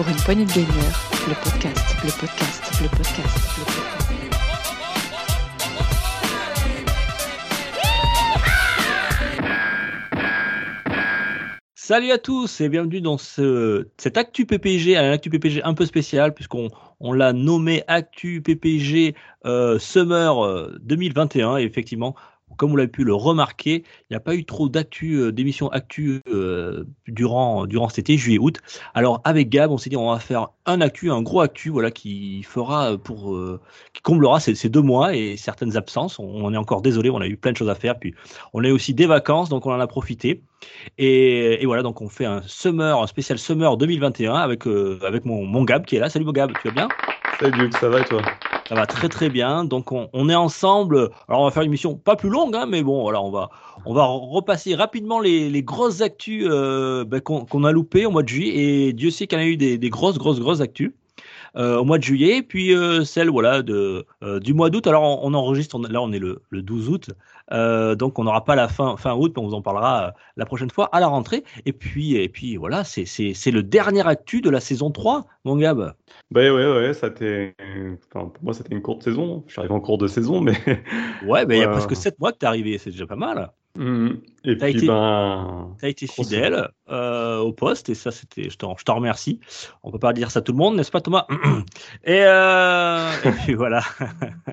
Pour une poignée de gamer, le podcast, le podcast, le podcast, le podcast. Salut à tous et bienvenue dans ce, cet Actu PPG, un Actu PPG un peu spécial puisqu'on on, l'a nommé Actu PPG euh, Summer 2021 euh, et effectivement comme vous l'avez pu le remarquer, il n'y a pas eu trop d'actu, euh, d'émissions actu euh, durant, durant cet été, juillet-août. Alors avec Gab, on s'est dit on va faire un actu, un gros actu, voilà, qui fera pour, euh, qui comblera ces, deux mois et certaines absences. On, est encore désolé, on a eu plein de choses à faire. Puis on a aussi des vacances, donc on en a profité. Et, voilà, donc on fait un summer, un spécial summer 2021 avec avec mon, mon Gab qui est là. Salut mon Gab, tu vas bien? Salut ça va et toi? Ça va très très bien. Donc on, est ensemble. Alors on va faire une mission pas plus longue, hein, mais bon, voilà, on va on va repasser rapidement les, grosses actus euh, ben, qu'on a loupées au mois de juillet. Et Dieu sait qu'il y en a eu des, des grosses grosses grosses actus. Euh, au mois de juillet, puis euh, celle voilà de du mois d'août. Alors on, enregistre, là on est le, le 12 août, donc on n'aura pas la fin fin août, mais on vous en parlera la prochaine fois à la rentrée. Et puis et puis voilà, c'est c'est le dernier actu de la saison 3, mon Gab. Bah ouais, ouais, ça enfin, pour moi, c'était une courte saison. Je suis arrivé en cours de saison, mais. Ouais, mais il y a presque 7 mois que tu es arrivé, c'est déjà pas mal. Mmh. Et puis, été, ben. as été fidèle euh, au poste, et ça, c'était. Je t'en remercie. On peut pas dire ça à tout le monde, n'est-ce pas, Thomas? Et, euh, et puis voilà.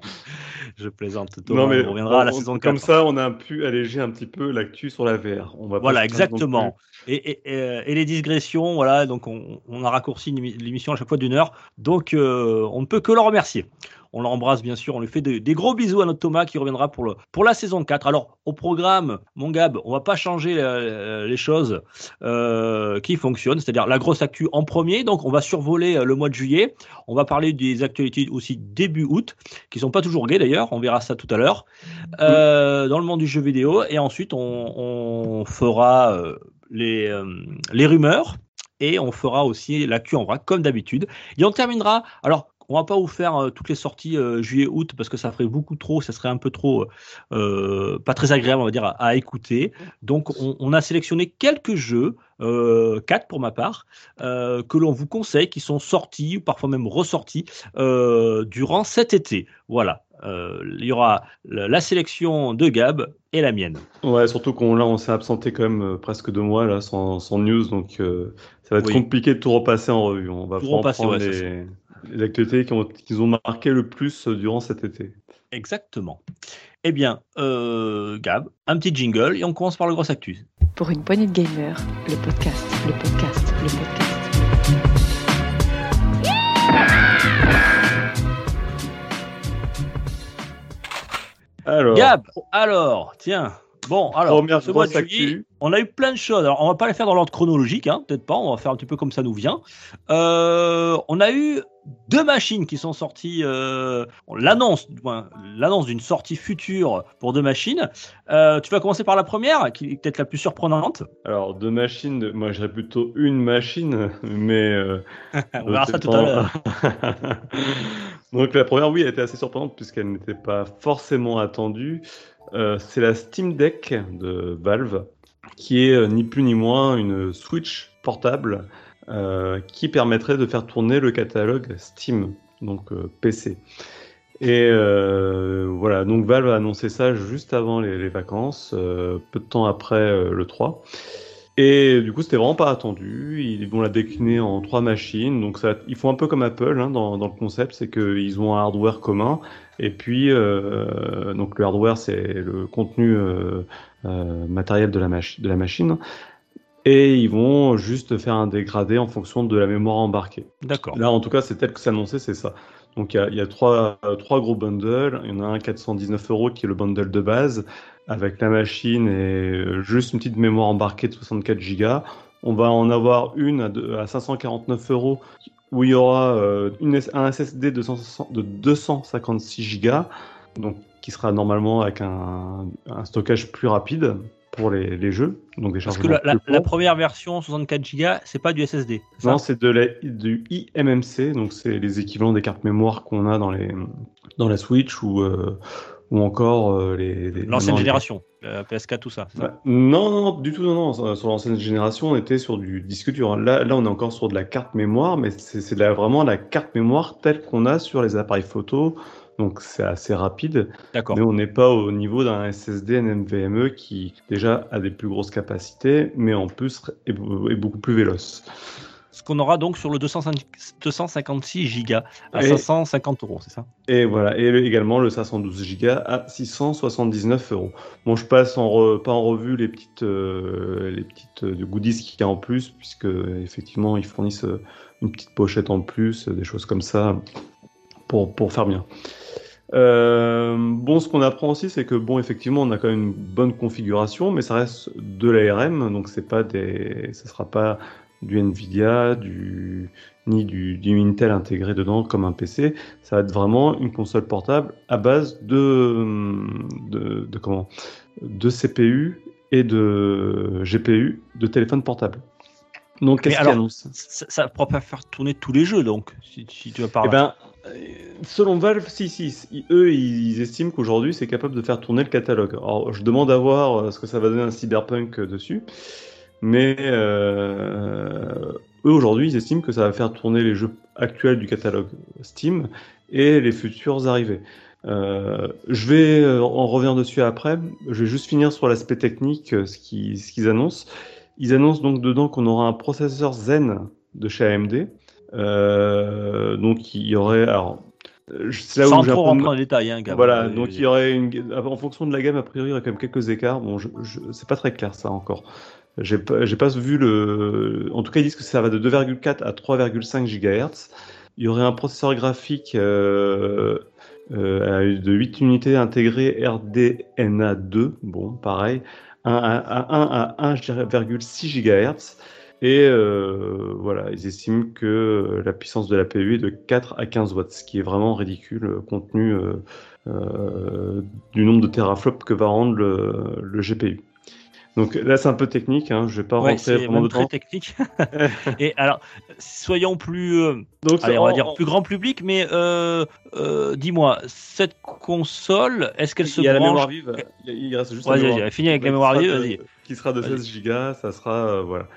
je plaisante. Thomas, non, mais on reviendra à la saison 4. Comme ça, on a pu alléger un petit peu l'actu sur la VR. On va voilà, exactement. Et, et, les digressions, voilà, donc on, on a raccourci l'émission à chaque fois d'une heure. Donc, euh, on ne peut que le remercier. On l'embrasse bien sûr, on lui fait des gros bisous à notre Thomas qui reviendra pour, le, pour la saison 4. Alors au programme, mon Gab, on va pas changer euh, les choses euh, qui fonctionnent, c'est-à-dire la grosse actu en premier. Donc on va survoler le mois de juillet. On va parler des actualités aussi début août, qui sont pas toujours gaies d'ailleurs. On verra ça tout à l'heure dans le monde du jeu vidéo. Et ensuite on, fera les, les rumeurs et on fera aussi l'actu en vrac comme d'habitude. Et on terminera. Alors, on va pas vous faire euh, toutes les sorties euh, juillet-août parce que ça ferait beaucoup trop, ça serait un peu trop euh, pas très agréable, on va dire, à, écouter. Donc, on, a sélectionné quelques jeux, quatre pour ma part, que l'on vous conseille, qui sont sortis ou parfois même ressortis durant cet été. Voilà. il y aura la, sélection de Gab et la mienne. Ouais, surtout qu'on là on s'est absenté quand même presque deux mois là sans, news, donc ça va être compliqué de tout repasser en revue. On va tout repasser, les actualités qui, ont, qui ont marqué le plus durant cet été. Exactement. Eh bien, euh, Gab, un petit jingle et on commence par le gros actu. Pour une poignée de gamers, le podcast, le podcast, le podcast. Alors. Gab, alors, tiens, Bon, alors, ce mois de on a eu plein de choses. Alors, on va pas les faire dans l'ordre chronologique, hein, peut-être pas. On va faire un petit peu comme ça nous vient. Euh, on a eu deux machines qui sont sorties. Euh, l'annonce, l'annonce d'une sortie future pour deux machines. Euh, tu vas commencer par la première, qui est peut-être la plus surprenante. Alors, deux machines. Moi, je dirais plutôt une machine, mais on verra ça tout à l'heure. Donc, la première, oui, elle était assez surprenante puisqu'elle n'était pas forcément attendue. Euh, c'est la Steam Deck de Valve, qui est euh, ni plus ni moins une Switch portable euh, qui permettrait de faire tourner le catalogue Steam, donc PC. Et voilà, donc Valve a annoncé ça juste avant les, vacances, peu de temps après le 3. Et du coup, c'était vraiment pas attendu. Ils vont la décliner en trois machines. Donc, ça, ils font un peu comme Apple hein, dans, dans, le concept, c'est qu'ils ont un hardware commun et puis, euh, donc le hardware, c'est le contenu euh, euh, matériel de la, de la machine. Et ils vont juste faire un dégradé en fonction de la mémoire embarquée. D'accord. Là, en tout cas, c'est tel que c'est annoncé, c'est ça. Donc, il y a, trois, trois, gros bundles. Il y en a un 419 euros qui est le bundle de base, avec la machine et juste une petite mémoire embarquée de 64 Go. On va en avoir une à, à 549 euros où il y aura euh, une, un SSD de, de 256 Go, donc qui sera normalement avec un, un stockage plus rapide pour les, les, jeux. Donc des Parce que la, la, première version 64 Go, c'est pas du SSD. Non, c'est de la, du IMMC, donc c'est les équivalents des cartes mémoire qu'on a dans, les, dans la Switch ou, euh, ou encore euh, les. L'ancienne génération. euh, PS4, tout ça. Bah, non, non, non, du tout, non, non. Sur l'ancienne génération, on était sur du disque dur. Là, là, on est encore sur de la carte mémoire, mais c'est c'est la- vraiment la carte mémoire telle qu'on a sur les appareils photo. Donc, c'est assez rapide, D'accord. mais on n'est pas au niveau d'un SSD NVMe qui, déjà, a des plus grosses capacités, mais en plus est, est beaucoup plus véloce. Ce qu'on aura donc sur le 250 256 Go à Et- 550 euros, c'est ça? Et voilà, et le- également le 512 Go à 679 euros. Bon, je passe en re- pas en revue les petites, euh, les petites euh, goodies qu'il y a en plus, puisque effectivement ils fournissent euh, une petite pochette en plus, des choses comme ça, pour, pour faire bien. Euh, bon, ce qu'on apprend aussi, c'est que bon, effectivement, on a quand même une bonne configuration, mais ça reste de l'ARM, donc c'est pas des, ça sera pas du Nvidia, du ni du, du Intel intégré dedans comme un PC. Ça va être vraiment une console portable à base de, de, de comment, de CPU et de GPU de téléphone portable. Donc, qu'est-ce qu'il alors, annonce? ça, ça va pas faire tourner tous les jeux, donc, si, si tu vas par Eh ben, selon Valve, si, si, eux, ils estiment qu'aujourd'hui, c'est capable de faire tourner le catalogue. Alors, je demande à voir euh, ce que ça va donner un cyberpunk euh, dessus, mais euh, eux, aujourd'hui, ils estiment que ça va faire tourner les jeux actuels du catalogue Steam et les futurs arrivés. Je vais en revenir dessus après. Je vais juste finir sur l'aspect technique, ce qu'ils annoncent. Ils annoncent donc dedans qu'on aura un processeur Zen de chez AMD. Euh, donc il y aurait alors c'est là Sans où trop rentrer dans les détails, hein, Gab. voilà, Euh, donc il y aurait une en fonction de la gamme a priori il y aurait quand même quelques écarts. Bon, je, je... c'est pas très clair ça encore. J'ai pas, vu le. En tout cas, ils disent que ça va de 2,4 à 3,5 GHz. Il y aurait un processeur graphique euh, euh, de 8 unités intégrées RDNA2. Bon, pareil. 1 à, 1 à 1,6 GHz. Et euh, voilà, ils estiment que la puissance de la PU est de 4 à 15 watts, ce qui est vraiment ridicule euh, compte tenu euh, euh, du nombre de teraflops que va rendre le, le GPU. Donc là, c'est un peu technique, hein, je vais pas Ouais, rentrer c'est vraiment dedans. très technique. Et alors, soyons plus, euh, Donc, allez, on va en- dire plus grand public, mais euh, euh, dis-moi, cette console, est-ce qu'elle se il y a la branche mémoire vive, il, reste juste Vas-y, la mémoire vas-y, fini avec la mémoire vive, vas-y. Qui sera de Vas-y. 16 Go, ça sera euh, voilà.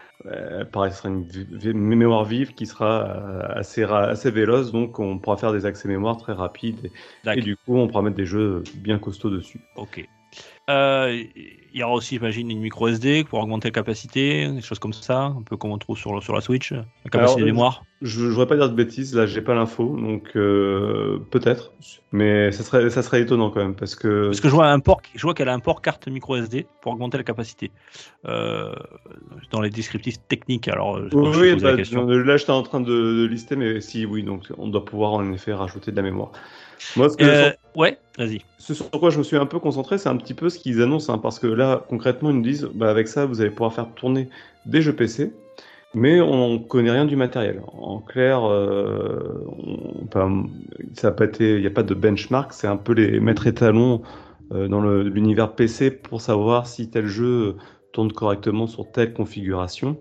Pareil, ce sera une mémoire vive qui sera assez assez véloce, donc on pourra faire des accès mémoire très rapides et, et du coup on pourra mettre des jeux bien costauds dessus. Ok. Euh, Il y aura aussi, j'imagine, une micro SD pour augmenter la capacité, des choses comme ça, un peu comme on trouve sur, le- sur la Switch, la capacité de mémoire. Je ne voudrais pas dire de bêtises, là j'ai pas l'info, donc euh, peut-être, mais ça serait ça serait étonnant quand même parce que Parce que je vois, un port, je vois qu'elle a un port carte micro SD pour augmenter la capacité. Euh, dans les descriptifs techniques, alors je, Oui, je oui, la bah, question. là j'étais en train de, de lister, mais si, oui, donc on doit pouvoir en effet rajouter de la mémoire. Moi, ce, que, Euh, ouais, vas-y. ce sur quoi je me suis un peu concentré, c'est un petit peu ce qu'ils annoncent, hein, parce que là, concrètement, ils nous disent, bah, avec ça, vous allez pouvoir faire tourner des jeux PC, mais on connaît rien du matériel. En clair, euh, on- pas- ça a pas été, il n'y a pas de benchmark, c'est un peu les maîtres étalons euh, dans l'univers PC pour savoir si tel jeu tourne correctement sur telle configuration.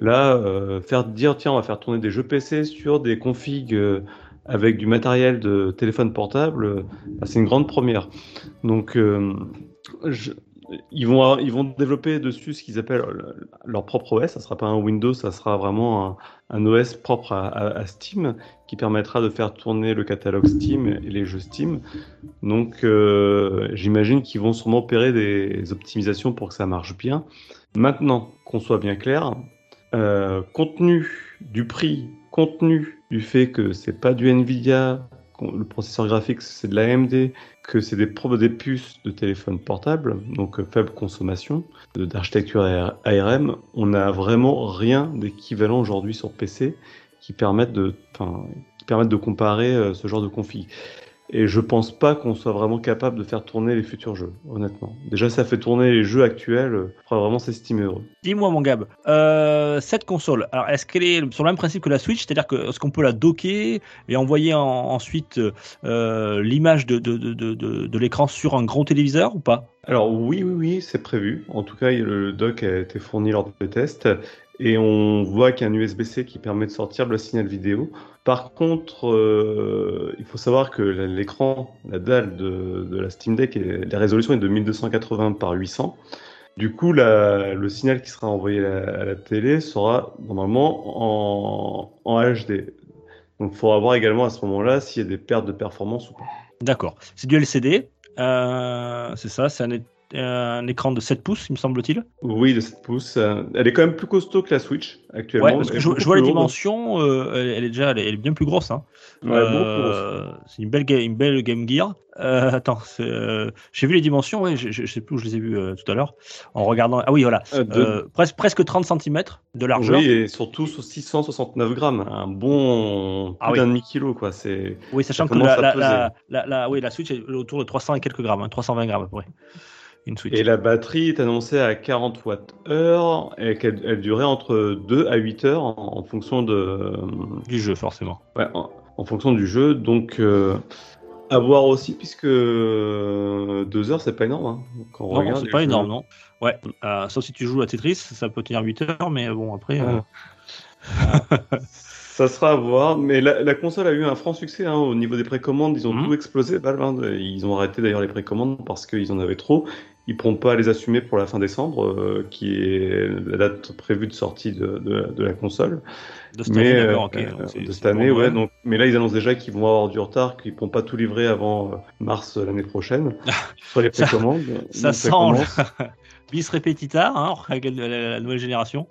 Là, euh, faire dire tiens, on va faire tourner des jeux PC sur des configs avec du matériel de téléphone portable, bah, c'est une grande première. Donc, euh, ils, vont, ils vont développer dessus ce qu'ils appellent le- leur propre OS. Ça sera pas un Windows, ça sera vraiment un, OS propre à Steam qui permettra de faire tourner le catalogue Steam et les jeux Steam. Donc, euh, j'imagine qu'ils vont sûrement opérer des optimisations pour que ça marche bien. Maintenant, qu'on soit bien clair, euh, compte tenu du prix, compte tenu du fait que c'est pas du Nvidia, le processeur graphique c'est de l'AMD, que c'est des, des puces de téléphone portable, donc euh, faible consommation, d'architecture AR- ARM, on n'a vraiment rien d'équivalent aujourd'hui sur PC qui permettent de, qui permettent de comparer euh, ce genre de config. Et je pense pas qu'on soit vraiment capable de faire tourner les futurs jeux, honnêtement. Déjà, ça fait tourner les jeux actuels, euh, faudra vraiment s'estimer heureux. Dis-moi, mon Gab, euh, cette console, alors est-ce qu'elle est sur le même principe que la Switch, c'est-à-dire que est-ce qu'on peut la docker et envoyer en- ensuite euh, l'image de, de, de, de, l'écran sur un gros téléviseur ou pas? Alors oui, oui, oui, c'est prévu. En tout cas, le dock a été fourni lors des tests et on voit qu'il y a un USB-C qui permet de sortir le signal vidéo. Par contre, euh, il faut savoir que l'écran, la dalle de, la Steam Deck, la résolution est de 1280 par 800. Du coup, le signal qui sera envoyé à la, télé sera normalement en, en HD. Donc, il faudra voir également à ce moment-là s'il y a des pertes de performance ou pas. D'accord. C'est du LCD. Euh, c'est ça, c'est un, un, écran de 7 pouces, il me semble-t-il. Oui, de 7 pouces. Elle est quand même plus costaud que la Switch actuellement. Ouais, parce que je, je, vois les dimensions, euh, elle, est déjà elle est bien plus grosse. Hein. Ouais, euh, c'est une belle, une belle Game Gear. Euh, attends, euh, j'ai vu les dimensions, ouais, je, je, sais plus où je les ai vues euh, tout à l'heure, en regardant. Ah oui, voilà, presque, presque 30 cm de largeur. Oui, et surtout sur 669 grammes, un bon ah, d'un demi-kilo, quoi. Oui, sachant que la, la, la, la, oui, la Switch est autour de 300 et quelques grammes, hein, 320 grammes à peu près. Une Switch. Et la batterie est annoncée à 40 Wh et qu'elle elle durait entre 2 à 8 heures en, en fonction de du jeu forcément. Ouais, en, en fonction du jeu. Donc, euh, à voir aussi, puisque euh, deux heures, c'est pas énorme. Hein. Quand on non, c'est pas énorme, non. Ouais, euh, sauf si tu joues à Tetris, ça peut tenir 8 heures, mais bon, après. Euh... ça sera à voir, mais la, la, console a eu un franc succès hein, au niveau des précommandes. Ils ont mmh. tout explosé, Valve. Hein. Ils ont arrêté d'ailleurs les précommandes parce qu'ils en avaient trop. Ils ne pourront pas les assumer pour la fin décembre, euh, qui est la date prévue de sortie de, de, de la console. De cette mais, année, euh, okay, euh, de cette année, ouais. Donc, mais là, ils annoncent déjà qu'ils vont avoir du retard, qu'ils ne pourront pas tout livrer avant euh, mars l'année prochaine sur les précommandes. ça, ça sent bis repetita, hein, la nouvelle génération.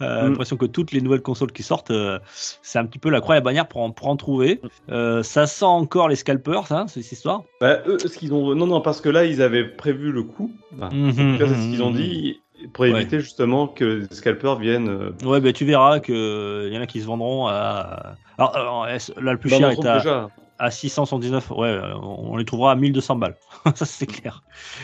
Euh, mm. L'impression que toutes les nouvelles consoles qui sortent, euh, c'est un petit peu la croix et la bannière pour en, pour en trouver. Euh, ça sent encore les scalpers, ça, cette histoire bah, eux, ce qu'ils ont... Non, non, parce que là, ils avaient prévu le coup. Enfin, mm -hmm, c'est ce qu'ils ont dit pour éviter ouais. justement que les scalpers viennent. Euh... Ouais, bah, tu verras qu'il y en a qui se vendront à. Alors, alors là, le plus bah, cher est à. Déjà à 679, ouais, on les trouvera à 1200 balles. ça, c'est clair.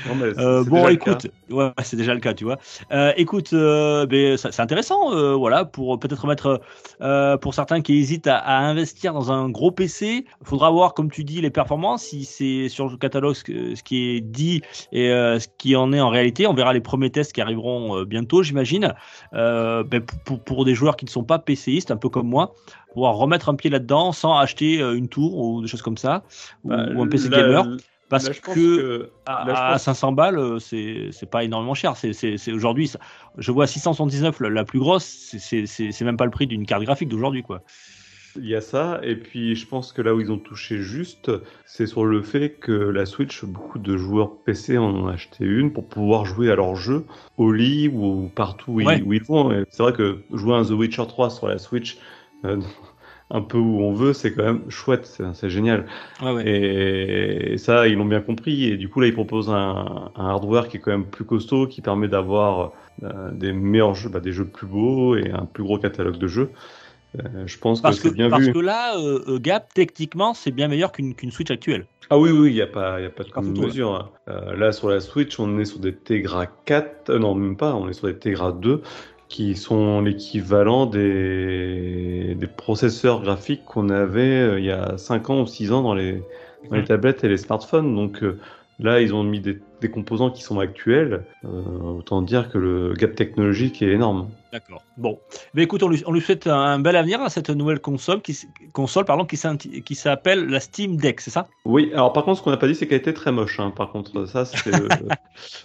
Non, mais euh, bon, écoute, ouais, c'est déjà le cas, tu vois. Euh, écoute, euh, ben, c'est intéressant, euh, voilà, pour peut-être mettre, euh, pour certains qui hésitent à, à, investir dans un gros PC, il faudra voir, comme tu dis, les performances, si c'est sur le catalogue ce, ce, qui est dit et ce qui en est en réalité. On verra les premiers tests qui arriveront bientôt, j'imagine. Ben, pour, pour, des joueurs qui ne sont pas PCistes, un peu comme moi, pouvoir remettre un pied là-dedans sans acheter une tour ou des choses comme ça, bah, ou, ou, un PC là, gamer. Parce là, que, que, à, là, à 500 balles, c'est pas énormément cher. C'est aujourd'hui, je vois 679 la, la plus grosse, c'est même pas le prix d'une carte graphique d'aujourd'hui, quoi. Il y a ça, et puis je pense que là où ils ont touché juste, c'est sur le fait que la Switch, beaucoup de joueurs PC en ont acheté une pour pouvoir jouer à leur jeu au lit ou partout où, ouais. ils, où ils vont. C'est vrai que jouer un The Witcher 3 sur la Switch, euh, un peu où on veut, c'est quand même chouette, c'est génial. Ouais. Et, et, ça, ils l'ont bien compris. Et du coup, là, ils proposent un, un, hardware qui est quand même plus costaud, qui permet d'avoir euh, des meilleurs jeux, bah, des jeux plus beaux et un plus gros catalogue de jeux. Euh, je pense parce que, c'est bien parce vu. Parce que là, euh, Gap, techniquement, c'est bien meilleur qu'une qu Switch actuelle. Ah oui, oui, il n'y a pas, y a pas de mesure. Euh, là, sur la Switch, on est sur des Tegra 4, non, même pas, on est sur des Tegra 2 qui sont l'équivalent des, des, processeurs graphiques qu'on avait euh, il y a 5 ans ou 6 ans dans les, dans les tablettes et les smartphones. Donc euh, là, ils ont mis des, des composants qui sont actuels. Euh, autant dire que le gap technologique est énorme. D'accord. Bon, mais écoute, on lui, on lui, souhaite un bel avenir à cette nouvelle console qui, console, pardon, qui s'appelle la Steam Deck, c'est ça? Oui. Alors par contre, ce qu'on n'a pas dit, c'est qu'elle était très moche. Hein. Par contre, ça, c'est. oh,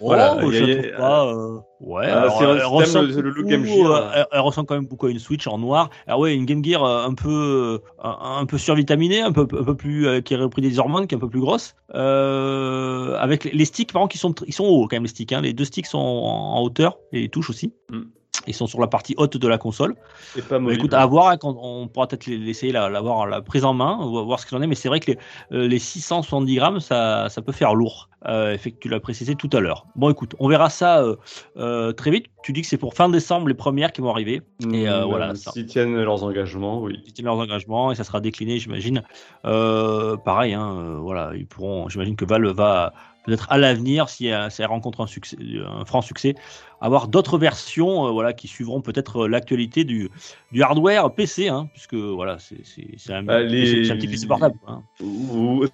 voilà. Je y a, trouve pas. Euh... Ouais. Alors, elle, ressemble le, le, look Game Gear. Euh, elle, elle, ressemble quand même beaucoup à une Switch en noir. Alors ouais, une Game Gear euh, un peu, un, un peu survitaminée, un peu, un peu plus, qui a repris des hormones, qui est un peu plus grosse. avec les, les sticks, par sont, ils sont hauts quand même les sticks. Hein. Les deux sticks sont en, en hauteur et les touches aussi. Mm. Ils sont sur la partie haute de la console. Et pas mobile. Écoute, à voir, hein, quand on pourra peut-être l'essayer, l'avoir la, la, prise en main, voir ce qu'il en est. Mais c'est vrai que les, euh, les 670 grammes, ça, ça peut faire lourd. Euh, tu l'as précisé tout à l'heure. Bon, écoute, on verra ça euh, euh, très vite. Tu dis que c'est pour fin décembre les premières qui vont arriver. Et mmh, voilà. S'ils tiennent leurs engagements, oui. S'ils tiennent leurs engagements et ça sera décliné, j'imagine. pareil, hein, voilà, ils pourront. J'imagine que Valve va peut-être à l'avenir, si, si, elle rencontre un, succès, un franc succès, avoir d'autres versions, euh, voilà, qui suivront peut-être euh, l'actualité du, du hardware PC, hein, puisque voilà, c'est c'est- c'est un, Bah, les- c'est un petit PC portable. hein.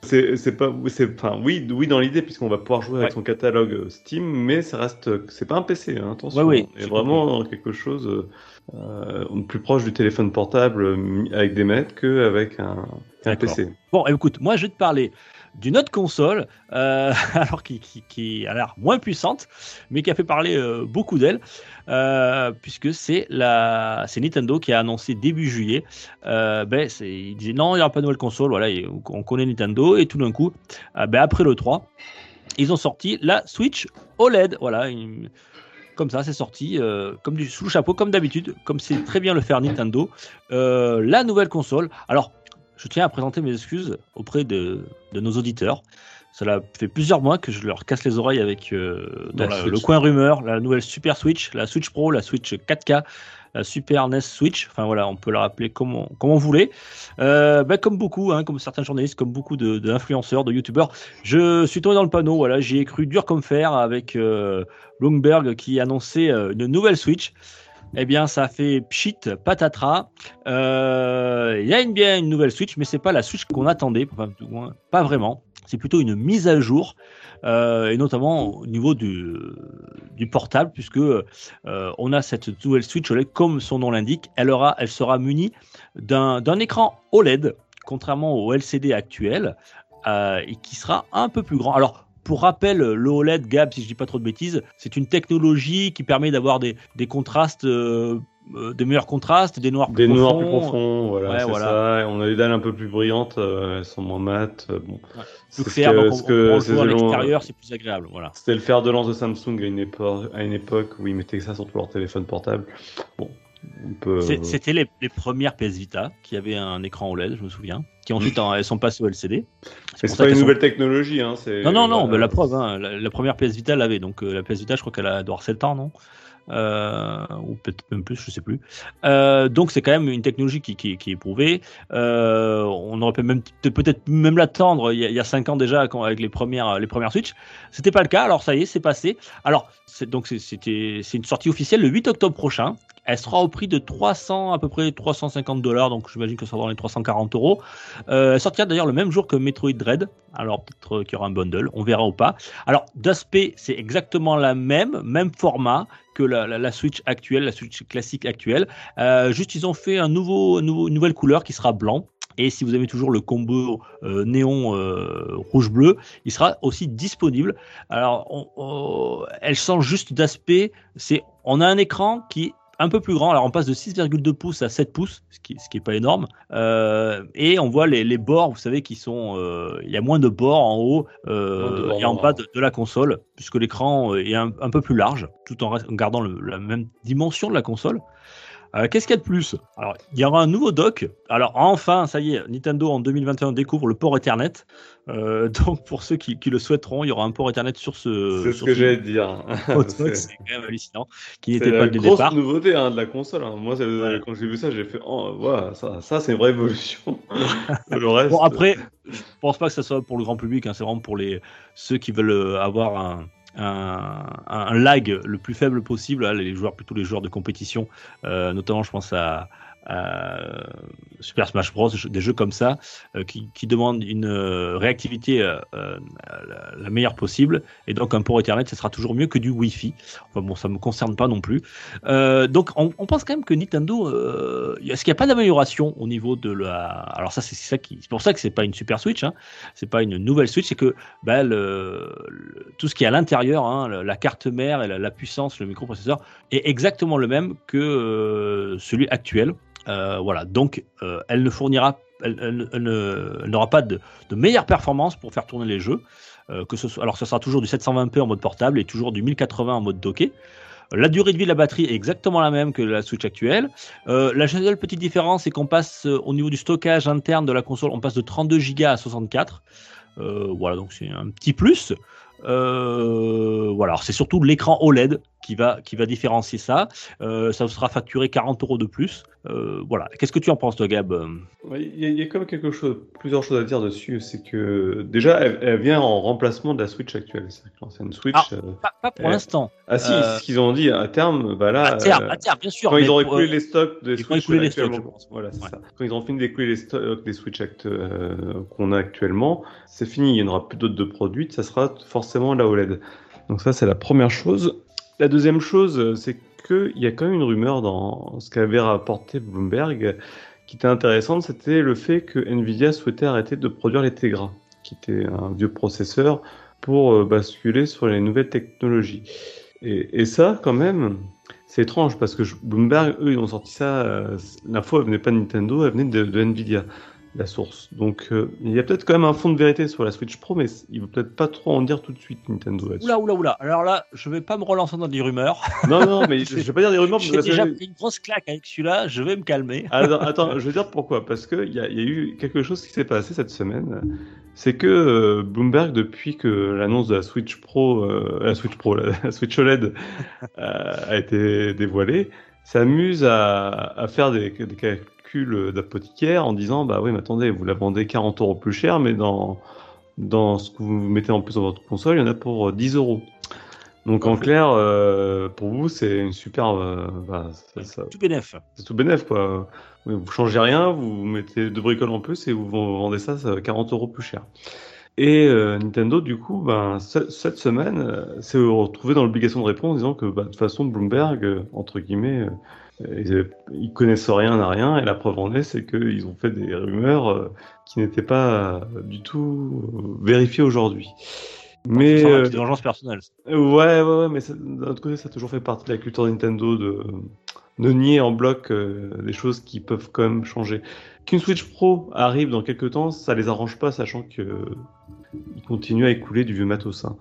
C'est c'est pas, c'est, enfin, oui, oui dans l'idée puisqu'on va pouvoir jouer avec Ouais. son catalogue euh, Steam, mais ça reste, c'est pas un PC, hein, attention. Ouais, oui, On est j'ai vraiment quelque chose euh, euh, plus proche du téléphone portable euh, avec des manettes qu'avec un, D'accord. PC. Bon, écoute, moi je vais te parler d'une autre console, euh, alors qui, qui, qui a l'air moins puissante, mais qui a fait parler euh, beaucoup d'elle, euh, puisque c'est la, c'est Nintendo qui a annoncé début juillet. Ben, c'est, il disait non, il n'y aura pas de nouvelle console, voilà, on connaît Nintendo, et tout d'un coup, ben, après le 3, ils ont sorti la Switch OLED, voilà. comme ça, c'est sorti comme du sous le chapeau, comme d'habitude, comme c'est très bien le faire Nintendo. La nouvelle console. Alors, je tiens à présenter mes excuses auprès de, de nos auditeurs. Cela fait plusieurs mois que je leur casse les oreilles avec euh, dans La le coin rumeur, la nouvelle Super Switch, la Switch Pro, la Switch 4K, la Super NES Switch. Enfin voilà, on peut la rappeler comme on, comme on voulait. Euh, ben, comme beaucoup, hein, comme certains journalistes, comme beaucoup de- d'influenceurs, de, youtubeurs, je suis tombé dans le panneau. Voilà, j'y ai cru dur comme fer avec euh, Bloomberg qui annonçait euh, une nouvelle Switch. Eh bien, ça fait pchit, patatras. Euh, Il y a une, bien une nouvelle Switch, mais c'est pas la Switch qu'on attendait, pas vraiment. C'est plutôt une mise à jour, euh, et notamment au niveau du, du portable, puisque euh, on a cette nouvelle Switch comme son nom l'indique, elle, aura, elle sera munie d'un écran OLED, contrairement au LCD actuel, et qui sera un peu plus grand. Alors, pour rappel, le OLED, Gab, si je dis pas trop de bêtises, c'est une technologie qui permet d'avoir des, des contrastes, euh, euh, des meilleurs contrastes, des noirs plus Des noirs profonds. plus profonds, voilà, Ouais, c'est voilà. ça. On a des dalles un peu plus brillantes, euh, elles sont moins mates. euh, Bon, C'est ce que- donc ce on, que on ces joue à l'extérieur, c'est plus agréable. Voilà. C'était le fer de lance de Samsung à une, époque, à une époque où ils mettaient ça sur tout leur téléphone portable. Bon, on peut. C'est- C'était les, les premières PS Vita qui avaient un écran OLED, je me souviens, qui ensuite en- elles sont passées au LCD. C'est pas une sont- nouvelle technologie, hein. Non, non, non, mais la preuve, hein, la, la première PS Vita l'avait. Donc euh, la PS Vita, je crois qu'elle a doit avoir 7 ans, non? Euh, Ou peut-être même plus, je sais plus. Euh, donc c'est quand même une technologie qui, qui, qui est éprouvée. Euh, on aurait même peut-être même l'attendre il, y a- il y a 5 ans déjà quand- avec les premières, les premières Switch. C'était pas le cas, alors ça y est, c'est passé. Alors, donc c'était, c'est une sortie officielle le 8 octobre prochain. Elle sera au prix de 300, à peu près 350 dollars, donc j'imagine que ça va dans les 340 euros. Euh, elle sortira d'ailleurs le même jour que Metroid Dread. Alors peut-être qu'il y aura un bundle, on verra ou pas. Alors d'aspect, c'est exactement la même, même format que la, Switch actuelle, la Switch classique actuelle. Euh, juste ils ont fait un nouveau, un nouveau, une nouvelle couleur qui sera blanc. Et si vous avez toujours le combo euh, néon rouge-bleu, il sera aussi disponible. Alors, elle change juste d'aspect. C'est, on a un écran qui un peu plus grand. Alors, on passe de 6,2 pouces à 7 pouces, ce qui, ce qui est pas énorme. Euh, et on voit les, les bords, vous savez, qui sont, euh, il y a moins de bords en haut euh, bords et en bas de, de la console, puisque l'écran est un, un peu plus large, tout en, gardant le- la même dimension de la console. Euh, Qu'est-ce qu'il y a de plus? Alors, il y aura un nouveau dock. Alors, enfin, ça y est, Nintendo en 2021 découvre le port Ethernet. Euh, donc, pour ceux qui, qui le souhaiteront, il y aura un port Ethernet sur ce. C'est ce que j'allais dire. C'est-. C'est quand même hallucinant. Qui C'est n'était la pas dès le grosse départ. nouveauté hein, de la console. hein. Moi, c'est- Ouais. quand j'ai vu ça, j'ai fait oh, ouais, ça, ça c'est une vraie évolution. le reste. Bon, après, je pense pas que ça soit pour le grand public. hein, c'est vraiment pour les ceux qui veulent euh, avoir un. Un, un lag le plus faible possible, hein, les joueurs plutôt les joueurs de compétition, euh, notamment je pense à, à Super Smash Bros, des jeux comme ça euh, qui, demandent une euh, réactivité euh, la, meilleure possible et donc un port Ethernet ce sera toujours mieux que du Wi-Fi. Enfin bon, ça me concerne pas non plus. Donc on, pense quand même que Nintendo, est-ce qu'il n'y a pas d'amélioration au niveau de la Alors ça c'est ça qui, c'est pour ça que c'est pas une Super Switch, hein. c'est pas une nouvelle Switch, c'est que bah, tout ce qui est à l'intérieur, hein, la, carte mère et la, puissance, le microprocesseur est exactement le même que celui actuel. Euh, voilà, donc euh, elle ne fournira, n'aura pas de, meilleure performance pour faire tourner les jeux. Euh, alors, ce sera toujours du 720p en mode portable et toujours du 1080 en mode docké. La durée de vie de la batterie est exactement la même que la Switch actuelle. La seule petite différence, c'est qu'on passe au niveau du stockage interne de la console, on passe de 32 Go à 64. Euh, voilà, donc c'est un petit plus. Voilà, c'est surtout l'écran OLED qui va, qui va différencier ça. Euh, ça sera facturé 40 euros de plus. Euh, voilà. Qu'est-ce que tu en penses, toi, Gab Il y, a- il y a quand même quelque chose, plusieurs choses à dire dessus. C'est que déjà, elle, elle vient en remplacement de la Switch actuelle. C'est-à-dire que l'ancienne Switch. Ah. euh, Pas, pas pour Euh, l'instant. Ah si, Euh, c'est ce qu'ils ont dit à terme. Bah là, À terme, euh, à terme, bien sûr. quand ils auront pour, écoulé euh, les stocks des ils Switch écouler les stocks, actuellement, je pense. voilà, c'est Ouais. ça. Quand ils auront fini d'écouler les stocks des Switch euh, qu'on a actuellement, c'est fini. Il n'y en aura plus d'autres de produites. Ça sera forcément la OLED. Donc ça, c'est la première chose. La deuxième chose, euh, c'est qu'il y a quand même une rumeur dans ce qu'avait rapporté Bloomberg qui était intéressante. C'était le fait que Nvidia souhaitait arrêter de produire les Tegra, qui était un vieux processeur, pour euh, basculer sur les nouvelles technologies. Et, ça, quand même, c'est étrange parce que Bloomberg, eux, ils ont sorti ça. euh, L'info, elle venait pas de Nintendo, elle venait de Nvidia, la source. Donc, euh, il y a peut-être quand même un fond de vérité sur la Switch Pro, mais il ne peut peut-être pas trop en dire tout de suite Nintendo. Oula, oula, oula. Alors là, je vais pas me relancer dans des rumeurs. Non, non, mais je, je vais pas dire des rumeurs. J'ai déjà pris une grosse claque avec celui-là. Je vais me calmer. Attends, attends, je veux dire pourquoi. Parce qu'il y, y a eu quelque chose qui s'est passé cette semaine. C'est que euh, Bloomberg, depuis que l'annonce de la Switch Pro, euh, la Switch Pro, la, la Switch OLED a été dévoilée, s'amuse à, à faire des, des calculs d'apothicaire en disant bah oui, mais attendez, vous la vendez 40 euros plus cher, mais dans, dans ce que vous mettez en plus dans votre console, il y en a pour euh, 10 euros. Donc en clair, euh, pour vous, c'est une super. euh, bah, ça- ça- Tout bénef. c'est tout bénef quoi. Vous changez rien, vous mettez deux bricoles en plus et vous vendez ça, ça 40 euros plus cher. Et euh, Nintendo, du coup, ben, ce- cette semaine, euh, s'est retrouvé dans l'obligation de répondre en disant que bah, de toute façon, Bloomberg, euh, entre guillemets, euh, ils, ils connaissent rien à rien et la preuve en est, c'est qu'ils ont fait des rumeurs euh, qui n'étaient pas euh, du tout euh, vérifiées aujourd'hui. Mais C'est euh, une petite vengeance personnelle. Ouais, ouais, ouais, mais d'un autre côté, ça a toujours fait partie de la culture Nintendo de, de nier en bloc euh, des choses qui peuvent quand même changer. Qu'une Switch Pro arrive dans quelques temps, ça les arrange pas, sachant que euh, ils continuent à écouler du vieux matos. Hein.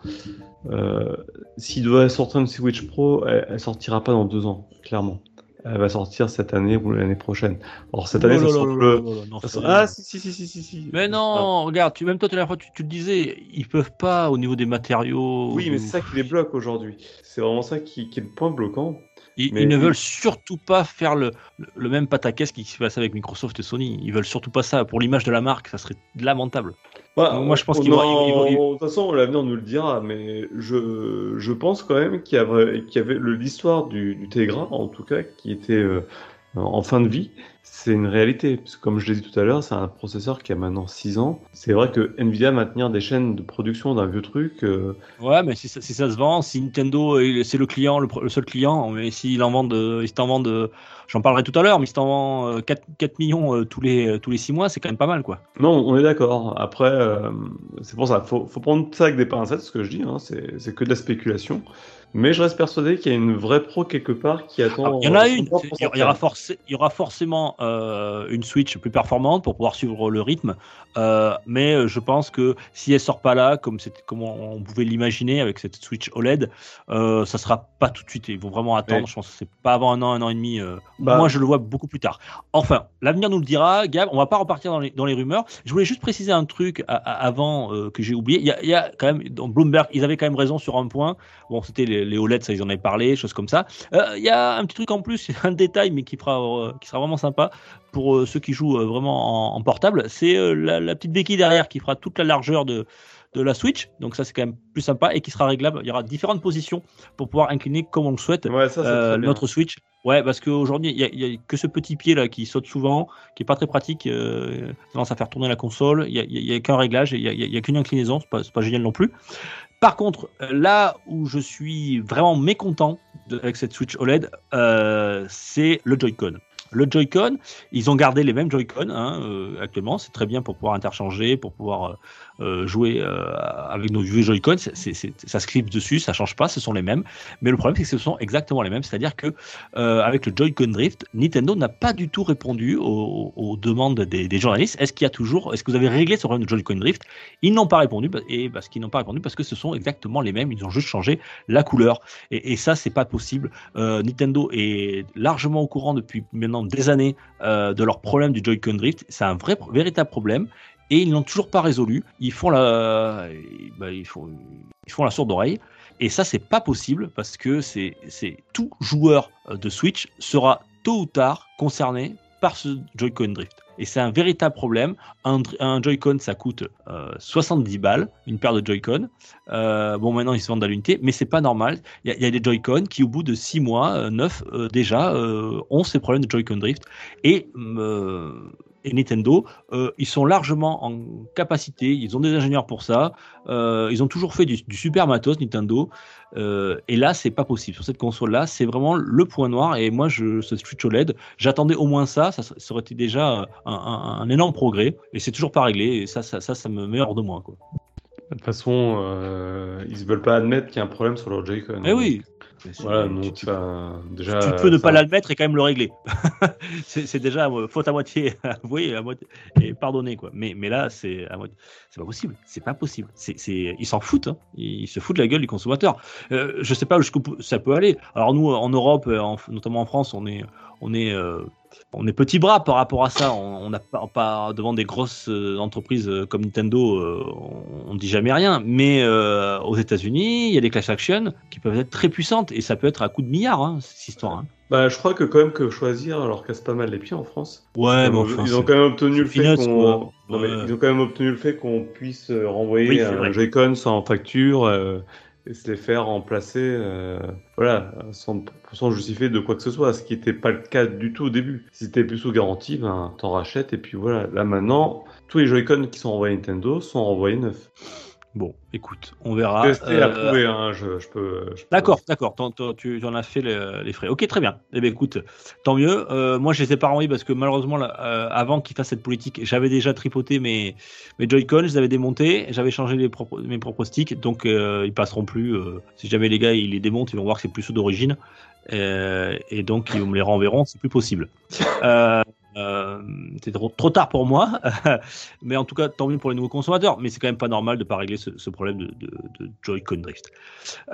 S'il doit sortir une Switch Pro, elle, elle sortira pas dans deux ans, clairement. Elle va sortir cette année ou l'année prochaine. Alors cette année, ça Oh le- non, ça c'est- sera- Ah, si, si, si, si, si, si. Mais non, regarde, tu, même toi, tout à l'heure, tu, tu le disais, ils peuvent pas au niveau des matériaux. Oui, mais c'est ça qui les bloque aujourd'hui. C'est vraiment ça qui, qui est le point bloquant. Ils, mais- ils ne veulent surtout pas faire le, le, le même pataquès qui se passe avec Microsoft et Sony. Ils veulent surtout pas ça. Pour l'image de la marque, ça serait lamentable. Bah, Moi, je pense vont- ils vont- De toute façon, l'avenir nous le dira, mais je, je pense quand même qu'il y, avait- qu'il y avait l'histoire du, du en tout cas, qui était euh, en fin de vie. C'est une réalité, parce que comme je l'ai dit tout à l'heure, c'est un processeur qui a maintenant 6 ans. C'est vrai que Nvidia maintenir des chaînes de production d'un vieux truc, euh, Ouais, mais si ça, si ça se vend, si Nintendo est- c'est le client, le, seul client, mais s'ils en vendent, euh, t'en vendent, euh, j'en parlerai tout à l'heure, mais s'ils t'en euh, 4, 4 millions euh, tous les tous les 6 mois, c'est quand même pas mal, quoi. Non, on est d'accord. Après, euh, c'est pour ça, faut, faut prendre ça avec des pincettes, ce que je dis, hein, c'est que de la spéculation. Mais je reste persuadé qu'il y a une vraie pro quelque part qui attend. Ah, Il y en a une. Il y aura, forcé- il y aura forcément euh, une Switch plus performante pour pouvoir suivre le rythme. Euh, mais euh, je pense que si elle sort pas là, comme, on, on pouvait l'imaginer avec cette Switch OLED, euh, ça sera pas tout de suite. Ils vont vraiment attendre. Ouais. Je pense que c'est pas avant un an, un an et demi. Bah- Moi, je le vois beaucoup plus tard. Enfin, l'avenir nous le dira. Gab, on va pas repartir dans les, dans les rumeurs. Je voulais juste préciser un truc à- à- avant que j'ai oublié. Il y, a, il y a quand même dans Bloomberg, ils avaient quand même raison sur un point. Bon, c'était les, les OLED, ça ils en avaient parlé, choses comme ça. Euh, Il y a un petit truc en plus, un détail, mais qui, fera, euh, qui sera vraiment sympa pour euh, ceux qui jouent vraiment en, portable. C'est la petite béquille derrière qui fera toute la largeur de, de la Switch. Donc ça, c'est quand même plus sympa et qui sera réglable. Il y aura différentes positions pour pouvoir incliner comme on le souhaite Ouais, ça, c'est euh, notre Switch. Ouais, parce qu'aujourd'hui, il y, a- que ce petit pied là qui saute souvent, qui est pas très pratique, euh, tendance à faire tourner la console. Il y a, qu'un réglage, il y a, qu'une inclinaison, c'est pas, pas génial non plus. Par contre, là où je suis vraiment mécontent de- avec cette Switch OLED, euh, c'est le Joy-Con. Le Joy-Con, ils ont gardé les mêmes Joy-Con hein, euh, actuellement, c'est très bien pour pouvoir interchanger, pour pouvoir euh, euh, jouer avec nos vieux Joy-Con, ça se clip dessus, ça change pas, ce sont les mêmes. Mais le problème, c'est que ce sont exactement les mêmes, c'est-à-dire que avec le Joy-Con Drift, Nintendo n'a pas du tout répondu aux, demandes des, journalistes. Est-ce qu'il y a toujours, est-ce que vous avez réglé ce problème de Joy-Con Drift? Ils n'ont pas répondu, et parce qu'ils n'ont pas répondu parce que ce sont exactement les mêmes. Ils ont juste changé la couleur, et, et ça, c'est pas possible. Nintendo est largement au courant depuis maintenant des années euh, de leur problème du Joy-Con Drift. C'est un vrai, véritable problème. Et ils n'ont toujours pas résolu. Ils font la, bah, ils font, ils font la sourde oreille. Et ça, c'est pas possible parce que c'est, tout joueur euh, de Switch sera tôt ou tard concernés par ce Joy-Con drift. Et c'est un véritable problème. Un, Joy-Con, ça coûte euh, 70 balles, une paire de Joy-Con. Euh, bon, maintenant, ils se vendent à l'unité, mais c'est pas normal. Il y, y a des Joy-Con qui, au bout de 6 mois, euh, 9, euh, déjà, euh, ont ces problèmes de Joy-Con drift. Et, euh, et Nintendo, euh, ils sont largement en capacité, ils ont des ingénieurs pour ça. Euh, ils ont toujours fait du, du super matos, Nintendo. Euh, et là, c'est pas possible. Sur cette console-là, c'est vraiment le point noir. Et moi, je, ce Switch OLED, j'attendais au moins ça. Ça, ça aurait été déjà un, un- un énorme progrès. Et c'est toujours pas réglé. Et ça, ça, ça, ça me met hors de moi. Quoi. De toute façon, ils veulent pas admettre qu'il y a un problème sur leur Joy-Con. Eh oui. Voilà, tu, donc tu- enfin, déjà. tu peux ne pas l'admettre et quand même le régler. c'est déjà euh, faute à moitié avouée à moitié, et pardonné quoi. Mais, mais là, c'est pas possible. C'est pas possible. C'est ils s'en foutent. hein. Ils se foutent de la gueule du consommateur. Euh, je sais pas jusqu'où ça peut aller. Alors nous, en Europe, euh, en- notamment en France, on est on est euh, on est petit bras par rapport à ça. On n'a pas, pas devant des grosses euh, entreprises euh, comme Nintendo, euh, on, on dit jamais rien. Mais euh, aux États-Unis, il y a des class actions qui peuvent être très puissantes et ça peut être à coup de milliards hein, cette histoire. hein. Bah, je crois que quand même que choisir leur casse pas mal les pieds en France. Ouais, ils, ont, enfin, ils ont quand même obtenu le fait qu'on. Ouais. ils ont quand même obtenu le fait qu'on puisse renvoyer Oui, un. Joy-Con sans facture euh, et se les faire remplacer, euh, voilà, sans, justifier de quoi que ce soit, ce qui n'était pas le cas du tout au début. Si c'était plus sous garantie, ben t'en rachètes et puis voilà. Là maintenant, tous les Joy-Con qui sont renvoyés Nintendo sont renvoyés neufs. Bon, écoute, on verra. Testé, Euh, approuvé, hein, je, je peux. je peux- D'accord, d'accord. t'en- t'en- Tu en as fait le- les frais. Ok, très bien. Eh bien, écoute, tant mieux. Euh, moi, je les ai pas renvoyés parce que malheureusement, là, euh, avant qu'ils fassent cette politique, j'avais déjà tripoté mes, mes Joy-Con, je les avais démontés, j'avais changé les propres- mes propres sticks, donc euh, ils passeront plus. si jamais les gars ils les démontent, ils vont voir que c'est plus ceux d'origine. Et donc, ils me les renverront, c'est plus possible. Euh, c'est trop, tard pour moi, mais en tout cas, tant mieux pour les nouveaux consommateurs. Mais c'est quand même pas normal de pas régler ce, problème de Joy-Con Drift.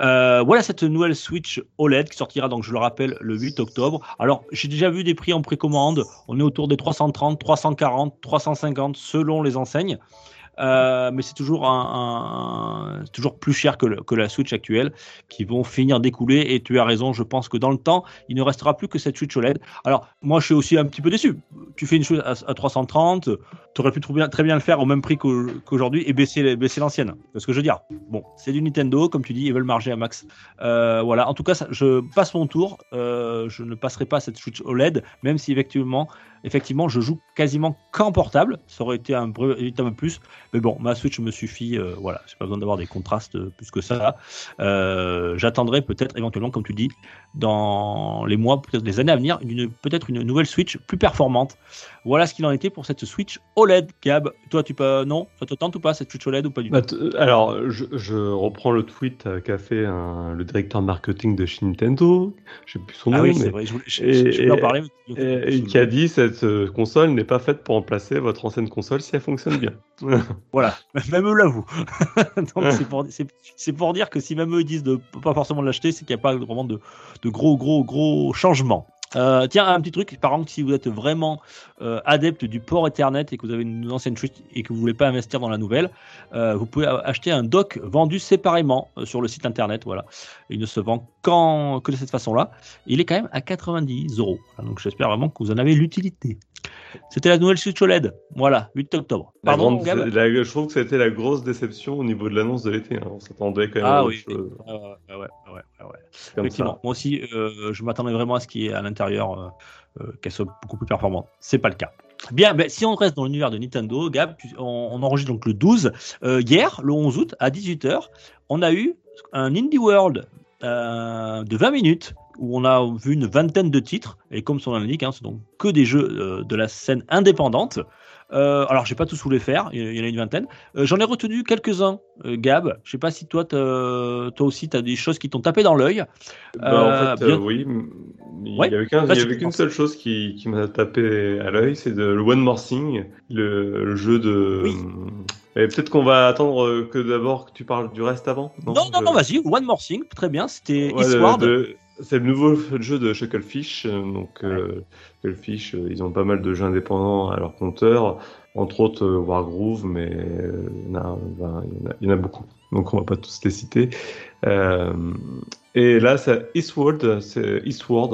Euh, voilà cette nouvelle Switch OLED qui sortira, donc je le rappelle, le 8 octobre. Alors, j'ai déjà vu des prix en précommande. On est autour des 330, 340, 350 selon les enseignes. Euh, mais c'est toujours, un, toujours plus cher que, que la Switch actuelle qui vont finir d'écouler. Et tu as raison, je pense que dans le temps, il ne restera plus que cette Switch OLED. Alors, moi, je suis aussi un petit peu déçu. Tu fais une chose à, à 330, tu aurais pu très bien le faire au même prix qu'au- qu'aujourd'hui et baisser, baisser l'ancienne. C'est ce que je veux dire. Bon, c'est du Nintendo, comme tu dis, ils veulent marger à max. Euh, voilà, en tout cas, je passe mon tour. Euh, je ne passerai pas cette Switch OLED, même si effectivement, effectivement, je joue quasiment qu'en portable. Ça aurait été un véritable plus. Mais bon, ma Switch me suffit. euh, voilà, j'ai pas besoin d'avoir des contrastes euh, plus que ça. Euh, J'attendrai peut-être éventuellement, comme tu dis, dans les mois, peut-être les années à venir, peut-être une nouvelle Switch plus performante. Voilà ce qu'il en était pour cette Switch OLED. Gab, toi, tu peux non, ça te tente ou pas cette Switch OLED ou pas du tout? Bah, alors, je, je reprends le tweet euh, qu'a fait un- le directeur marketing de chez Nintendo, je sais plus son nom, Ah oui, mais- c'est vrai. Je voulais, je, et- je- je voulais en parler. mais- et- et qui a dit cette euh, console n'est pas faite pour remplacer votre ancienne console si elle fonctionne bien. Voilà, même eux l'avouent. C'est pour dire que si même eux disent de pas forcément l'acheter, c'est qu'il n'y a pas vraiment de, de gros, gros, gros changements. Euh, tiens, un petit truc, par exemple, si vous êtes vraiment euh, adepte du port Ethernet et que vous avez une ancienne Switch et que vous voulez pas investir dans la nouvelle, euh, vous pouvez acheter un dock vendu séparément sur le site internet. Voilà, il ne se vend qu'en- que de cette façon-là. Il est quand même à 90 euros. Donc j'espère vraiment que vous en avez l'utilité. C'était la nouvelle Switch OLED. Voilà, 8 octobre. La Pardon, grande- Gab la- je trouve que c'était la grosse déception au niveau de l'annonce de l'été. hein. On s'attendait quand même à Ah autre oui, chose ouais, ouais, ouais, ouais, ouais, effectivement. ça. Moi aussi, euh, je m'attendais vraiment à ce qui est à l'intérieur, euh, euh, qu'elle soit beaucoup plus performante. C'est pas le cas. Bien, ben, si on reste dans l'univers de Nintendo, Gab, on, on enregistre donc le 12. Euh, hier, le 11 août, à 18h, on a eu un Indie World euh, de 20 minutes où on a vu une vingtaine de titres. Et comme son nom l'indique, hein, c'est donc que des jeux euh, de la scène indépendante. Euh, alors, j'ai pas tous voulu faire, il y en a une vingtaine. Euh, J'en ai retenu quelques-uns, euh, Gab. Je sais pas si toi, toi aussi, tu as des choses qui t'ont tapé dans l'œil. Bah, en fait, bien- oui, il Ouais. y avait qu'une seule chose qui, qui m'a tapé à l'œil, c'est le One More Thing, le, le jeu de. Oui. Et peut-être qu'on va attendre que d'abord que tu parles du reste avant. Non, non, je- non, vas-y, One More Thing, très bien, c'était Ouais, de- Eastward. de- C'est le nouveau jeu de Shucklefish. euh, Donc, euh, Shucklefish, euh, ils ont pas mal de jeux indépendants à leur compteur. entre autres Wargroove, mais il y, en a, ben, il, y en a, il y en a beaucoup. Donc on va pas tous les citer. Euh, et là, c'est Eastward,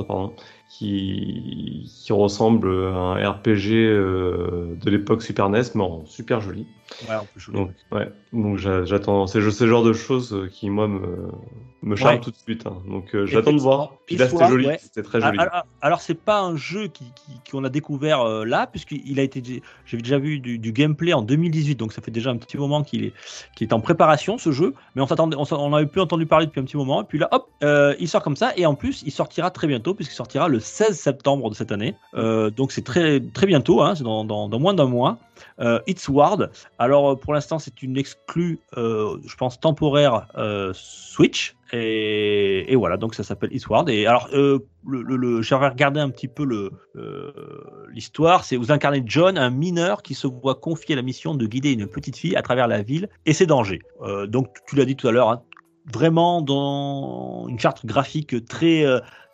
pardon, qui, qui ressemble à un RPG euh, de l'époque Super NES, mais en super joli. Ouais, on peut jouer. Donc, ouais, donc j'a- j'attends. C'est ce genre de choses euh, qui, moi, me, me charme Ouais. tout de suite. hein. Donc euh, j'attends de voir. Puis là, c'était joli. ouais. C'était très joli. Alors, alors- c'est pas un jeu qui, qui- qu'on a découvert euh, là, puisqu'il a été, j'ai déjà vu du, du gameplay en 2018, donc ça fait déjà un petit moment qu'il est, qu'il est en préparation ce jeu, mais on s'attendait, on, on avait plus entendu parler depuis un petit moment, et puis là, hop, euh, il sort comme ça, et en plus, il sortira très bientôt, puisqu'il sortira le 16 septembre de cette année, Euh, donc c'est très très bientôt, hein, c'est dans, dans, dans moins d'un mois. Euh, It's Ward. Alors euh, pour l'instant, c'est une exclue, euh, je pense temporaire euh, Switch. Et, voilà, donc ça s'appelle It's Ward. Et alors, le, j'avais regardé un petit peu le l'histoire. C'est vous incarnez John, un mineur qui se voit confier la mission de guider une petite fille à travers la ville et ses dangers. Donc tu l'as dit tout à l'heure, hein, vraiment dans une charte graphique très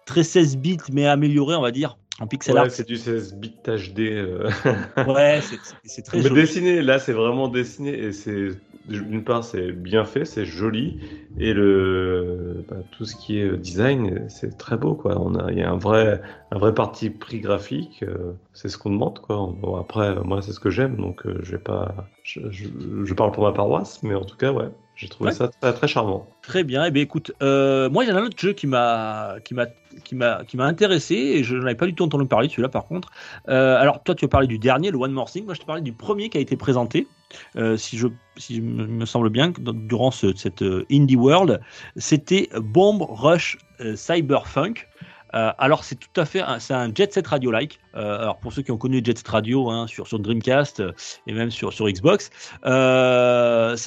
très 16 bits mais améliorée, on va dire, en pixel Ouais, art. c'est du 16 bits HD. euh. Ouais, c'est- très Mais joli. dessiné, là, c'est vraiment dessiné et c'est d'une part c'est bien fait, c'est joli et le bah, tout ce qui est design, c'est très beau quoi. On a il y a un vrai un vrai parti pris graphique, euh, c'est ce qu'on demande quoi. Bon après moi c'est ce que j'aime donc euh, je vais pas je, je, je parle pour ma paroisse mais en tout cas ouais, j'ai trouvé Ouais. ça très très charmant. Très bien. Eh bien, écoute, euh, moi, il y en a un autre jeu qui m'a, qui m'a, qui m'a, qui m'a intéressé et je n'avais pas du tout entendu parler de celui-là, par contre. Euh, alors, toi, tu as parlé du dernier, le One More Thing. Moi, je te parlais du premier qui a été présenté. Euh, si je, si me semble bien, que durant ce- cette Indie World, c'était Bomb Rush Cyberpunk. Euh, alors c'est tout à fait, c'est un Jet Set Radio like. Euh, alors pour ceux qui ont connu Jet Set Radio hein, sur sur Dreamcast euh, et même sur sur Xbox,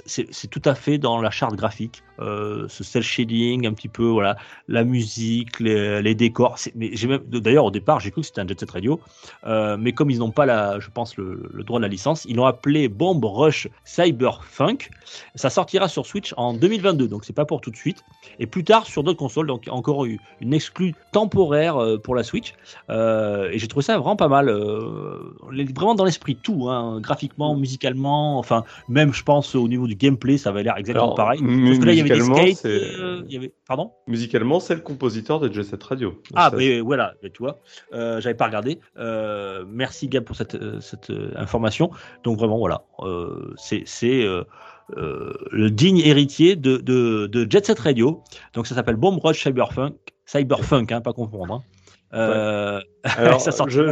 c'est tout à fait dans la charte graphique, ce cel shading un petit peu, voilà, la musique, les, décors. Mais d'ailleurs au départ j'ai cru que c'était un Jet Set Radio, mais comme ils n'ont pas la, je pense le, le droit de la licence, ils l'ont appelé Bomb Rush Cyberpunk. Ça sortira sur Switch en 2022, donc c'est pas pour tout de suite. Et plus tard sur d'autres consoles, donc encore une exclue temporaire euh, pour la Switch. Euh, et j'ai trouvé ça vraiment pas mal. euh, vraiment dans l'esprit tout, hein, graphiquement, musicalement, enfin même je pense au niveau du gameplay, ça va l'air exactement Alors, pareil. Parce que là il y avait des musicalement, skates, euh, y avait, pardon? Musicalement, c'est le compositeur de Jet Set Radio. Ah, Ça, mais voilà, mais tu vois, euh, j'avais pas regardé. Euh, merci Gab pour cette, cette information. Donc vraiment, voilà, euh, c'est euh, le digne héritier de, de, de Jet Set Radio. Donc ça s'appelle Bomb Rush Cyberpunk, Cyberpunk, hein, pas confondre. hein. Euh, Alors, Ça je,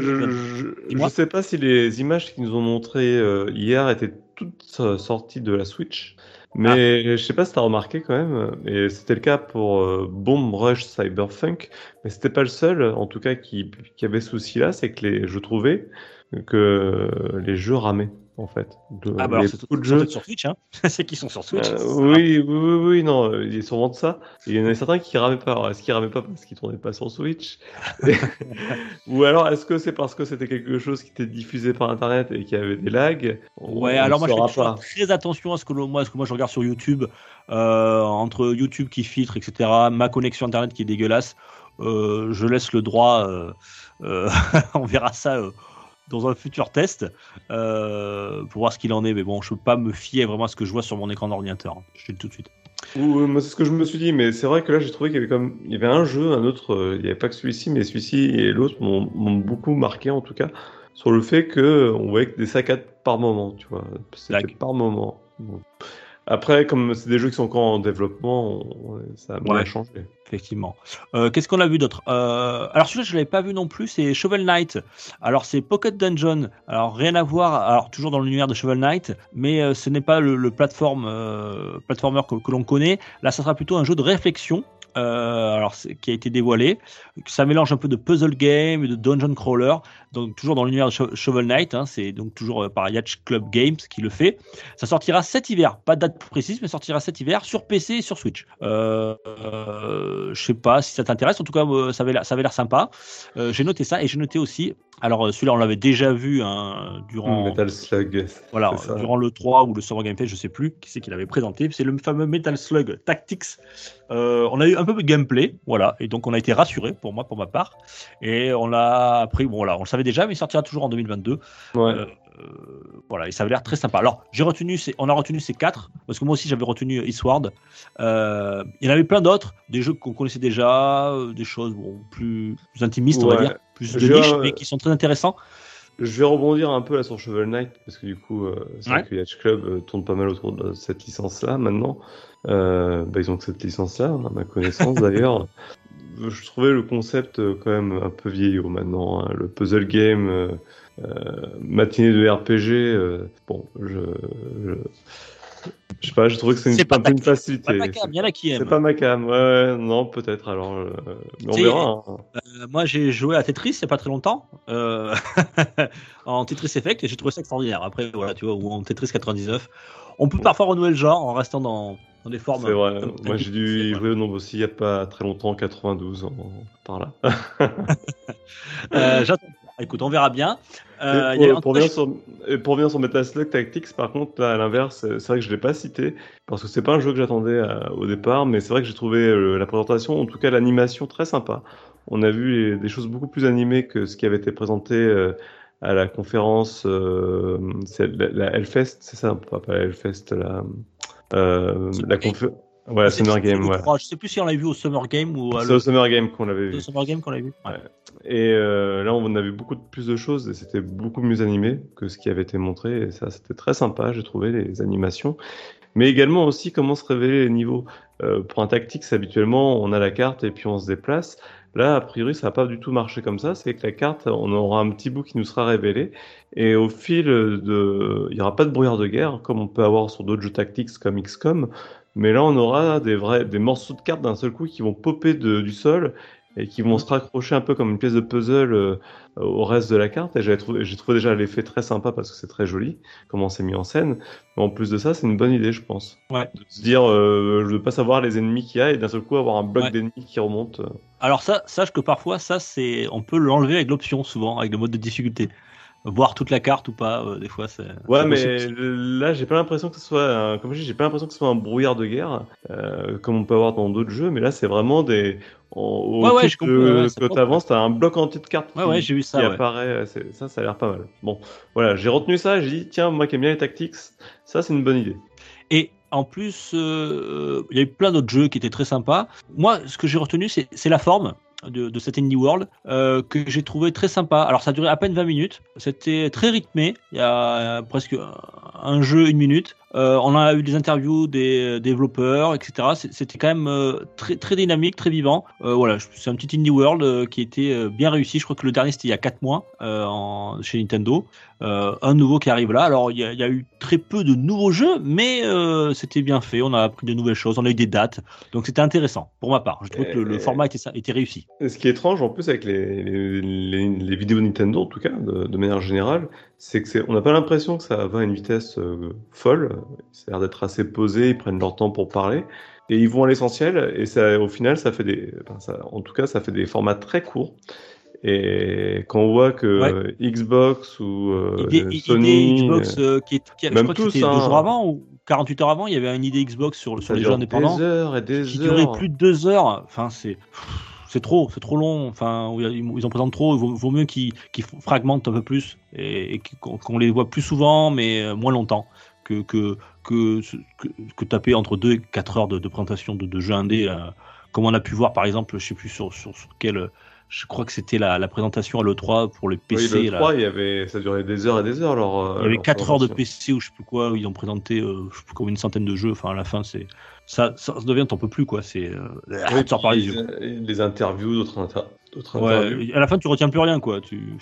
je sais pas si les images qu'ils nous ont montrées euh, hier étaient toutes euh, sorties de la Switch, mais je sais pas si tu as remarqué quand même, et c'était le cas pour euh, Bomb Rush Cyberpunk, mais c'était pas le seul, en tout cas, qui, qui avait ce souci-là, c'est que les, je trouvais que les jeux ramaient, en fait. De, ah bah alors c'est de jeux. sur Switch, hein. c'est qu'ils sont sur Switch. Euh, oui, oui, oui, oui, non, il est sûrement de ça. Et il y en a certains qui ramaient pas. Alors, est-ce qu'ils ramaient pas parce qu'ils tournaient pas sur Switch Ou alors, est-ce que c'est parce que c'était quelque chose qui était diffusé par Internet et qui avait des lags Ouais, on alors moi je fais très attention à ce que moi, ce que moi je regarde sur YouTube, euh, entre YouTube qui filtre, etc., ma connexion internet qui est dégueulasse, euh, je laisse le droit, euh, euh, on verra ça euh, dans un futur test euh, pour voir ce qu'il en est, mais bon, je peux pas me fier vraiment à ce que je vois sur mon écran d'ordinateur, hein. je te le dis tout de suite. Ou, euh, moi, c'est ce que je me suis dit, mais c'est vrai que là, j'ai trouvé qu'il y avait comme, il y avait un jeu, un autre, euh, il n'y avait pas que celui-ci, mais celui-ci et l'autre m'ont m'ont beaucoup marqué, en tout cas, sur le fait que on voyait que des saccades par moment, tu vois. C'était par moment. Après, comme c'est des jeux qui sont encore en développement, on- ça a bien Ouais. changé. Effectivement. Euh, Qu'est-ce qu'on a vu d'autre? Euh, Alors celui-là, je l'avais pas vu non plus. C'est Shovel Knight. Alors c'est Pocket Dungeon. Alors rien à voir. Alors toujours dans l'univers de Shovel Knight, mais euh, ce n'est pas le, le platformer que, que l'on connaît. Là, ça sera plutôt un jeu de réflexion. Euh, alors qui a été dévoilé. Ça mélange un peu de puzzle game et de dungeon crawler. Donc toujours dans l'univers de Sho- Shovel Knight. Hein, c'est donc toujours euh, par Yacht Club Games qui le fait. Ça sortira cet hiver. Pas de date précise, mais sortira cet hiver sur PC et sur Switch. Euh, euh, je sais pas si ça t'intéresse. En tout cas, euh, ça avait l'air, sympa. J'ai noté ça et j'ai noté aussi. Alors euh, celui-là, on l'avait déjà vu hein, durant, Metal Slug. voilà, durant le 3 ou le Summer Game Fest, je sais plus qui c'est qui l'avait présenté. C'est le fameux Metal Slug Tactics. Euh, on a eu un peu de gameplay, voilà, et donc on a été rassuré pour moi, pour ma part. Et on l'a appris, bon voilà, on le savait déjà, mais il sortira toujours en 2022. Ouais. Euh, voilà, et ça avait l'air très sympa. Alors, j'ai retenu, ces- on a retenu ces quatre, parce que moi aussi j'avais retenu Eastward. Euh, il y en avait plein d'autres, des jeux qu'on connaissait déjà, des choses bon, plus, plus intimistes, on va dire, plus de niche, mais qui sont très intéressants. Je vais rebondir un peu là sur Shovel Knight parce que du coup, euh, c'est vrai que Yacht Club euh, tourne pas mal autour de cette licence-là maintenant. Euh, bah, ils ont que cette licence-là, hein, à ma connaissance d'ailleurs. Je trouvais le concept euh, quand même un peu vieillot maintenant. hein. Le puzzle game, euh, euh, matinée de RPG, euh, bon, je, je, je sais pas, j'ai trouvé que c'est C'est une, pas un peu une facilité. ma cam, il y en a qui C'est pas ma cam, ouais, ouais, non, peut-être alors. euh, mais on verra. hein. Euh, moi, j'ai joué à Tetris il n'y a pas très longtemps, euh, en Tetris Effect, et j'ai trouvé ça extraordinaire. Après, voilà, tu vois, ou en Tetris 99. On peut parfois renouer le genre en restant dans, dans des formes. C'est vrai. Moi, j'ai dû y jouer au nombre aussi il n'y a pas très longtemps, en 92, en- par là. Euh, j'attends. Écoute, on verra bien. Euh, y a- pour, revenir sur, pour sur Metaslug Tactics, par contre, là, à l'inverse, c'est vrai que je l'ai pas cité parce que c'est pas un jeu que j'attendais euh, au départ, mais c'est vrai que j'ai trouvé euh, la présentation, en tout cas l'animation, très sympa. On a vu les- des choses beaucoup plus animées que ce qui avait été présenté euh, à la conférence, euh, la, la Hellfest, c'est ça, pas, pas la Hellfest, la, euh, la Game. Ouais, Summer Game, ouais. Je sais plus si on l'a vu au Summer Game ou à C'est le, au Summer Game qu'on l'avait vu. au Summer Game qu'on l'a vu. Ouais. Et euh, là, on a vu beaucoup de plus de choses et c'était beaucoup mieux animé que ce qui avait été montré. Et ça, c'était très sympa, j'ai trouvé, les animations. Mais également aussi comment se révéler les niveaux. Euh, pour un tactique, habituellement, on a la carte et puis on se déplace. Là, a priori, ça n'a pas du tout marché comme ça. C'est que la carte, on aura un petit bout qui nous sera révélé. Et au fil de... Il n'y aura pas de brouillard de guerre, comme on peut avoir sur d'autres jeux tactiques comme XCOM. Mais là, on aura des, vrais... des morceaux de cartes d'un seul coup qui vont popper de- du sol et qui vont se raccrocher un peu comme une pièce de puzzle euh, au reste de la carte. Et j'ai trouvé, déjà l'effet très sympa parce que c'est très joli, comment c'est mis en scène. Mais en plus de ça, c'est une bonne idée, je pense. Ouais. De se dire, euh, je veux pas savoir les ennemis qu'il y a et d'un seul coup avoir un bloc Ouais. d'ennemis qui remonte. Alors ça, sache que parfois, ça, c'est, on peut l'enlever avec l'option souvent, avec le mode de difficulté. Voir toute la carte ou pas, euh, des fois, c'est. Ouais, mais là, j'ai pas l'impression que ce soit, un- comme je dis, j'ai pas l'impression que ce soit un brouillard de guerre, euh, comme on peut avoir dans d'autres jeux, mais là, c'est vraiment des. Au Ouais, ouais, je comprends, que, t'avances, t'as un bloc entier de cartes Ouais, qui, ouais, j'ai vu ça. qui apparaît. Ça, ça a l'air pas mal. Bon, voilà, j'ai retenu ça, j'ai dit, tiens, moi qui aime bien les tactics, ça, c'est une bonne idée. Et en plus, euh, il y a eu plein d'autres jeux qui étaient très sympas. Moi, ce que j'ai retenu, c'est c'est la forme de, de cet Indie World euh, que j'ai trouvé très sympa. Alors, ça a duré à peine 20 minutes. C'était très rythmé. Il y a presque un jeu, une minute. Euh, on a eu des interviews des développeurs, etc. C'était quand même euh, très, très dynamique, très vivant. Euh, voilà, c'est un petit Indie World euh, qui était euh, bien réussi. Je crois que le dernier, c'était il y a 4 mois euh, en, chez Nintendo. Euh, un nouveau qui arrive là. Alors, il y, a, il y a eu très peu de nouveaux jeux, mais euh, c'était bien fait. On a appris de nouvelles choses. On a eu des dates. Donc, c'était intéressant pour ma part. Je trouve que le, format était, réussi. Ce qui est étrange en plus avec les, les, les- les vidéos Nintendo, en tout cas, de, de manière générale, c'est que on n'a pas l'impression que ça va à une vitesse euh, folle. Ça a l'air d'être assez posé, ils prennent leur temps pour parler. Et ils vont à l'essentiel, et ça, au final, ça fait des, enfin, ça, en tout cas, ça fait des formats très courts. Et quand on voit que Ouais. Xbox ou euh, idée, idée Sony, Xbox euh, qui est, qui a- je même crois que tous, c'était deux hein. jours avant ou 48 heures avant, il y avait une idée Xbox sur, sur les jeux indépendants des heures et des qui heures. durait plus de deux heures. Enfin, c'est c'est trop, c'est trop long. Enfin, ils en présentent trop. Il vaut, vaut mieux qu'ils fragmentent un peu plus et, et qu'on qu'on les voit plus souvent, mais euh, moins longtemps que que que, taper entre deux et quatre heures de, de présentation de, de jeux indés, euh, comme on a pu voir par exemple, je sais plus sur sur, sur quel. Je crois que c'était la, la présentation à l'E3 pour les PC. Oui, le là. 3, il y avait, ça durait des heures et des heures. Leur, euh, Il y avait leur 4 heures de. PC ou je sais plus quoi, où ils ont présenté euh, je sais plus une centaine de jeux. Enfin, à la fin, c'est ça, ça, ça devient, t'en peux plus quoi. C'est euh, Oui, les euh, interviews, d'autres inter-. Ouais, à la fin, tu retiens plus rien quoi. Tu,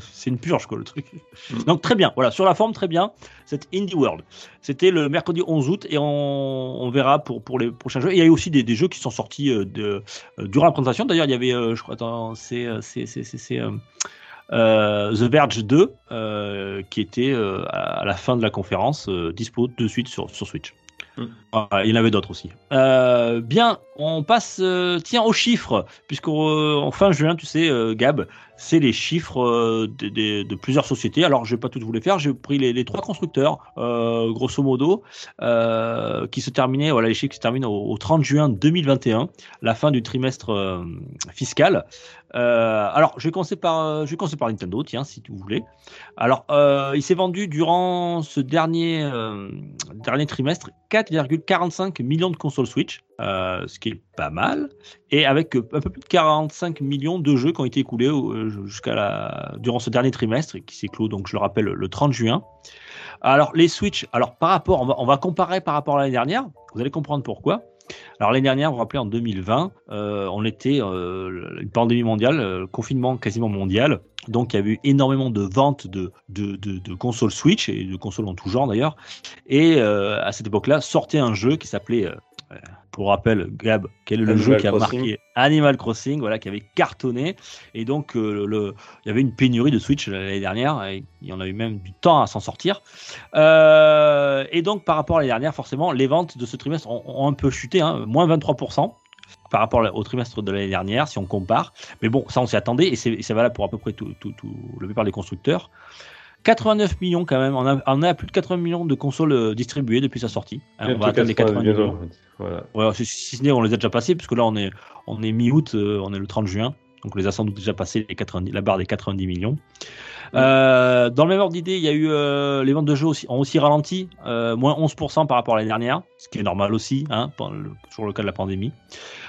c'est une purge quoi le truc. Mm. Donc très bien. Voilà, sur la forme très bien. Cette Indie World. C'était le mercredi 11 août et on, on verra pour pour les prochains jeux. Et il y a eu aussi des, des jeux qui sont sortis euh, de, euh, durant la présentation. D'ailleurs, il y avait, euh, je crois, c'est The Verge 2 euh, qui était à la fin de la conférence dispo de suite sur, sur Switch. Mm. Voilà, il y en avait d'autres aussi. Euh, bien, on passe, euh, tiens, aux chiffres, puisqu'en fin juin, tu sais, euh, Gab, c'est les chiffres euh, de, plusieurs sociétés. Alors, je vais pas toutes vous les faire, j'ai pris les, trois constructeurs, euh, grosso modo, euh, qui se terminaient, voilà, les chiffres qui se terminent au, au 30 juin 2021, la fin du trimestre fiscal. Alors, je vais commencer par, Nintendo, tiens, si vous voulez. Alors, il s'est vendu durant ce dernier trimestre 4,45 millions de consoles Switch, euh, ce qui est pas mal, et avec euh, un peu plus de 45 millions de jeux qui ont été écoulés euh, jusqu'à la, durant ce dernier trimestre, qui s'est clos, donc je le rappelle, le 30 juin. Alors, les Switch, alors par rapport, on va, on va comparer par rapport à l'année dernière, vous allez comprendre pourquoi. Alors l'année dernière, vous vous rappelez, en 2020, euh, on était une pandémie mondiale, euh, confinement quasiment mondial. Donc il y a eu énormément de ventes de, de, de, de consoles Switch et de consoles en tout genre d'ailleurs. Et à cette époque-là, sortait un jeu qui s'appelait, pour rappel, Gab, quel est le Animal jeu qui a Crossing. marqué Animal Crossing, voilà, qui avait cartonné. Et donc euh, le, il y avait une pénurie de Switch l'année dernière. Et il y en a eu même du temps à s'en sortir. Euh, et donc par rapport à l'année dernière, forcément, les ventes de ce trimestre ont, ont un peu chuté, hein, moins 23% par rapport au trimestre de l'année dernière, si on compare. Mais bon, ça, on s'y attendait, et c'est valable pour à peu près tout, tout, tout le plupart des constructeurs. 89 millions quand même, on a, on a plus de 80 millions de consoles euh, distribuées depuis sa sortie. Hein, on va atteindre les 80 millions. Voilà. Ouais, si ce n'est, on les a déjà passés, puisque là, on est, on est mi-août, euh, on est le 30 juin. Donc, on les a sans doute déjà les 90, la barre des 90 millions. Euh, dans le même ordre d'idée, il y a eu euh, les ventes de jeux aussi, ont aussi ralenti, euh, moins 11% par rapport à l'année dernière, ce qui est normal aussi, hein, le- toujours le cas de la pandémie.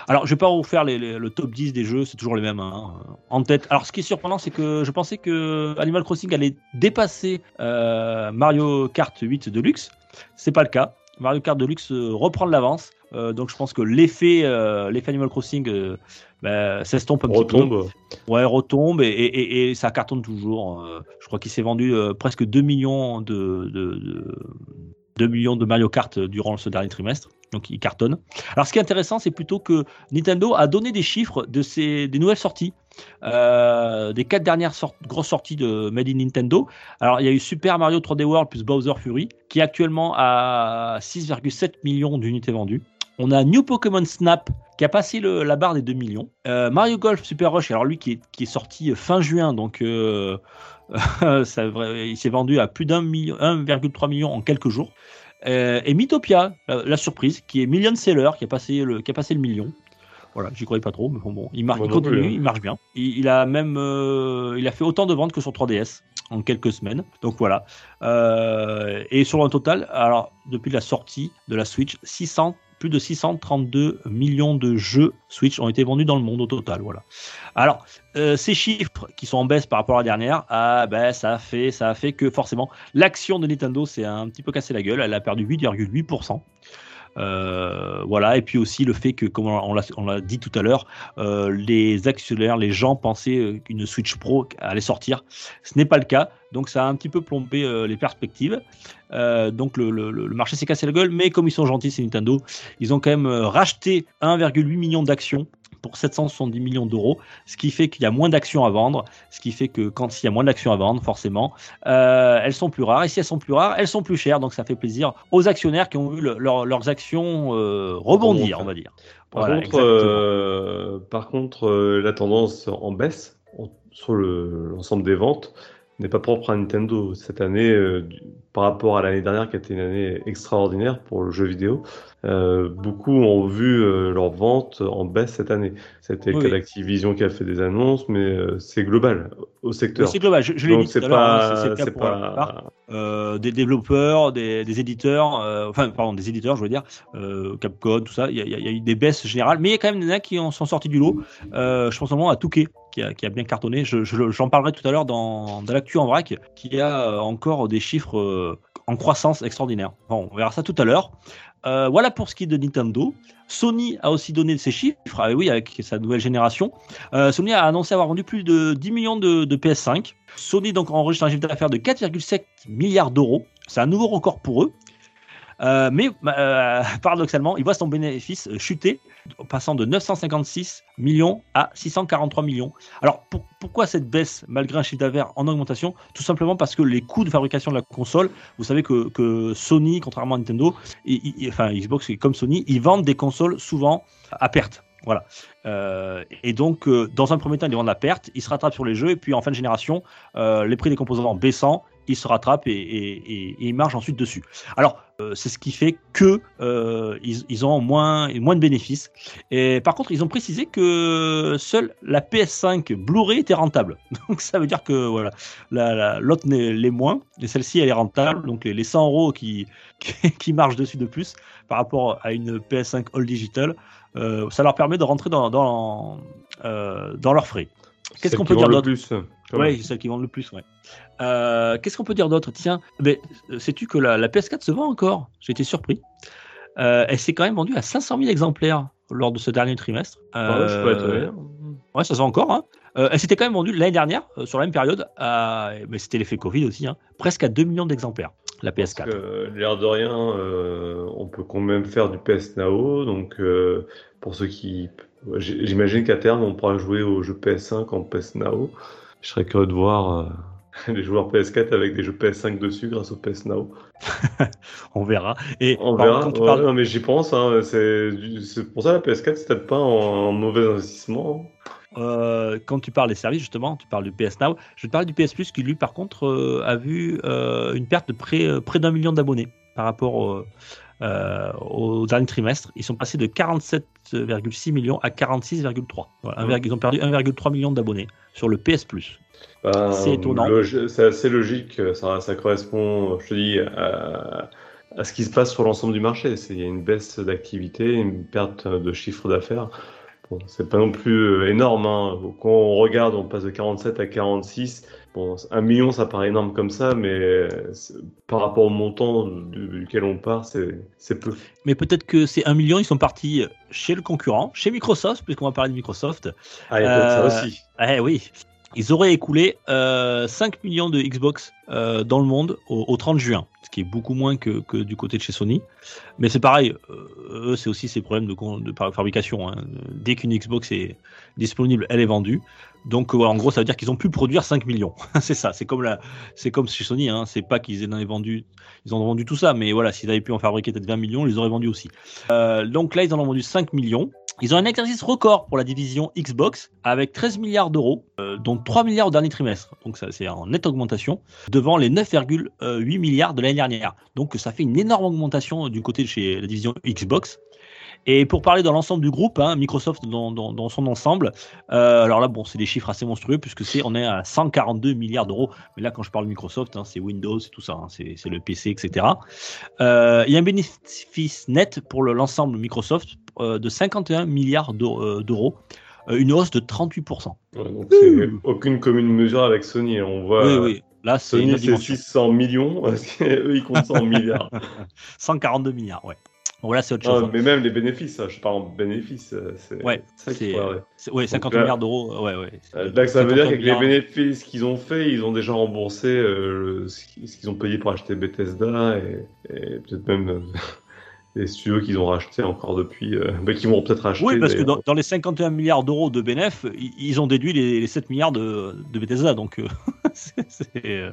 Alors, je vais pas vous faire les- les- le top 10 des jeux, c'est toujours les mêmes hein, en tête. Alors, ce qui est surprenant, c'est que je pensais que Animal Crossing allait dépasser Mario Kart 8 Deluxe. C'est pas le cas. Mario Kart Deluxe reprend de l'avance. Euh, donc, je pense que l'effet euh, l'effet Animal Crossing euh, bah, s'estompe un petit peu. Retombe. Ouais, retombe et, et- ça cartonne toujours. Euh, je crois qu'il s'est vendu euh, presque 2 millions de, de, de- 2 millions de Mario Kart durant ce dernier trimestre. Donc il cartonne. Alors ce qui est intéressant, c'est plutôt que Nintendo a donné des chiffres de ses, des nouvelles sorties. Euh, des quatre dernières sort- grosses sorties de Made in Nintendo. Alors il y a eu Super Mario 3D World plus Bowser Fury, qui est actuellement à 6,7 millions d'unités vendues. On a New Pokémon Snap qui a passé le- la barre des 2 millions. Euh, Mario Golf Super Rush, alors lui qui est, qui est sorti fin juin, donc euh, ça, il s'est vendu à plus d'un million, 1,3 million en quelques jours. Euh, et Mythopia, la, la surprise, qui est million seller, qui a passé le, qui a passé le million. Voilà, j'y croyais pas trop, mais bon, bon il, mar- Moi il continue, hein. il marche bien. Il, il a même, euh, il a fait autant de ventes que sur 3DS en quelques semaines. Donc voilà. Euh, et sur le total, alors depuis la sortie de la Switch, 600, plus de 632 millions de jeux Switch ont été vendus dans le monde au total. Voilà. Alors euh, ces chiffres qui sont en baisse par rapport à la dernière, ah ben ça a fait, ça a fait que forcément l'action de Nintendo s'est un petit peu cassé la gueule. Elle a perdu 8,8%. Euh, voilà, et puis aussi le fait que, comme on l'a- dit tout à l'heure, euh, les actionnaires, les gens pensaient euh, qu'une Switch Pro allait sortir. Ce n'est pas le cas, donc ça a un petit peu plombé les perspectives. Donc le, marché s'est cassé la gueule, mais comme ils sont gentils, c'est Nintendo, ils ont quand même racheté 1,8 million d'actions pour 770 millions d'euros, ce qui fait qu'il y a moins d'actions à vendre, ce qui fait que quand il y a moins d'actions à vendre, forcément, euh, elles sont plus rares. Et si elles sont plus rares, elles sont plus chères. Donc ça fait plaisir aux actionnaires qui ont vu le- leur- leurs actions euh, rebondir, on va dire. Par Voilà, contre, euh, par contre euh, la tendance en baisse sur le- l'ensemble des ventes n'est pas propre à Nintendo. Cette année, euh, par rapport à l'année dernière, qui a été une année extraordinaire pour le jeu vidéo, euh, beaucoup ont vu euh, leurs ventes en baisse cette année. C'était Oui, d'Activision qui a fait des annonces, mais euh, c'est global au secteur. C'est global, je, je l'ai dit tout c'est à l'heure, hein, pas, c'est- le cas la pas, des développeurs, des, des éditeurs, enfin, pardon, des éditeurs, je veux dire, Capcom, tout ça. Il y, a- y y eu des baisses générales, mais il y a quand même des nains qui en sont sortis du lot. Je pense notamment à Touquet, qui a, bien cartonné. Je- je- J'en parlerai tout à l'heure dans, l'actu en vrac, qui a euh, encore des chiffres euh, en croissance extraordinaire. Bon, on verra ça tout à l'heure. Euh, voilà pour ce qui est de Nintendo. Sony a aussi donné ses chiffres, ah oui, avec sa nouvelle génération. Sony a annoncé avoir vendu plus de 10 millions de, de PS5. Sony donc enregistre un chiffre d'affaires de 4,7 milliards d'euros. C'est un nouveau record pour eux. Mais paradoxalement, il voit son bénéfice chuter passant de 956 millions à 643 millions. Alors pourquoi cette baisse malgré un chiffre d'affaires en augmentation? Tout simplement parce que les coûts de fabrication de la console, vous savez que, Sony, contrairement à Nintendo, enfin Xbox comme Sony, ils vendent des consoles souvent à perte. Voilà. Euh, et donc, euh, dans un premier temps, ils vendent la perte, ils se rattrapent sur les jeux, et puis en fin de génération, euh, les prix des composants baissant, ils se rattrapent et, et, ils marchent ensuite dessus. Alors, c'est ce qui fait que ils, ont moins, moins de bénéfices. Et par contre, ils ont précisé que seule la PS5 Blu-ray était rentable. Donc, ça veut dire que voilà, l'autre l'est moins, et celle-ci elle est rentable. Donc, les, 100 euros qui marchent dessus de plus par rapport à une PS5 All Digital. Euh, ça leur permet de rentrer dans, dans, euh, dans leurs frais. Qu'est-ce qu'on peut dire d'autre Oui, celles qui vendent le plus, ouais. Euh, qu'est-ce qu'on peut dire d'autre? Tiens, mais sais-tu que la, PS4 se vend encore? J'ai été surpris. elle s'est quand même vendue à 500 000 exemplaires lors de ce dernier trimestre. Ah je peux être Ouais, ça se vend encore. Hein. elle s'était quand même vendue l'année dernière, sur la même période, mais c'était l'effet Covid aussi, hein, presque à 2 millions d'exemplaires la PS4. L'air de rien, euh, on peut quand même faire du PS Now. Donc, euh, pour ceux qui. J'imagine qu'à terme, on pourra jouer au jeu PS5 en PS Now. Je serais curieux de voir euh, les joueurs PS4 avec des jeux PS5 dessus grâce au PS Now. on verra. Et on verra. non, mais j'y pense. Hein, c'est pour ça la PS4, c'est peut-être pas un mauvais investissement. Euh, quand tu parles des services, justement, tu parles du PS Now. Je vais te parler du PS Plus qui, lui, par contre, euh, a vu euh, une perte de près, près d'un million d'abonnés par rapport au, dernier trimestre. Ils sont passés de 47,6 millions à 46,3. Ils ont perdu 1,3 million d'abonnés sur le PS Plus. Ben, c'est étonnant. C'est assez logique. Ça, ça, correspond, je te dis, à, à ce qui se passe sur l'ensemble du marché. Il y a une baisse d'activité, une perte de chiffre d'affaires. Bon, c'est pas non plus euh, énorme. Hein. Quand on regarde, on passe de 47 à 46. Bon, un million, ça paraît énorme comme ça, mais par rapport au montant duquel on part, c'est peu. Mais peut-être que ces un million, ils sont partis chez le concurrent, chez Microsoft, puisqu'on va parler de Microsoft. Ah, il y a ça euh, aussi. Eh oui. Ils auraient écoulé euh, 5 millions de Xbox euh, dans le monde au, 30 juin, beaucoup moins que, du côté de chez Sony. Mais c'est pareil, euh, eux, c'est aussi ces problèmes de, de fabrication. Hein. Dès qu'une Xbox est disponible, elle est vendue. Donc voilà, en gros, ça veut dire qu'ils ont pu produire 5 millions. c'est ça, c'est comme, la, c'est comme chez Sony, hein. c'est pas qu'ils aient vendu, ils ont vendu tout ça, mais voilà, s'ils avaient pu en fabriquer peut-être 20 millions, ils les auraient vendus aussi. Euh, donc là, ils en ont vendu 5 millions. Ils ont un exercice record pour la division Xbox avec 13 milliards d'euros, euh, dont 3 milliards au dernier trimestre. Donc ça, c'est en nette augmentation devant les 9,8 milliards de l'année dernière. Donc ça fait une énorme augmentation du côté de chez la division Xbox. Et pour parler dans l'ensemble du groupe, hein, Microsoft dans, dans, son ensemble, euh, alors là, bon, c'est des chiffres assez monstrueux puisque c'est on est à 142 milliards d'euros. Mais là, quand je parle de Microsoft, hein, c'est Windows, c'est tout ça, hein, c'est le PC, etc. Euh, il y a un bénéfice net pour l'ensemble Microsoft euh, de 51 milliards d'euros. Une hausse de 38%. donc c'est aucune commune mesure avec Sony. On voit oui, oui. Là, Sony, c'est 600 millions. eux, ils comptent 100 milliards. 142 milliards, ouais. Bon, là, c'est autre chose. Hein. mais même les bénéfices, je parle en bénéfices. Euh, c'est ouais, c'est ouais, 50 milliards d'euros. Euh, ouais, ouais. Euh, ça veut dire qu'avec les bénéfices qu'ils ont fait, ils ont déjà remboursé ce qu'ils ont payé pour acheter Bethesda et, et peut-être même les studios qu'ils ont rachetés encore depuis, mais qui vont peut-être racheter. Oui, parce que dans, les 51 milliards d'euros de bénéfices, ils ont déduit les, 7 milliards de, de Bethesda. Donc, c'est.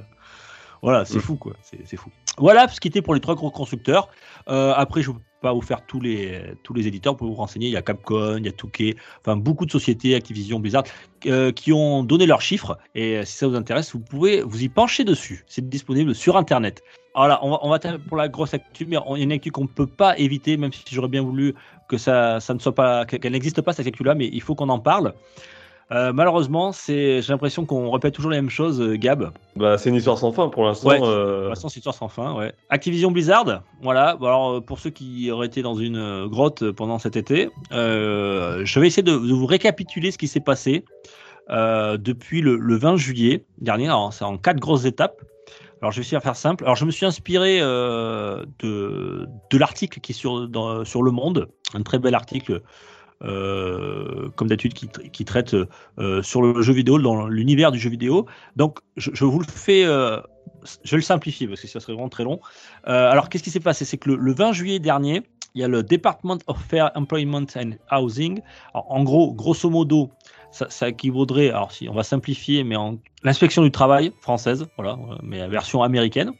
Voilà, c'est mm. fou, quoi. C'est fou. Voilà ce qui était pour les trois gros constructeurs. Euh, après, je ne peux pas vous faire tous les, tous les éditeurs pour vous renseigner. Il y a Capcom, il y a Touquet, enfin beaucoup de sociétés, Activision, Blizzard, euh, qui ont donné leurs chiffres. Et euh, si ça vous intéresse, vous pouvez vous y pencher dessus. C'est disponible sur Internet. Voilà, on va, on va pour la grosse actu, mais il y a une actu qu'on ne peut pas éviter, même si j'aurais bien voulu que ça, ça ne soit pas, qu'elle n'existe pas cette actu-là, mais il faut qu'on en parle. Euh, malheureusement, c'est, j'ai l'impression qu'on répète toujours les mêmes choses, euh, Gab. Bah, c'est une histoire sans fin pour l'instant. Euh. Pour l'instant, c'est une histoire sans fin. Ouais. Activision Blizzard, voilà. alors, pour ceux qui auraient été dans une grotte pendant cet été, je vais essayer de, vous récapituler ce qui s'est passé depuis le, 20 juillet dernier. C'est en quatre grosses étapes. Alors, je vais essayer de faire simple. Alors, je me suis inspiré de, de l'article qui est sur, sur Le Monde, un très bel article comme d'habitude, qui, traite euh, sur le jeu vidéo, dans l'univers du jeu vidéo. Donc, je, vous le fais, euh, je le simplifier parce que ça serait vraiment très long. alors, qu'est-ce qui s'est passé? C'est que le, 20 juillet dernier, il y a le Department of Fair Employment and Housing. En gros, grosso modo, ça, ça, équivaudrait, alors si on va simplifier, mais en l'inspection du travail française, voilà, mais version américaine.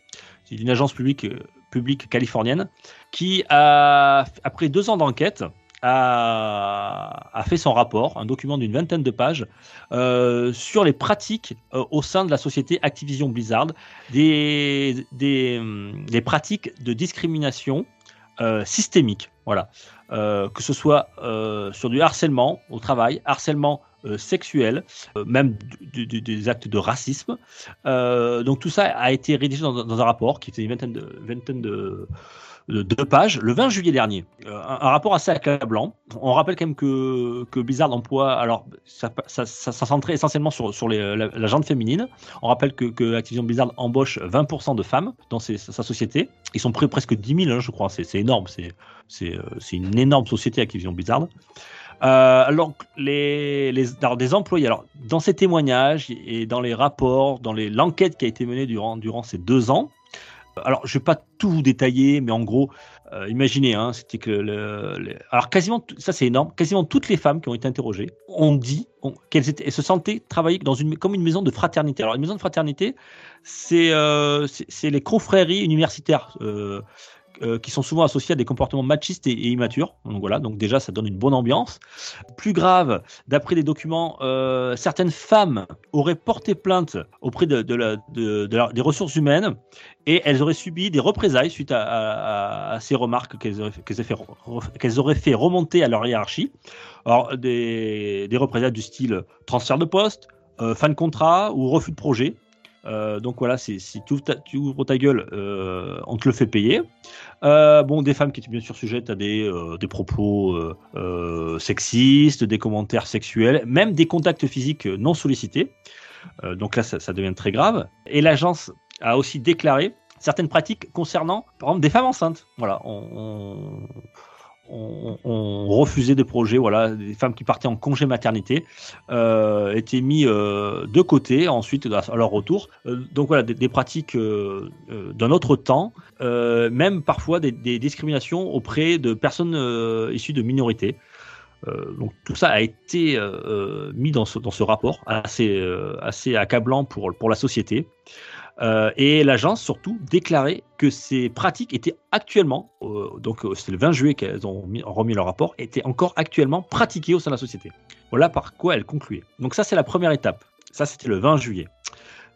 C'est une agence publique, publique californienne qui a, après deux ans d'enquête, a, a, fait son rapport, un document d'une vingtaine de pages, euh, sur les pratiques euh, au sein de la société Activision Blizzard, des, des, pratiques de discrimination euh, systémique. Voilà. Que ce soit sur du harcèlement au travail, harcèlement sexuel, même des actes de racisme. Donc tout ça a été rédigé dans, un rapport qui fait une vingtaine de, vingtaine de, de deux pages le 20 juillet dernier. Euh, un, rapport assez accablant. On rappelle quand même que, que Blizzard emploie, alors ça, ça, ça, essentiellement sur, sur les, la, la gente féminine. On rappelle que, que, Activision Blizzard embauche 20% de femmes dans sa société. Ils sont près, presque 10 000, hein, je crois. C'est énorme. C'est une énorme société Activision Blizzard. Euh, alors, les, les alors, des employés, alors, dans ces témoignages et dans les rapports, dans l'enquête qui a été menée durant, durant ces deux ans, alors, je vais pas tout vous détailler, mais en gros, euh, imaginez, hein, c'était que alors quasiment, ça c'est énorme, quasiment toutes les femmes qui ont été interrogées ont dit qu'elles se sentaient travailler dans une, comme une maison de fraternité. Alors, une maison de fraternité, c'est euh, les confréries universitaires. Euh, euh, qui sont souvent associés à des comportements machistes et, immatures. Donc voilà, donc déjà ça donne une bonne ambiance. Plus grave, d'après les documents, euh, certaines femmes auraient porté plainte auprès de, des ressources humaines et elles auraient subi des représailles suite à, ces remarques qu'elles auraient, auraient fait remonter à leur hiérarchie. Alors des, des représailles du style transfert de poste, euh, fin de contrat ou refus de projet. Euh, donc voilà, si tu ouvres ta, gueule, euh, on te le fait payer. Euh, bon, des femmes qui étaient bien sûr sujettes à des, propos sexistes, des commentaires sexuels, même des contacts physiques non sollicités. donc là, ça, devient très grave. Et l'agence a aussi déclaré certaines pratiques concernant, par exemple, des femmes enceintes. Voilà, on on, on, refusait des projets, voilà, des femmes qui partaient en congé maternité euh, étaient mis euh, de côté ensuite à leur retour. Euh, donc voilà, des, des pratiques d'un autre temps, même parfois des, des, discriminations auprès de personnes issues de minorités. donc tout ça a été mis dans ce, dans ce rapport assez, assez accablant pour, pour la société. Euh, et l'agence surtout déclarait que ces pratiques étaient actuellement, euh, donc euh, c'était le 20 juillet qu'elles ont mis, remis leur rapport, étaient encore actuellement pratiquées au sein de la société. Voilà par quoi elle concluait. Donc ça c'est la première étape. Ça c'était le 20 juillet.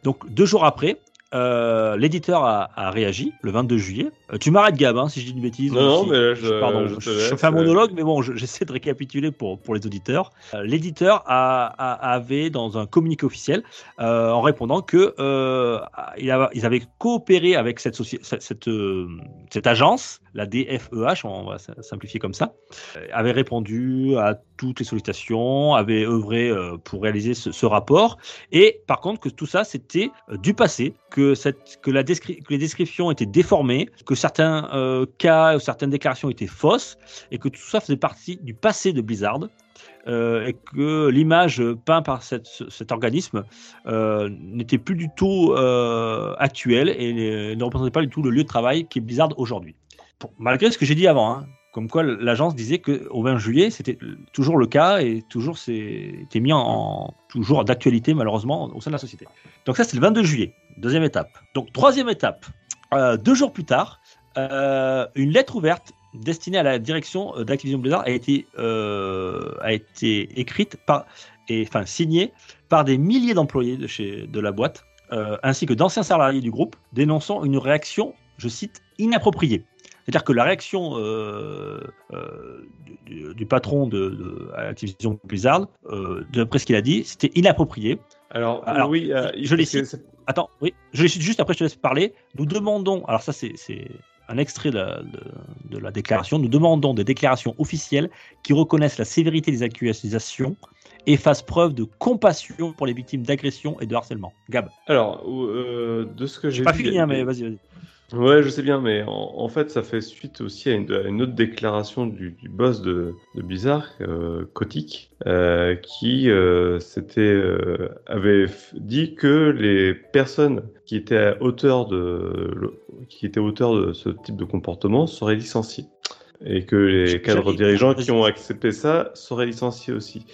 Donc deux jours après, euh, l'éditeur a, a, réagi le 22 juillet. Euh, tu m'arrêtes, Gab, hein, si je dis une bêtise. Non, si, mais je, pardon, je, je, je fais un monologue, mais bon, j'essaie de récapituler pour, pour les auditeurs. Euh, l'éditeur avait, dans un communiqué officiel, euh, en répondant que euh, il ils avaient coopéré avec cette, cette, cette, euh, cette, agence, la DFEH, on va simplifier comme ça, avait répondu à toutes les sollicitations, avait œuvré pour réaliser ce, rapport, et par contre que tout ça, c'était du passé, que, la descri que les descriptions étaient déformées, que certains euh, cas, certaines déclarations étaient fausses, et que tout ça faisait partie du passé de Blizzard. Euh, et que l'image peinte par cet organisme euh, n'était plus du tout euh, actuelle et ne représentait pas du tout le lieu de travail qui est Blizzard aujourd'hui. Malgré ce que j'ai dit avant, hein, comme quoi l'agence disait qu'au 20 juillet, c'était toujours le cas et toujours c'était mis en, en toujours d'actualité malheureusement au sein de la société. Donc ça c'est le 22 juillet, deuxième étape. Donc troisième étape, euh, deux jours plus tard, euh, une lettre ouverte destinée à la direction d'Activision Blizzard a été, euh, a été écrite par, et enfin signée par des milliers d'employés de, de la boîte, ainsi que d'anciens salariés du groupe, dénonçant une réaction, je cite, inappropriée. C'est-à-dire que la réaction euh, euh, du, du, patron de, de Activision Blizzard, euh, d'après ce qu'il a dit, c'était inapproprié. Alors, alors oui, je les cite. Attends, oui, je les cite juste après, je te laisse parler. Nous demandons, alors ça c'est un extrait de la, de, de la, déclaration. Nous demandons des déclarations officielles qui reconnaissent la sévérité des accusations et fassent preuve de compassion pour les victimes d'agression et de harcèlement. Gab. Alors, euh, de ce que j'ai pas fini, hein, mais vas-y, vas-y. Ouais, je sais bien, mais en, en, fait, ça fait suite aussi à une, à une autre déclaration du, du, boss de, de Blizzard, euh, Kotick, euh, qui euh, euh avait dit que les personnes qui étaient auteurs de, qui étaient auteurs de ce type de comportement seraient licenciées. Et que les cadres dirigeants qui ont accepté ça seraient licenciés aussi.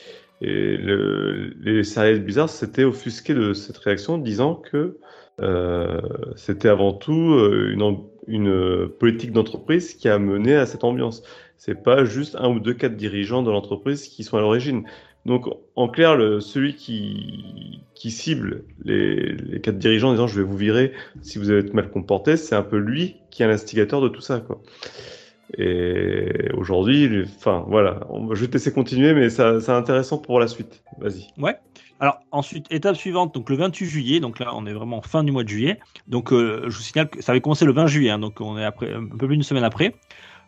Et le- les salariés de Blizzard s'étaient offusqués de cette réaction, disant que c'était avant tout euh, une, une politique d'entreprise qui a mené à cette ambiance. C'est pas juste un ou deux cadres dirigeants de l'entreprise qui sont à l'origine. Donc, en clair, celui qui, cible les, les cadres dirigeants en disant je vais vous virer si vous êtes mal comporté, c'est un peu lui qui est l'instigateur de tout ça, quoi. Et aujourd'hui, enfin voilà, je vais te laisser continuer, mais c'est intéressant pour la suite. Vas-y. Alors ensuite, étape suivante, donc le 28 juillet, donc là on est vraiment fin du mois de juillet. Donc euh, je vous signale que ça avait commencé le 20 juillet, hein, donc on est après, un peu plus d'une semaine après.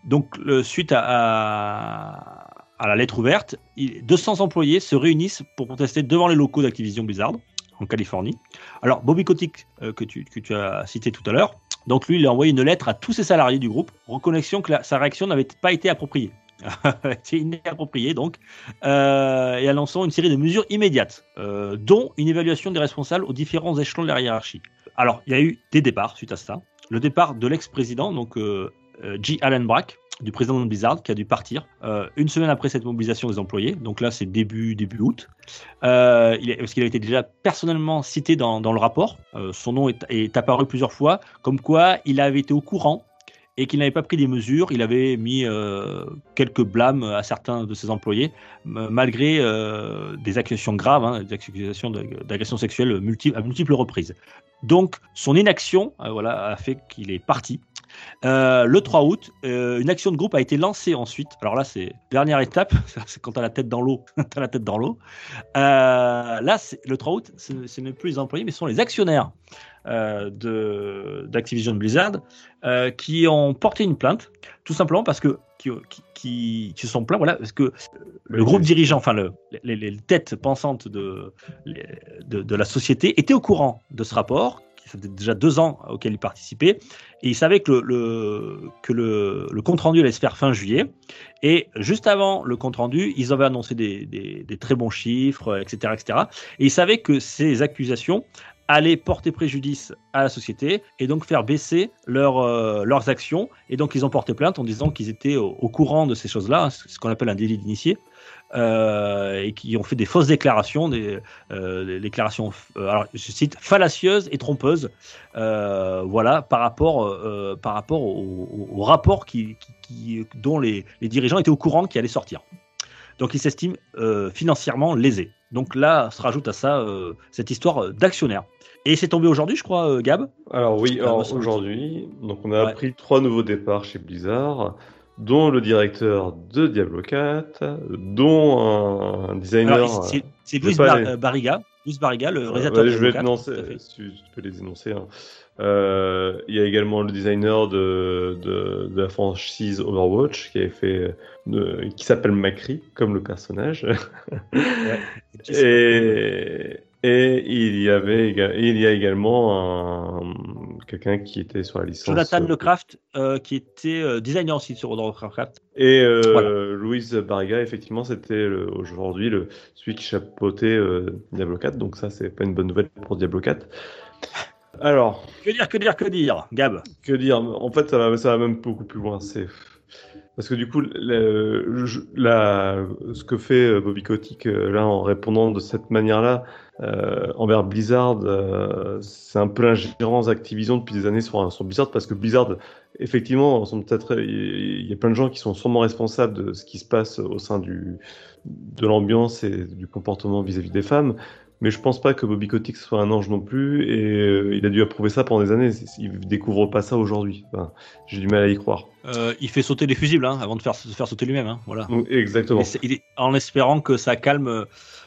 Donc suite à, à, la lettre ouverte, il- 200 employés se réunissent pour protester devant les locaux d'Activision Blizzard en Californie. Alors Bobby Kotick, euh, que, tu, que tu as cité tout à l'heure, donc lui il a envoyé une lettre à tous ses salariés du groupe, reconnaissant que sa réaction n'avait pas été appropriée. C'est inapproprié donc euh, et annonçant une série de mesures immédiates, euh, dont une évaluation des responsables aux différents échelons de la hiérarchie. Alors, il y a eu des départs suite à ça. Le départ de l'ex-président, donc euh, euh, J. Allen Brack, du président de Blizzard, qui a dû partir euh, une semaine après cette mobilisation des employés. Donc là, c'est début, début août. Euh, parce qu'il a été déjà personnellement cité dans, le rapport. Euh, son nom est, apparu plusieurs fois, comme quoi il avait été au courant et qu'il n'avait pas pris des mesures. Il avait mis quelques blâmes à certains de ses employés, malgré des accusations graves, hein, des accusations de- d'agression sexuelle multi- à multiples reprises. Donc, son inaction voilà, a fait qu'il est parti. Euh, le 3 août, euh, une action de groupe a été lancée ensuite. Alors là, c'est dernière étape, c'est quand tu as la tête dans l'eau, tu la tête dans l'eau. Euh, là, le 3 août, ce n'est plus les employés, mais ce sont les actionnaires d'Activision Blizzard qui ont porté une plainte, tout simplement parce que qui, qui, qui- qui se sont plaints, voilà, parce que le groupe dirigeant, enfin le, les, les têtes pensantes de, les- de, de la société étaient au courant de ce rapport, faisait déjà deux ans auquel ils participaient, et ils savaient que le, que le, compte rendu allait se faire fin juillet. Et juste avant le compte rendu, ils avaient annoncé des, des- très bons chiffres, etc., etc. Et ils savaient que ces accusations allaient porter préjudice à la société et donc faire baisser euh, leurs actions. Et donc ils ont porté plainte en disant qu'ils étaient au, au courant de ces choses-là, ce qu'on appelle un délit d'initié. Euh, et qui ont fait des fausses déclarations, des, euh, des déclarations, euh, alors je cite, fallacieuses et trompeuses, voilà, par rapport, par rapport au, au- au rapport qui, qui- qui- dont les, les dirigeants étaient au courant qui allait sortir. Donc ils s'estiment financièrement lésés. Donc là se rajoute à ça cette histoire d'actionnaire. Et c'est tombé aujourd'hui, je crois, Gab? Alors oui, Ah, semble-t-il. aujourd'hui, donc on a Ouais. appris trois nouveaux départs chez Blizzard, dont le directeur de Diablo 4, dont un, un designer. C'est- je Luis Bar- euh, Barriga, Luis Barriga, le euh, réalisateur ouais, de je vais Diablo te 4, tout à énoncer, tu tu peux les énoncer. hein. Euh, il y a également le designer de, de, de la franchise Overwatch qui avait fait, de- qui s'appelle Macri, comme le personnage. Et, et il y avait il y a également un, quelqu'un qui était sur la licence. Jonathan euh, Lecraft, euh, qui était euh, designer aussi sur World of Warcraft. Et euh, Voilà. Louise Barriga, effectivement, c'était aujourd'hui le, celui qui chapeautait Diablo 4. Donc ça, c'est pas une bonne nouvelle pour Diablo 4. Alors, Que dire, que dire, que dire, Gab? Que dire? En fait, ça va, ça va même beaucoup plus loin. C'est parce que du coup, la- ce que fait Bobby Kotick là en répondant de cette manière-là euh, envers Blizzard, euh, c'est un peu l'ingérence Activision depuis des années sur, sur Blizzard parce que Blizzard, effectivement, il y a plein de gens qui sont sûrement responsables de ce qui se passe au sein du de l'ambiance et du comportement vis-à-vis des femmes. Mais je pense pas que Bobby Kotick soit un ange non plus, et euh, il a dû approuver ça pendant des années. Il découvre pas ça aujourd'hui. Enfin, J'ai du mal à y croire. Euh, Il fait sauter les fusibles hein, avant de faire, se faire sauter lui-même. hein, voilà. Donc, Exactement. Et c'est- il est- en espérant que ça calme euh,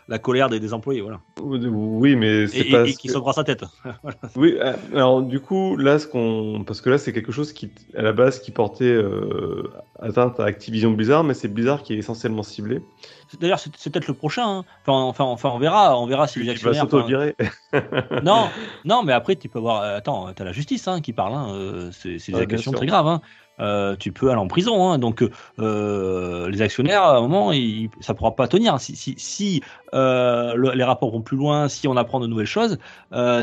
la colère des, des employés. Voilà. Oui, mais Et, c'est et- pas. et ce qui que- sa tête. Oui, euh, alors du coup, là, ce qu'on, parce que là, c'est quelque chose qui, à la base, qui portait euh, atteinte à Activision Blizzard, mais c'est Blizzard qui est essentiellement ciblé. D'ailleurs, c'est peut-être le prochain. hein. Enfin, enfin, enfin, on verra. On verra si les Tu vas actionnaires. enfin, non, non, mais après, tu peux voir. euh, Attends, t'as la justice hein, qui parle. hein, euh, c'est des Ah, accusations très graves. hein. Euh, tu peux aller en prison. hein. Donc, euh, les actionnaires, à un moment, ils, ça pourra pas tenir. Si, si, si euh, le- les rapports vont plus loin, si on apprend de nouvelles choses,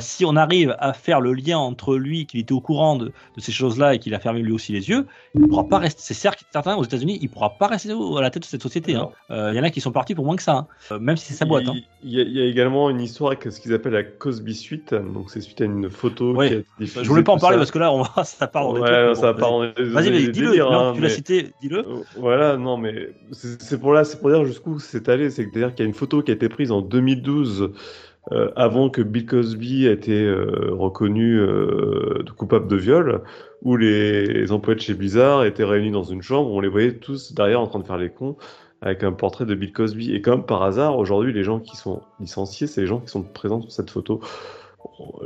si on arrive à faire le lien entre lui, qu'il était au courant de, de ces choses-là et qu'il a fermé lui aussi les yeux, il pourra pas rester. C'est certes certain aux États-Unis, il pourra pas rester à la tête de cette société. hein. Il y en a qui sont partis pour moins que ça, hein. Même si c'est sa boîte. Il, y a, il y a également une histoire avec ce qu'ils appellent la Cosby Suite. Donc, c'est suite à une photo Ouais. qui a été. Je voulais pas en parler ça. parce que là, on va, ça part des Ouais, ça bon, part. Vas-y, dis-le. hein, tu l'as mais- cité, dis-le. Euh, Voilà, non, mais c'est pour là, c'est pour dire jusqu'où c'est allé. C'est-à-dire qu'il y a une photo qui a été prise en 2012, euh, avant que Bill Cosby ait été euh, reconnu euh, coupable de viol, où les, les employés de chez Blizzard étaient réunis dans une chambre, où on les voyait tous derrière en train de faire les cons, avec un portrait de Bill Cosby. Et comme par hasard, aujourd'hui, les gens qui sont licenciés, c'est les gens qui sont présents sur cette photo.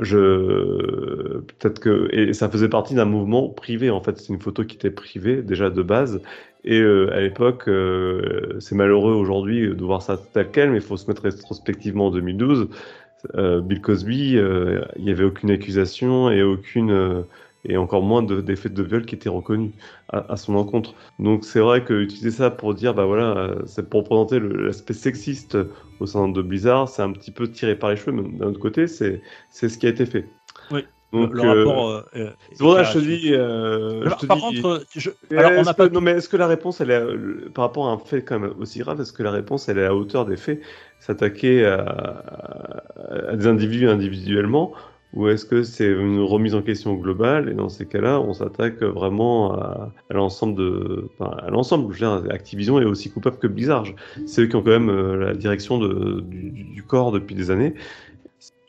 Je peut-être que et ça faisait partie d'un mouvement privé en fait. C'est une photo qui était privée déjà de base. Et euh, à l'époque, euh, c'est malheureux aujourd'hui de voir ça tel quel, mais il faut se mettre rétrospectivement en 2012. Euh, Bill Cosby, il n'y avait aucune accusation et aucune et encore moins de- d'effets de, viol qui étaient reconnus à, à son encontre. Donc c'est vrai que utiliser ça pour dire bah voilà, euh, c'est pour présenter l'aspect sexiste au sein de Blizzard, c'est un petit peu tiré par les cheveux, mais d'un autre côté, c'est ce qui a été fait. Oui. Donc le euh, rapport. euh, c'est pour ça je te dis. euh, là-dessus. je te Par dis- contre, je- alors on que-. Non, mais est-ce que la réponse, elle est, par rapport à un fait quand même aussi grave, est-ce que la réponse, elle est à la hauteur des faits, s'attaquer à, à des individus individuellement, ou est-ce que c'est une remise en question globale, et dans ces cas-là, on s'attaque vraiment à, l'ensemble de, enfin, à l'ensemble, Activision est aussi coupable que Blizzard. C'est eux qui ont quand même euh, la direction du corps depuis des années.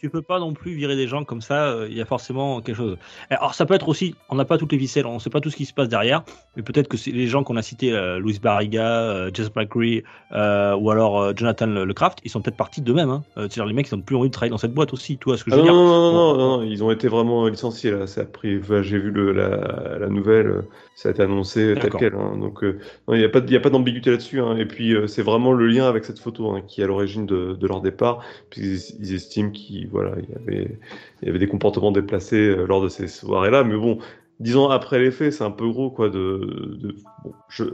Tu peux pas non plus virer des gens comme ça, euh, il y a forcément quelque chose. Alors ça peut être aussi, on n'a pas toutes les ficelles, on ne sait pas tout ce qui se passe derrière, mais peut-être que les gens qu'on a cités, euh, Louis Barriga, euh, Jess McCree, ou alors Jonathan Le- Lecraft, ils sont peut-être partis d'eux-mêmes. Hein. C'est-à-dire les mecs ils n'ont plus envie de travailler dans cette boîte aussi, tu vois ce que je Ah veux non, dire non, non, non, non, non, ils ont été vraiment licenciés là. Ça a pris, enfin, j'ai vu le, la, la nouvelle, ça a été annoncé tel quel. hein. Donc, il n'y a pas, de- il y a pas d'ambiguïté là-dessus. hein. Et puis, c'est vraiment le lien avec cette photo qui est à l'origine de, de leur départ, puisqu'ils ils estiment qu'il voilà, il y avait, il y avait des comportements déplacés euh, lors de ces soirées-là. Mais bon, disons après les faits, c'est un peu gros quoi. De, de- bon, je,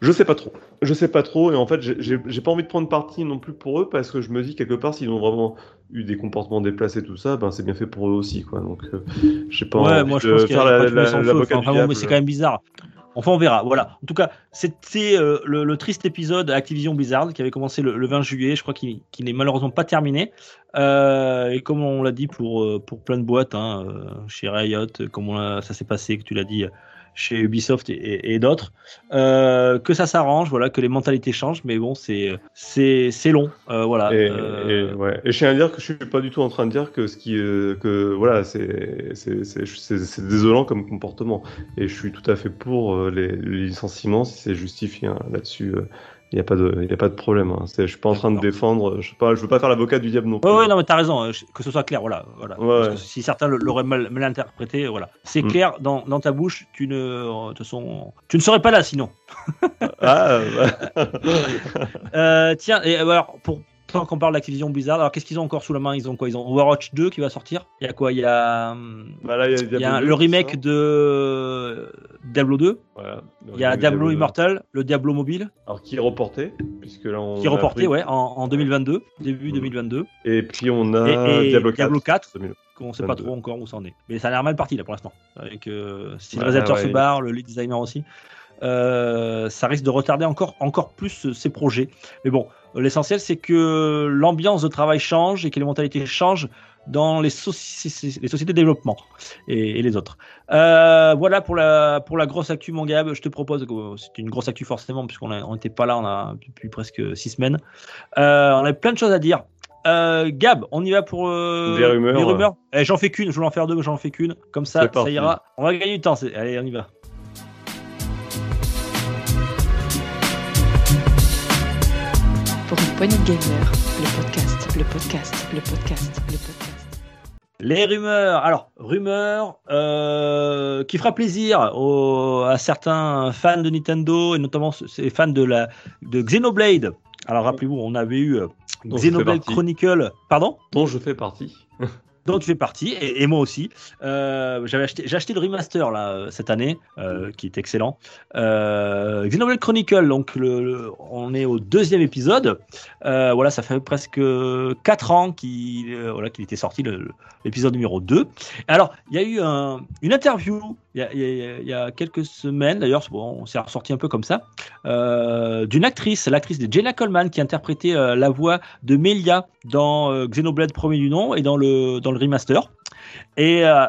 je sais pas trop. Je sais pas trop. Et en fait, j'ai- pas envie de prendre parti non plus pour eux parce que je me dis quelque part, s'ils ont vraiment eu des comportements déplacés, tout ça, ben c'est bien fait pour eux aussi, quoi. Donc, euh, j'ai pas Ouais, moi je pense faire la- la- feu. Enfin, vraiment, mais c'est quand même bizarre. Enfin, on verra. Voilà. En tout cas, c'était euh, le, triste épisode Activision Blizzard qui avait commencé le, le 20 juillet. Je crois qu'il n'est malheureusement pas terminé. Euh, et comme on l'a dit pour, euh, pour plein de boîtes, hein, chez Riot, comme ça s'est passé, que tu l'as dit, chez Ubisoft et, et- et d'autres, euh, que ça s'arrange, voilà, que les mentalités changent. Mais bon, c'est c'est long. Euh, voilà. Et, Euh, et, ouais. et je tiens à dire que je suis pas du tout en train de dire que ce qui, que voilà, c'est c'est- désolant comme comportement. Et je suis tout à fait pour les, les licenciements si c'est justifié hein. là-dessus. Il n'y a pas de, y a pas de problème. Hein. C'est- Je suis pas en train de défendre. Je je veux pas faire l'avocat du diable non plus. Ouais, non, mais t'as raison, euh, que ce soit clair, voilà. voilà. Ouais, Parce ouais. que si certains l'auraient mal, mal interprété, voilà. C'est Mm. clair dans, dans ta bouche, tu ne, toute façon, tu ne serais pas là sinon. Ah, bah. Euh, tiens, et alors, pour tant qu'on parle d'Activision Blizzard, alors qu'est-ce qu'ils ont encore sous la main? Ils ont quoi? Ils ont Overwatch 2 qui va sortir? Il y a quoi? Il y a, Bah là, il y a, il y a Diablo le 2, remake de Diablo 2. Voilà. Il y a Diablo 2. Immortal, le Diablo mobile, Alors qui est reporté, puisque là on qui est reporté, ouais, en, en 2022, début Mm. 2022. Et puis on a Et- et Diablo 4. Diablo 4. 2000. qu'on sait pas 22. trop encore où ça en est. Mais ça a l'air mal parti là pour l'instant. Avec euh, si le réalisateur ouais, se barre, le lead designer aussi, euh, ça risque de retarder encore, encore plus euh, ces projets. Mais bon, euh, l'essentiel c'est que l'ambiance de travail change et que les mentalités changent dans les, soci- les sociétés de développement et, et les autres. Euh, voilà pour la, pour la grosse actu, mon Gab. Je te propose, que c'est une grosse actu forcément, puisqu'on n'était pas là on a, depuis presque six semaines. Euh, on a plein de choses à dire. Euh, Gab, on y va pour euh, Des rumeurs. Eh, j'en fais qu'une, je voulais en faire deux, mais j'en fais qu'une. Comme ça, ça ira. On va gagner du temps. Allez, on y va. Poignée de gamers, le podcast, le podcast, le podcast, le podcast. Les rumeurs. Alors, rumeurs euh, qui fera plaisir aux- à certains fans de Nintendo et notamment ces fans de la de Xenoblade. Alors rappelez-vous, on avait eu euh, Xenoblade. Chronicle. Pardon? Dont je fais partie. Dont tu fais partie, et, et moi aussi. Euh, j'avais acheté, j'ai acheté le remaster là euh, cette année, euh, qui est excellent. Xenoblade Chronicle, donc le, on est au deuxième épisode. Voilà, ça fait presque 4 ans qu'il voilà, qu'il était sorti l'épisode numéro 2. Alors, il y a eu un- une interview il y a, quelques semaines, d'ailleurs, bon, on s'est ressorti un peu comme ça, d'une actrice, l'actrice de Jenna Coleman, qui interprétait euh, la voix de Melia dans Xenoblade premier du nom et dans le, dans remaster. Et euh,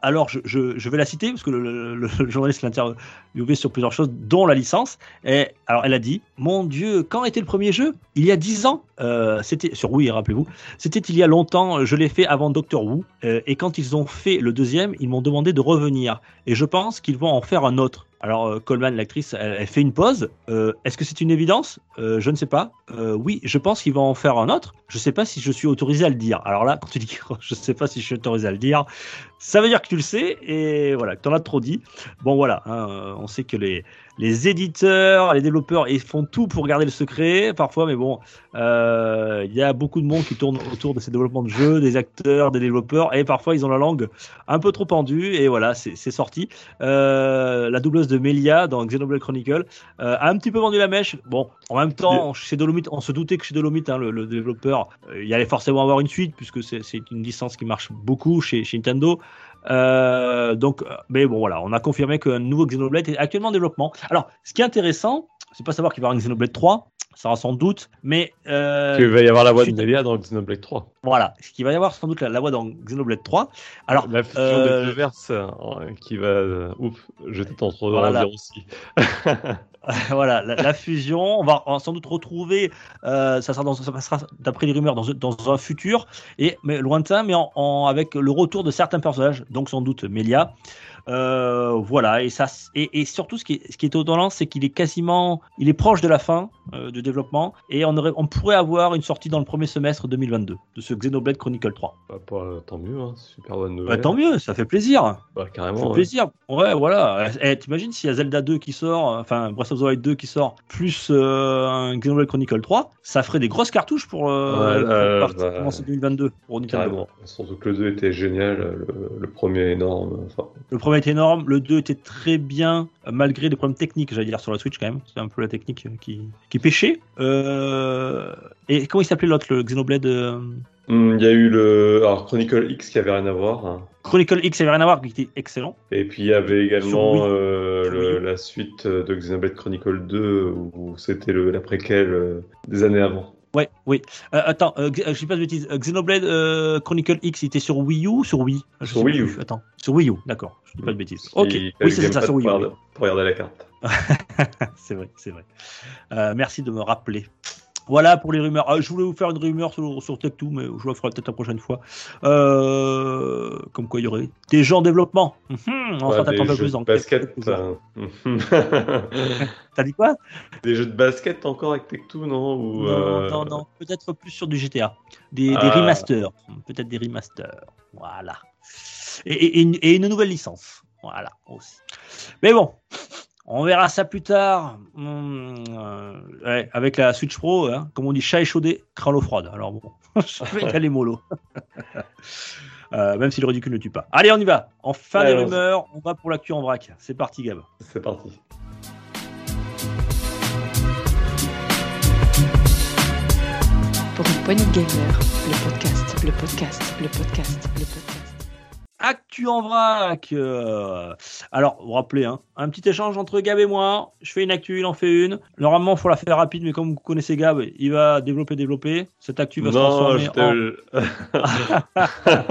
alors, je, vais la citer parce que le, journaliste l'a interviewé sur plusieurs choses, dont la licence. Et alors, elle a dit Mon Dieu, quand était le premier jeu? Il y a 10 ans. Euh, C'était sur Wii, rappelez-vous. C'était il y a longtemps. Je l'ai fait avant Doctor Who. Euh, et quand ils ont fait le deuxième, ils m'ont demandé de revenir. Et je pense qu'ils vont en faire un autre. Alors, Coleman, l'actrice, elle, fait une pause. Est-ce que c'est une évidence? Je ne sais pas. Oui, je pense qu'ils vont en faire un autre. Je ne sais pas si je suis autorisé à le dire. Alors là, quand tu dis je ne sais pas si je suis autorisé à le dire, 要。Ça veut dire que tu le sais et voilà, que tu en as trop dit. Bon, voilà, hein, on sait que les, les éditeurs, les développeurs, ils font tout pour garder le secret parfois, mais bon, euh, il y a beaucoup de monde qui tourne autour de ces développements de jeux, des acteurs, des développeurs, et parfois ils ont la langue un peu trop pendue, et voilà, c'est sorti. Euh, la doubleuse de Melia dans Xenoblade Chronicle euh, a un petit peu vendu la mèche. Bon, en même temps, chez Dolomite, on se doutait que chez Dolomite, hein, le, le développeur, il allait forcément avoir une suite, puisque c'est c'est une licence qui marche beaucoup chez, chez Nintendo. Euh, donc, euh, mais bon, voilà, on a confirmé qu'un nouveau Xenoblade est actuellement en développement. Alors, ce qui est intéressant, c'est pas savoir qu'il va y avoir un Xenoblade 3, ça va sans doute, mais euh, Il va y avoir la voix de Melia dans Xenoblade 3. voilà, ce qu'il va y avoir sans doute la, la voix dans Xenoblade 3. Alors, la fusion euh, des deux verses euh, qui va. euh, Ouf, je t'ai trop Voilà. dire aussi. voilà, la, la fusion, on va, on va sans doute retrouver, euh, ça, sera dans, ça passera d'après les rumeurs dans, dans un futur, et, mais lointain, mais en, en- avec le retour de certains personnages, donc sans doute Melia. Euh, voilà, et, ça, et, et surtout ce qui est, ce qui est étonnant, c'est qu'il est quasiment, il est proche de la fin euh, du développement, et on, aurait, on pourrait avoir une sortie dans le premier semestre 2022 de ce Xenoblade Chronicle 3. Bah, tant mieux, hein, super bonne Bah, nouvelle. tant mieux, ça fait plaisir. Bah, Ça fait carrément. ouais. plaisir. Ouais, voilà. Eh, T'imagines s'il y a Zelda 2 qui sort, enfin Breath of the Wild 2 qui sort, plus euh, un Xenoblade Chronicle 3, ça ferait des grosses cartouches pour, euh, Ouais, pour bah, commencer 2022 pour Nintendo. Carrément. Surtout que le 2 était génial, le, le premier énorme. Enfin, Le premier était énorme, le 2 était très bien, euh, malgré des problèmes techniques, j'allais dire, sur la Switch quand même. C'est un peu la technique euh, qui, qui pêchait. Euh, Et comment il s'appelait l'autre, le Xenoblade hum, Il y a eu le alors, Chronicle X qui avait rien à voir. Chronicle X, avait rien à voir, qui était excellent. Et puis il y avait également euh, le- la suite de Xenoblade Chronicle 2 où c'était le- la préquelle des années avant. Ouais, oui. Euh, attends, euh, euh, je dis pas de bêtises. Euh, Xenoblade euh, Chronicle X, il était sur Wii U ou sur Wii? Je Sur Wii U. plus. Attends, sur Wii U, d'accord. Je dis pas de bêtises. Ok. Oui, c'est ça, sur Wii U. pour, regarder- pour regarder la carte. c'est vrai, c'est vrai. Merci de me rappeler. Voilà pour les rumeurs. Ah, je voulais vous faire une rumeur sur, sur Tech2, mais je la ferai peut-être la prochaine fois. Euh, comme quoi il y aurait des gens en développement. Mhm, on Ouais, s'en des attend pas jeux plus de dans basket. jours. hein. T'as dit quoi? Des jeux de basket encore avec Tech2, non? Ou, euh, non, non, peut-être plus sur du GTA. Des, des Ah. remasters. Peut-être des remasters. Voilà. Et, et- et une, et une nouvelle licence. Voilà, aussi. Mais bon, on verra ça plus tard. Hum, euh, ouais, avec la Switch Pro, hein, comme on dit, chat échaudé, craint l'eau froide. Alors bon, je vais y aller mollo. Euh, même si le ridicule ne tue pas. Allez, on y va. En fin Allez, des on- rumeurs, on va pour l'actu en vrac. C'est parti, Gab. C'est parti. Pour une poignée de gamer, le podcast, le podcast, le podcast, le podcast. Actu en vrac. euh, Alors, vous vous rappelez, hein, un petit échange entre Gab et moi. Je fais une actu, il en fait une. Normalement, il faut la faire rapide, mais comme vous connaissez Gab, il va développer, développer. Cette actu va se Non, transformer je te-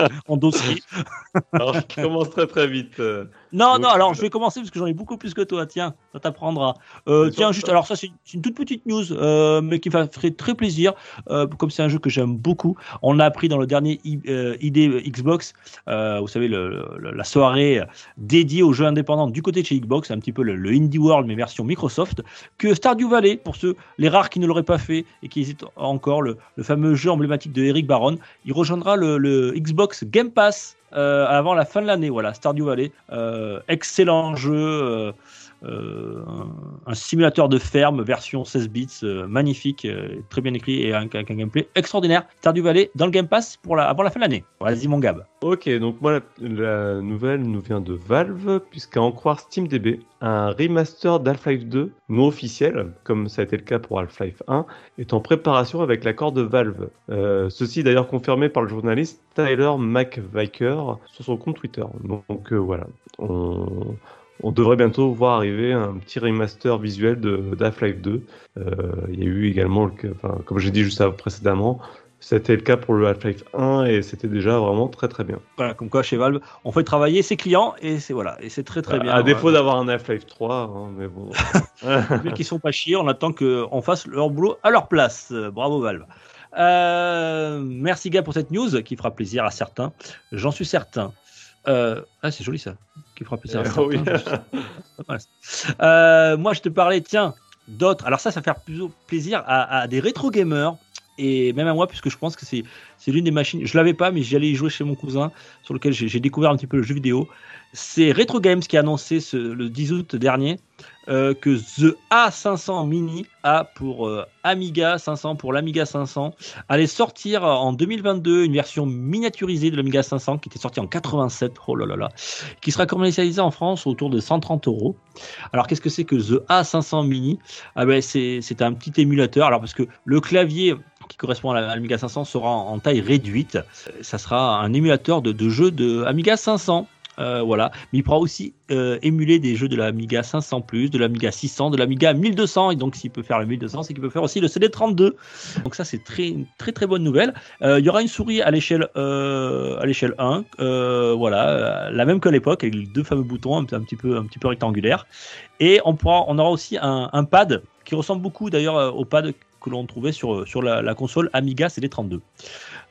en, en dossier. Alors, je commence très très vite. Non, non, alors euh, je vais commencer parce que j'en ai beaucoup plus que toi. Tiens, ça t'apprendra. Euh, tiens, juste, alors ça, c'est une, toute petite news, euh, mais qui me ferait très plaisir. euh, comme c'est un jeu que j'aime beaucoup. On l'a appris dans le dernier I- ID Xbox. vous savez, le- le- la soirée dédiée aux jeux indépendants du côté de chez Xbox, un petit peu le, le Indie World, mais version Microsoft. Que Stardew Valley, pour ceux, les rares qui ne l'auraient pas fait et qui hésitent encore, le, fameux jeu emblématique de Eric Baron, il rejoindra le, Xbox Game Pass avant la fin de l'année. Voilà, Stardew Valley, euh, excellent jeu. Euh, un, simulateur de ferme version 16 bits, euh, magnifique, euh, très bien écrit et avec un, gameplay extraordinaire. Stardew Valley dans le Game Pass pour la, avant la fin de l'année. Vas-y mon Gab. Ok, donc moi la, nouvelle nous vient de Valve, puisqu'à en croire SteamDB, un remaster d'Half-Life 2, non officiel, comme ça a été le cas pour Half-Life 1, est en préparation avec l'accord de Valve. Ceci d'ailleurs confirmé par le journaliste Tyler McViker sur son compte Twitter. Donc voilà, on, on devrait bientôt voir arriver un petit remaster visuel de d'Half-Life 2. Euh, il y a eu également, le, enfin, comme j'ai dit juste précédemment, c'était le cas pour le Half-Life 1 et c'était déjà vraiment très très bien. Voilà, comme quoi chez Valve, on fait travailler ses clients et c'est voilà, et c'est très très bien. à défaut d'avoir un Half-Life 3, hein, mais bon. Mais qui sont pas chiés, on attend qu'on fasse leur boulot à leur place. Bravo Valve. Euh, merci Gab pour cette news qui fera plaisir à certains. J'en suis certain. Euh, ah, c'est joli ça. Qui fera plaisir à Euh, oui. Euh, moi, je te parlais, tiens, d'autres. Alors ça, ça va faire plutôt plaisir à, à des rétro gamers et même à moi, puisque je pense que c'est c'est l'une des machines. Je l'avais pas, mais j'y allais y jouer chez mon cousin, sur lequel j'ai j'ai découvert un petit peu le jeu vidéo. C'est Retro Games qui a annoncé ce- le 10 août dernier euh, que The A500 Mini A pour euh, Amiga 500 pour l'Amiga 500 allait sortir en 2022 une version miniaturisée de l'Amiga 500 qui était sortie en 87 oh là là là qui sera commercialisée en France autour de 130 euros. Alors qu'est-ce que c'est que The A500 Mini? Ah ben c'est un petit émulateur. Alors parce que le clavier qui correspond à l'Amiga 500 sera en, taille réduite. Ça sera un émulateur de, jeux de Amiga 500 euh, voilà, mais il pourra aussi euh, émuler des jeux de l'Amiga 500 de l'Amiga 600, de l'Amiga 1200. Et donc, s'il peut faire le 1200, c'est qu'il peut faire aussi le CD32. Donc ça, c'est très très très bonne nouvelle. Euh, il y aura une souris à l'échelle à l'échelle 1, euh, voilà, la même qu'à l'époque avec les deux fameux boutons un, un petit peu un petit peu rectangulaires. Et on pourra, on aura aussi un, pad qui ressemble beaucoup d'ailleurs au pad que l'on trouvait sur, sur la, la console Amiga CD32.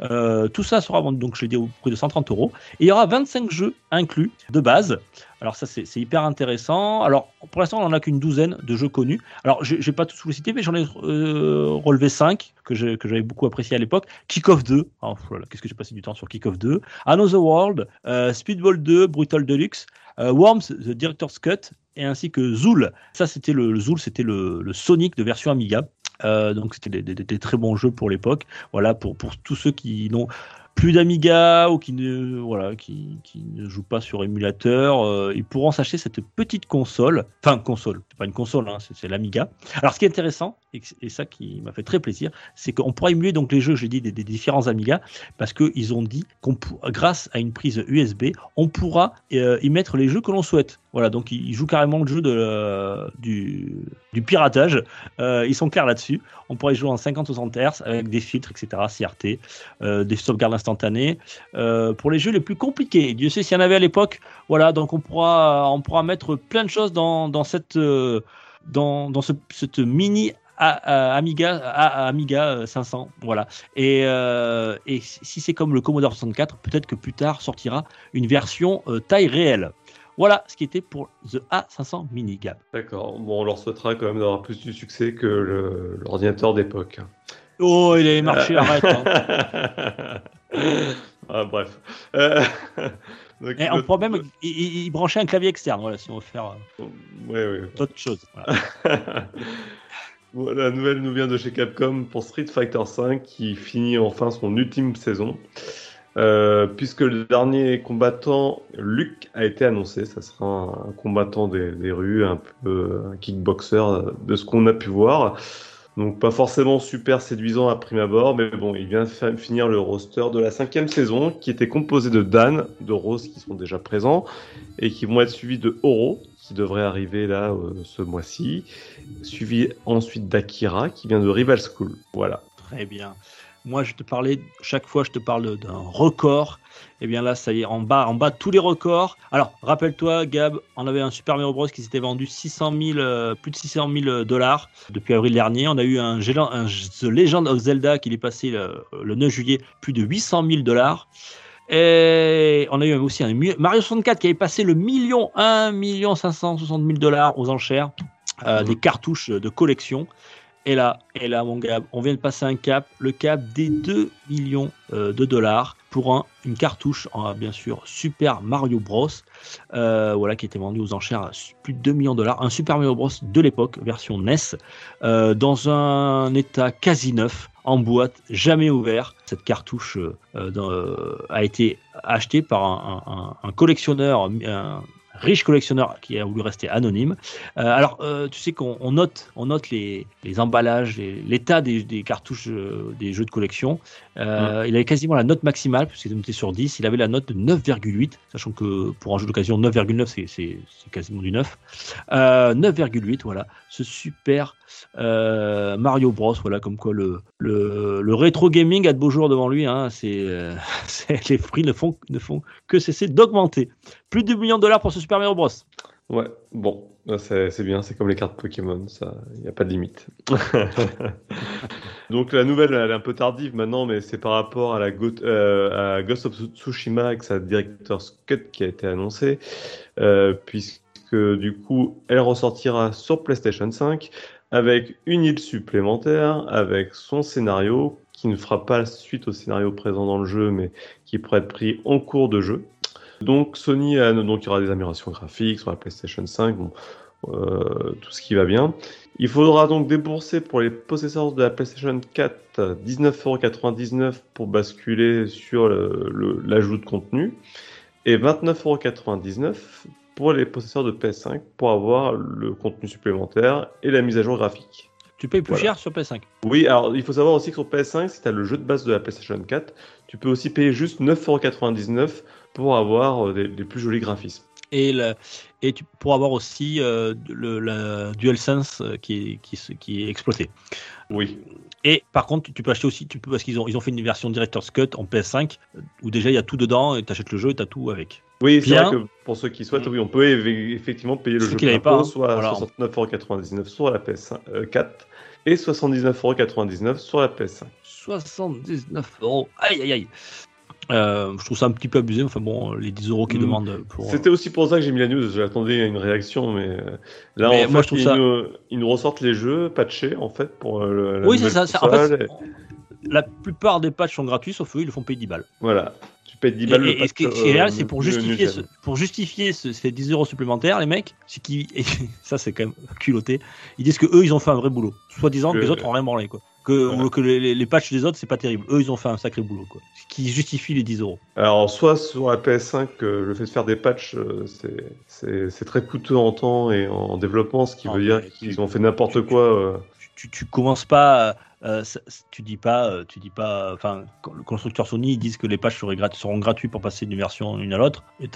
Euh, tout ça sera vendu, donc je l'ai dit, au prix de 130 euros. Et il y aura 25 jeux inclus de base. Alors ça, c'est hyper intéressant. Alors, pour l'instant, on n'en a qu'une douzaine de jeux connus. Alors, j'ai j'ai pas tous vous citer, mais j'en ai euh, relevé 5 que j'avais beaucoup apprécié à l'époque. Kick-Off 2. Oh, Qu'est-ce que j'ai passé du temps sur Kick-Off 2. Another World, euh, Speedball 2, Brutal Deluxe, Worms, The Director's Cut, et ainsi que Zool. Ça, c'était le, Zool, c'était le Sonic de version Amiga. Euh, donc c'était des, très bons jeux pour l'époque. Voilà, pour, pour tous ceux qui n'ont plus d'Amiga ou qui ne, voilà, pas sur émulateur, euh, ils pourront s'acheter cette petite console. Enfin, console, c'est pas une console, hein, c'est l'Amiga. Alors, ce qui est intéressant, et, ça qui m'a fait très plaisir, c'est qu'on pourra émuler donc les jeux, j'ai dit, des, différents Amiga, parce qu'ils ont dit qu'on grâce à une prise USB, on pourra euh, y mettre les jeux que l'on souhaite. Voilà, donc ils jouent carrément le jeu euh, du, piratage. Ils sont clairs là-dessus. On pourra y jouer en 50-60 Hz avec des filtres, etc., CRT, des sauvegardes instantanées. Euh, pour les jeux les plus compliqués, Dieu sait s'il y en avait à l'époque. Voilà, donc on pourra, on pourra mettre plein de choses dans, dans cette, euh, dans, dans ce, cette mini Amiga, A- Amiga euh, 500, voilà. Et, euh, et si c'est comme le Commodore 64, peut-être que plus tard sortira une version euh, taille réelle. Voilà ce qui était pour The A500 Mini Gab. D'accord. Bon, on leur souhaitera quand même d'avoir plus de succès que l'ordinateur d'époque. Oh, il avait marché, arrête. hein. ah, bref. Euh, donc, Et on le- pourra même y, y- brancher un clavier externe, voilà, si on veut faire euh, Ouais, ouais. d'autres choses. Voilà. Bon, la nouvelle nous vient de chez Capcom pour Street Fighter V qui finit enfin son ultime saison. Euh, puisque le dernier combattant, Luke, a été annoncé. Ça sera un, un combattant des, des rues, un peu un kickboxer de ce qu'on a pu voir. Donc pas forcément super séduisant à prime abord, mais bon, il vient de finir le roster de la cinquième saison qui était composé de Dan, de Rose qui sont déjà présents et qui vont être suivis de Oro qui devrait arriver là euh, ce mois-ci, suivi ensuite d'Akira qui vient de Rival School. Voilà. Très bien. Moi, je te parlais, chaque fois, je te parle d'un record. Et bien là, ça y est, en bas, en bas, tous les records. Alors, rappelle-toi, Gab, on avait un Super Mario Bros. qui s'était vendu 600 000, euh, plus de 600 000 dollars depuis avril dernier. On a eu un, un The Legend of Zelda qui est passé le, le 9 juillet, plus de 800 000 dollars. Et on a eu aussi un Mario 64 qui avait passé le million, 1 million 560 000 dollars aux enchères, euh, Mhm. des cartouches de collection. Et là, et là, mon gars, on vient de passer un cap, le cap des 2 millions euh, de dollars. Pour un, une cartouche, bien sûr, Super Mario Bros. voilà, qui était vendu aux enchères à plus de 2 millions de dollars. Un Super Mario Bros. de l'époque, version NES, dans un état quasi neuf en boîte, jamais ouvert. Cette cartouche a été achetée par un, un collectionneur, riche collectionneur qui a voulu rester anonyme. Euh, alors, euh, tu sais qu'on note, on note les, emballages, l'état des, cartouches euh, des jeux de collection. Il avait quasiment la note maximale, puisqu'il était noté sur 10. Il avait la note de 9,8, sachant que pour un jeu d'occasion, 9,9, c'est quasiment du 9. 9,8, voilà. Ce super Mario Bros, voilà, comme quoi le, le, le rétro gaming a de beaux jours devant lui. Hein. c'est les prix ne font, ne font que cesser d'augmenter. Plus de 2 millions de dollars pour ce Super Mario Bros. Ouais, bon, c'est bien, c'est comme les cartes Pokémon, ça, il n'y a pas de limite. Donc la nouvelle, elle est un peu tardive maintenant, mais c'est par rapport à, la euh, à Ghost of Tsushima avec sa Director's Cut qui a été annoncée, euh, puisque du coup, elle ressortira sur PlayStation 5 avec une île supplémentaire, avec son scénario, qui ne fera pas suite au scénario présent dans le jeu, mais qui pourrait être pris en cours de jeu. Donc Sony, a, donc il y aura des améliorations graphiques sur la PlayStation 5, bon, euh, tout ce qui va bien. Il faudra donc débourser pour les possesseurs de la PlayStation 4 19,99€ pour basculer sur l'ajout de contenu et 29,99€ pour les possesseurs de PS5 pour avoir le contenu supplémentaire et la mise à jour graphique. Tu payes plus cher sur PS5 Oui, alors il faut savoir aussi que sur PS5, si tu as le jeu de base de la PlayStation 4, tu peux aussi payer juste 9,99€ pour avoir euh, des, plus jolis graphismes. Et, le, et tu, pour avoir aussi euh, le, la DualSense euh, qui est, qui, qui est exploité. Oui. Et par contre, tu peux acheter aussi, tu peux, parce qu'ils ont, ils ont fait une version Director's Cut en PS5 où déjà il y a tout dedans et tu achètes le jeu et tu as tout avec. Oui, c'est vrai que pour ceux qui souhaitent, oui, on peut effectivement payer le jeu plein pas, hein. soit voilà. 69,99€ sur la PS4 et 79,99€ sur la PS5. 79 euros. Aïe aïe aïe. Euh, je trouve ça un petit peu abusé. Enfin bon, les 10 euros qu'ils mm. demandent pour. C'était aussi pour ça que j'ai mis la news. J'attendais une réaction, mais euh, là, en moi, fait, je ils, ça... nous, ils, nous, ressortent les jeux patchés en fait pour euh, la Oui, c'est ça. En fait, la plupart des patchs sont gratuits, sauf eux, ils le font payer 10 balles. Voilà. Tu payes 10 balles. Et, ce qui est réel, c'est pour justifier, ce, pour justifier ce, ces 10 euros supplémentaires, les mecs, c'est qui, ça c'est quand même culotté. Ils disent que eux, ils ont fait un vrai boulot, soit disant que les autres ont rien branlé quoi que, que les, les, patchs des autres, c'est pas terrible. Eux, ils ont fait un sacré boulot, quoi. Ce qui justifie les 10 euros. Alors, soit sur la PS5, euh, le fait de faire des patchs, euh, c'est très coûteux en temps et en développement, ce qui veut dire qu'ils ont fait n'importe quoi. Euh. Tu, tu, commences pas euh, tu dis pas, euh, tu dis pas, enfin, le constructeur Sony ils disent que les pages seront gratuits pour passer d'une version l'une à l'autre, et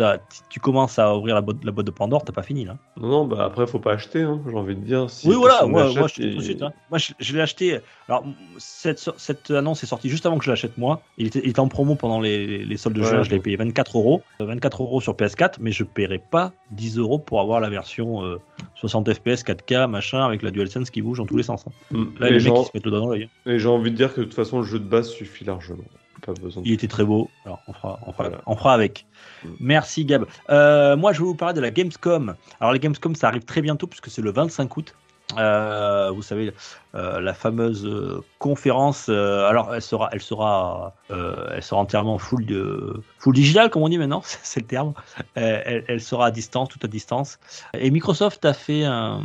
tu commences à ouvrir la boîte, la boîte de Pandore, t'as pas fini là. Non, non, bah après faut pas acheter, hein, j'ai envie de dire. oui, voilà, moi, moi, je, tout de suite, hein. moi je, l'ai acheté. Alors cette, cette, annonce est sortie juste avant que je l'achète moi. Il était, il était, en promo pendant les, les soldes de juin, je l'ai payé 24 euros, 24 euros sur PS4, mais je paierai pas 10 euros pour avoir la version 60 FPS, 4K, machin, avec la DualSense qui bouge dans tous les sens. Hein. Mm. Là, les, mecs qui se mettent le doigt dans Et j'ai envie de dire que de toute façon, le jeu de base suffit largement. Pas besoin Il était très beau, alors on fera, on fera, on fera avec. Mm. Merci Gab. Euh, moi, je vais vous parler de la Gamescom. Alors, la Gamescom, ça arrive très bientôt puisque c'est le 25 août. Euh, vous savez, euh, la fameuse conférence. alors, elle sera, elle sera, elle sera entièrement full de, full digital, comme on dit maintenant, c'est le terme. Elle, elle, sera à distance, tout à distance. Et Microsoft a fait un,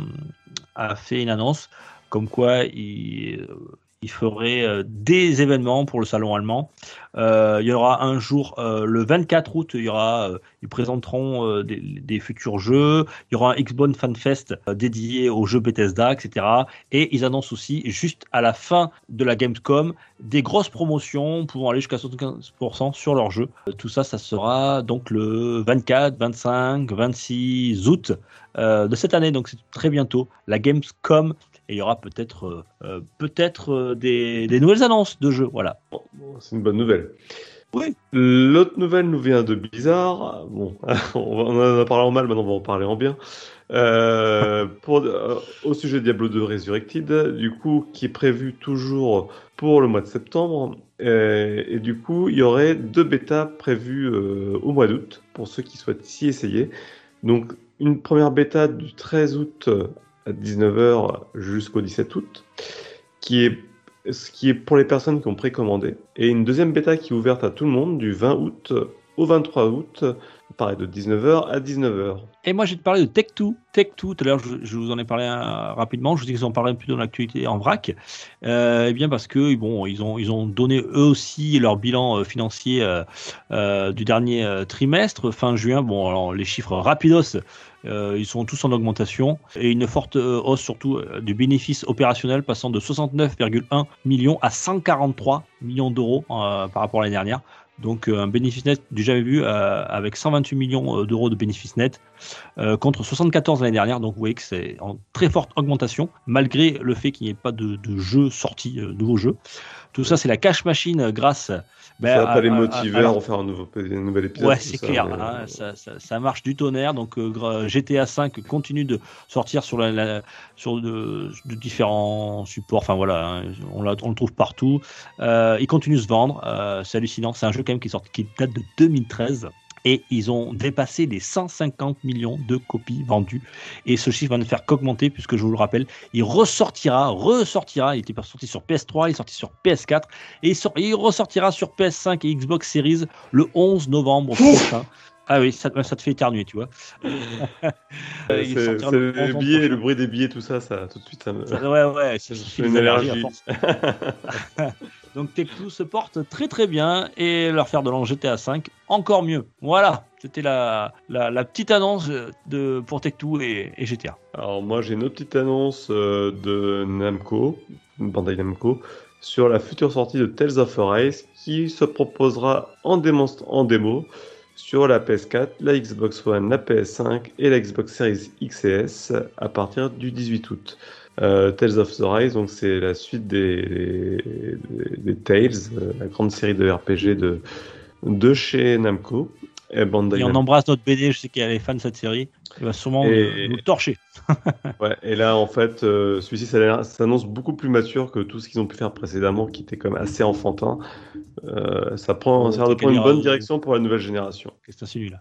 a fait une annonce comme quoi il, il ferait euh, des événements pour le salon allemand. Euh, il y aura un jour, euh, le 24 août, il ils présenteront des, futurs jeux. Il y aura un Xbox Fan Fest dédié aux jeux Bethesda, etc. Et ils annoncent aussi, juste à la fin de la Gamescom, des grosses promotions pouvant aller jusqu'à 75% sur leurs jeux. Tout ça, ça sera donc le 24, 25, 26 août de cette année. Donc c'est très bientôt. La Gamescom et il y aura peut-être euh, euh, peut-être euh, des, des, nouvelles annonces de jeux. Voilà. c'est une bonne nouvelle. Oui. L'autre nouvelle nous vient de Blizzard. Bon, on en a parlé en mal, maintenant on va en parler en bien. pour, au sujet de Diablo 2 Resurrected, du coup, qui est prévu toujours pour le mois de septembre. Et, et du coup, il y aurait deux bêtas prévues au mois d'août pour ceux qui souhaitent s'y essayer. Donc, une première bêta du 13 août à 19h jusqu'au 17 août, qui est ce qui est pour les personnes qui ont précommandé, et une deuxième bêta qui est ouverte à tout le monde du 20 août au 23 août, pareil de 19h à 19h. Et moi, je vais te parler de Tech2. Tech2, tout à l'heure, je, vous en ai parlé euh, rapidement. Je vous dis qu'ils en parlaient plus dans l'actualité en vrac. Euh, eh bien, parce que bon, ils ont, ils ont donné eux aussi leur bilan euh, financier du dernier trimestre, fin juin. Bon, alors les chiffres rapidos, ils sont tous en augmentation et une forte hausse surtout du bénéfice opérationnel passant de 69,1 millions à 143 millions d'euros par rapport à l'année dernière. Donc euh, un bénéfice net du jamais vu euh, avec 128 millions euh, d'euros de bénéfice net contre 74 l'année dernière. Donc vous voyez que c'est en très forte augmentation malgré le fait qu'il n'y ait pas de, de jeux sortis, nouveaux jeux. Tout ça c'est la cash machine grâce ben, ça va pas les motiver à, refaire un, nouveau, nouvel épisode. Ouais, c'est clair. Hein, ça, ça, ça, marche du tonnerre. Donc euh, GTA 5 continue de sortir sur, la, sur de, de, différents supports. Enfin voilà, hein, on, on, le trouve partout. Euh, il continue de se vendre. Euh, c'est hallucinant. C'est un jeu quand même qui, sort, qui date de 2013 et ils ont dépassé les 150 millions de copies vendues. Et ce chiffre va ne faire qu'augmenter, puisque je vous le rappelle, il ressortira, ressortira, il était sorti sur PS3, il est sorti sur PS4, et il, ressortira sur PS5 et Xbox Series le 11 novembre prochain. Ah oui, ça, ça, te fait éternuer, tu vois. c'est le, billets, le bruit des billets, tout ça, ça tout de suite, ça me. ouais, ouais, c'est une allergie. Donc Tech2 se porte très très bien et leur faire de l'an GTA 5 encore mieux. Voilà, c'était la, la, petite annonce de, pour Tech2 et, et GTA. Alors moi j'ai une autre petite annonce euh, de Namco, Bandai Namco, sur la future sortie de Tales of Arise qui se proposera en, en démo sur la PS4, la Xbox One, la PS5 et la Xbox Series X et S à partir du 18 août. Euh, Tales of the Rise, donc c'est la suite des, Tales, euh, la grande série de RPG de, de chez Namco. Et, et on embrasse notre BD, je sais qu'il y a les fans de cette série. Il va sûrement nous, torcher. ouais, et là, en fait, euh, celui-ci s'annonce beaucoup plus mature que tout ce qu'ils ont pu faire précédemment, qui était quand même assez enfantin. Euh, ça prend, ça a de une bonne direction pour la nouvelle génération. C'est celui-là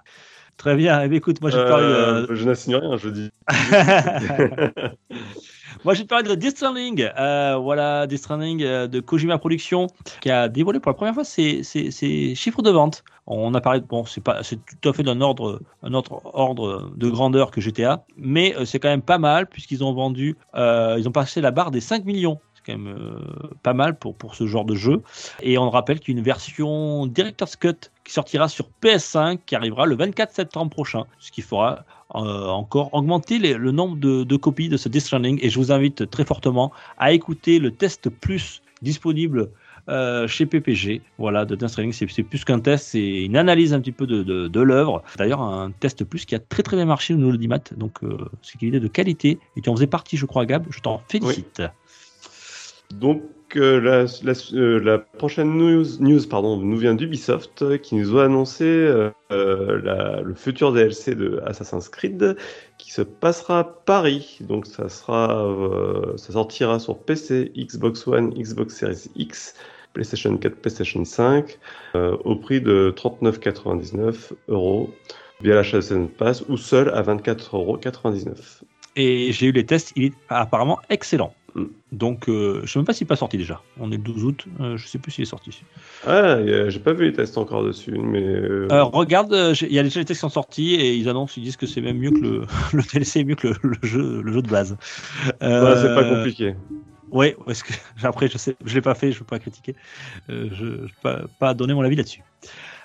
Très bien. Eh écoute, moi, je euh, Je n'assigne rien, je dis. Moi, je vais te parler de Death. Euh, voilà, Death euh, de Kojima Productions qui a dévoilé pour la première fois ses, chiffres de vente. On a parlé, bon, c'est pas, c'est tout à fait d'un ordre, autre ordre de grandeur que GTA, mais euh, c'est quand même pas mal puisqu'ils ont vendu, ils ont passé la barre des 5 millions quand même pas mal pour, pour ce genre de jeu. Et on rappelle qu'il y a une version Director's Cut qui sortira sur PS5 qui arrivera le 24 septembre prochain, ce qui fera euh, encore augmenter le nombre de, copies de ce Death Stranding et je vous invite très fortement à écouter le test plus disponible euh, chez PPG. Voilà, de Death Stranding, c'est plus qu'un test, c'est une analyse un petit peu de, de, l'œuvre. D'ailleurs, un test plus qui a très très bien marché au Noldimat, donc euh, c'est une idée de qualité et tu en faisais partie, je crois, Gab. Je t'en félicite. Donc, la, euh, la, prochaine news, pardon, nous vient d'Ubisoft euh, qui nous a annoncé euh, le futur DLC de Assassin's Creed qui se passera à Paris. Donc ça sera, ça sortira sur PC, Xbox One, Xbox Series X, PlayStation 4, PlayStation 5 au prix de 39,99 euros via de Season Pass ou seul à 24,99 euros. Et j'ai eu les tests, il est apparemment excellent. Donc, euh, je ne sais même pas s'il n'est pas sorti déjà. On est le 12 août, je euh, je sais plus s'il est sorti. Ah, j'ai pas vu les tests encore dessus, mais. Euh, regarde, il y a déjà les tests qui sont sortis et ils annoncent, ils disent que c'est même mieux que le, le DLC est mieux que le, jeu, le jeu de base. c'est pas compliqué. Oui, parce que après, je sais, je l'ai pas fait, je ne veux pas critiquer. je ne peux pas, donner mon avis là-dessus.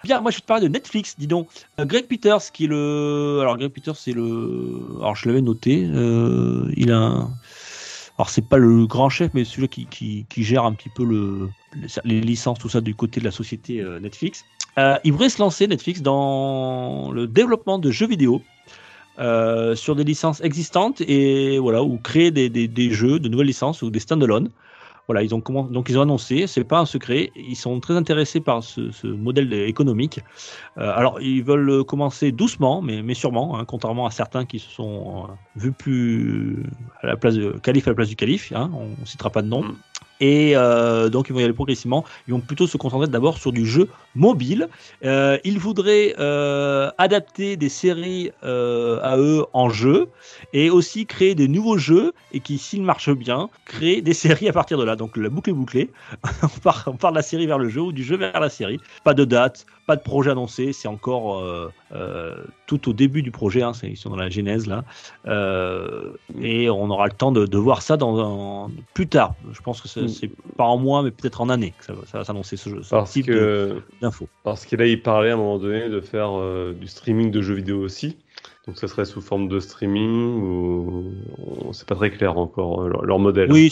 Bien, moi je vais te parler de Netflix, dis donc. Greg Peters, qui est le. Alors, Greg Peters, c'est le. Alors, je l'avais noté. il a un alors c'est pas le grand chef, mais celui qui, qui, gère un petit peu le, les licences, tout ça du côté de la société euh, Netflix. Euh, il voudrait se lancer Netflix dans le développement de jeux vidéo euh, sur des licences existantes et voilà ou créer des, jeux de nouvelles licences ou des standalone. Voilà, ils ont donc ils ont annoncé, c'est pas un secret, ils sont très intéressés par ce, modèle économique. Euh, alors ils veulent commencer doucement, mais, sûrement, hein, contrairement à certains qui se sont euh, vus plus à la place de calife à la place du calife. Hein, on, ne citera pas de nom. Et euh, donc ils vont y aller progressivement. Ils vont plutôt se concentrer d'abord sur du jeu mobile. Euh, ils voudraient euh, adapter des séries à eux en jeu et aussi créer des nouveaux jeux et qui, s'ils marchent bien, créer des séries à partir de là. Donc la boucle est bouclée. on, part, on part de la série vers le jeu ou du jeu vers la série. Pas de date, pas de projet annoncé. C'est encore tout au début du projet. Hein, ils sont dans la genèse là. Euh, et on aura le temps de, de voir ça dans, plus tard. Je pense que c'est Mm. c'est pas en mois, mais peut-être en année que ça, va- ça va s'annoncer ce, jeu, ce Parce type d'infos. parce que là, il parlait à un moment donné de faire euh, du streaming de jeux vidéo aussi. Donc ça serait sous forme de streaming ou c'est pas très clair encore euh, leur, leur modèle. Oui,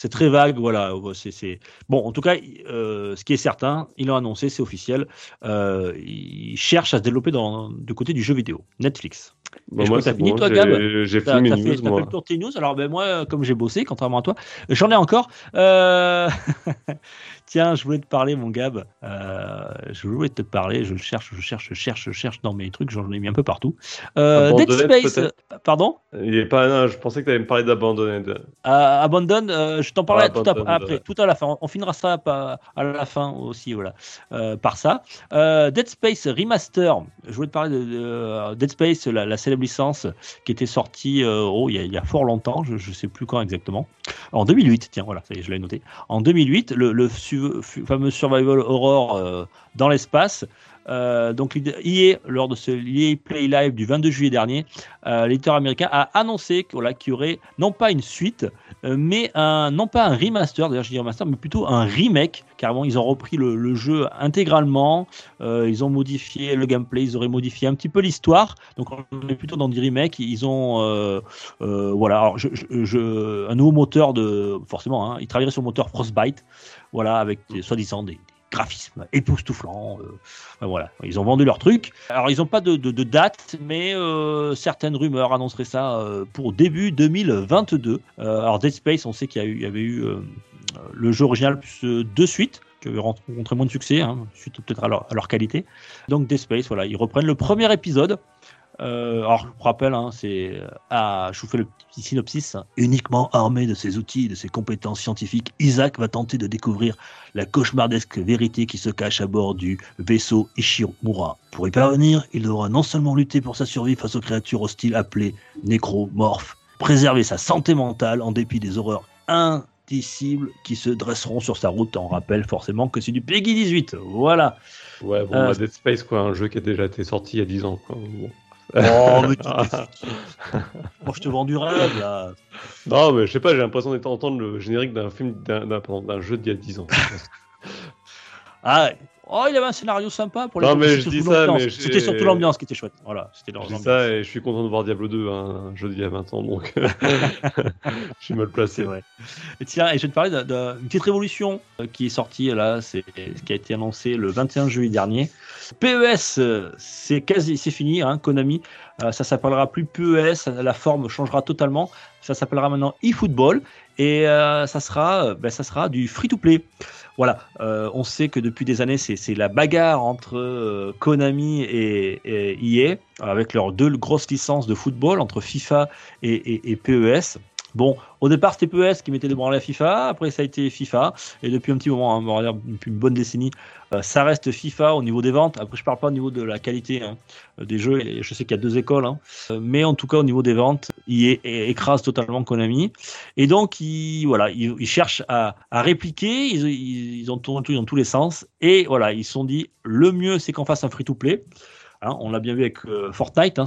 c'est très vague, voilà. C'est bon. En tout cas, euh, ce qui est certain, ils l'ont annoncé, c'est officiel. Euh, ils cherchent à se développer dans, du côté du jeu vidéo. Netflix. Bon, Et je moi, c'est fini, bon, toi, j'ai- Gab? J'ai T'as fini mes fait, news, fait moi. le tour de tes news. Alors ben moi, comme j'ai bossé, contrairement à toi, j'en ai encore. Euh, Tiens, je voulais te parler, mon Gab. Euh, je voulais te parler. Je le cherche, je cherche, je cherche, je cherche dans mes trucs. J'en ai mis un peu partout. Euh, Dead Space. euh, Pardon? Il est pas, non, je pensais que tu allais me parler d'Abandonned. Euh, Abandon, je t'en parlerai Ah, tout à- Abandon, après, ouais. tout à la fin. On finira ça à la fin aussi, voilà, par ça. Dead Space Remaster. Je voulais te parler de, de, Dead Space, la, la célèbre licence qui était sortie oh, il, y a, il y a fort longtemps, je ne sais plus quand exactement. En 2008, tiens, voilà, ça y est, je l'ai noté. En 2008, le, le fameux Survival Horror euh, dans l'espace. Euh, donc, EA, lors de ce EA Play Live du 22 juillet dernier, euh, l'éditeur américain a annoncé qu'il y aurait non pas une suite, euh, mais un, non pas un remaster, d'ailleurs je dis remaster, mais plutôt un remake. Carrément, ils ont repris le, le jeu intégralement, euh, ils ont modifié le gameplay, ils auraient modifié un petit peu l'histoire. Donc on est plutôt dans du remake. Ils ont, euh, euh, voilà, alors, je, je- je- un nouveau moteur de, forcément, hein, ils travailleraient sur le moteur Frostbite, voilà, avec des- soi-disant des, des graphismes époustouflants. euh, voilà, ils ont vendu leur truc. Alors, ils n'ont pas de, date, mais euh, certaines rumeurs annonceraient ça euh, pour début 2022. Euh, alors, Dead Space, on sait qu'il y, avait eu le jeu original plus deux suites qui avaient rencontré moins de succès, hein, suite peut-être à leur, à leur qualité. Donc, Dead Space, voilà, ils reprennent le premier épisode. Euh, alors, je vous rappelle, hein, c'est euh, je vous fais le petit synopsis. Uniquement armé de ses outils et de ses compétences scientifiques, Isaac va tenter de découvrir la cauchemardesque vérité qui se cache à bord du vaisseau Ishimura. Pour y parvenir, il devra non seulement lutter pour sa survie face aux créatures hostiles appelées nécromorphes, préserver sa santé mentale en dépit des horreurs indicibles qui se dresseront sur sa route. On rappelle forcément que c'est du Peggy 18. Voilà. Ouais, bon, Euh, Dead Space, quoi, un jeu qui a déjà été sorti il y a 10 ans. Quoi. Bon. Oh, mais tu- Moi, je te vends du rêve, là. Non, mais je sais pas, j'ai l'impression d'entendre le générique d'un film, d'un d'un- pardon, d'un jeu d'il y a 10 ans. Ah, oh, il avait un scénario sympa pour les Non, mais je dis ça, mais C'était surtout l'ambiance qui était chouette. Voilà, c'était je dis ça et je suis content de voir Diablo 2, hein, un jeu d'il y a 20 ans, donc je suis mal placé. vrai. Et tiens, et je vais te parler d'un- d'une petite révolution euh, qui est sortie là, c'est ce qui a été annoncé le 21 juillet dernier. PES, euh, c'est quasi, c'est fini, hein, Konami. Euh, ça s'appellera plus PES, la forme changera totalement. Ça s'appellera maintenant eFootball et euh, ça sera, euh, ben, ça sera du free-to-play. Voilà, euh, on sait que depuis des années, c'est la bagarre entre euh, Konami et, et EA, avec leurs deux grosses licences de football, entre FIFA et PES. Bon, au départ, c'était PES qui mettait des branlées à FIFA, après ça a été FIFA, et depuis un petit moment, hein, on va dire depuis une bonne décennie, euh, ça reste FIFA au niveau des ventes. Après, je parle pas au niveau de la qualité hein, des jeux, je sais qu'il y a deux écoles, hein. Euh, mais en tout cas, au niveau des ventes, il écrase totalement Konami. Et donc, ils, voilà, ils, cherchent à, répliquer, ils, ont tourné tout dans tous les sens, et voilà, ils se sont dit, le mieux, c'est qu'on fasse un free-to-play. On l'a bien vu avec euh, Fortnite,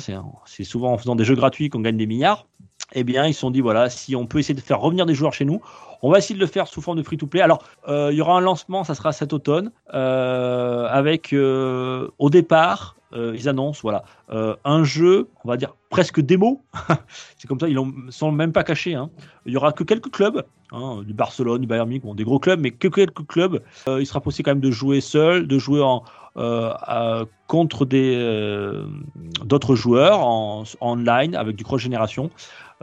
c'est souvent en faisant des jeux gratuits qu'on gagne des milliards. Eh bien, ils se sont dit, voilà, si on peut essayer de faire revenir des joueurs chez nous, on va essayer de le faire sous forme de free-to-play. Alors, euh, il y aura un lancement, ça sera cet automne, euh, avec euh, au départ, ils annoncent, voilà, un jeu, on va dire presque démo. C'est comme ça, ils ne sont même pas cachés. hein. Il y aura que quelques clubs, hein, du Barcelone, du Bayern Munich, des gros clubs, mais que quelques clubs. Il sera possible quand même de jouer seul, de jouer en, contre des d'autres joueurs en en online avec du cross génération.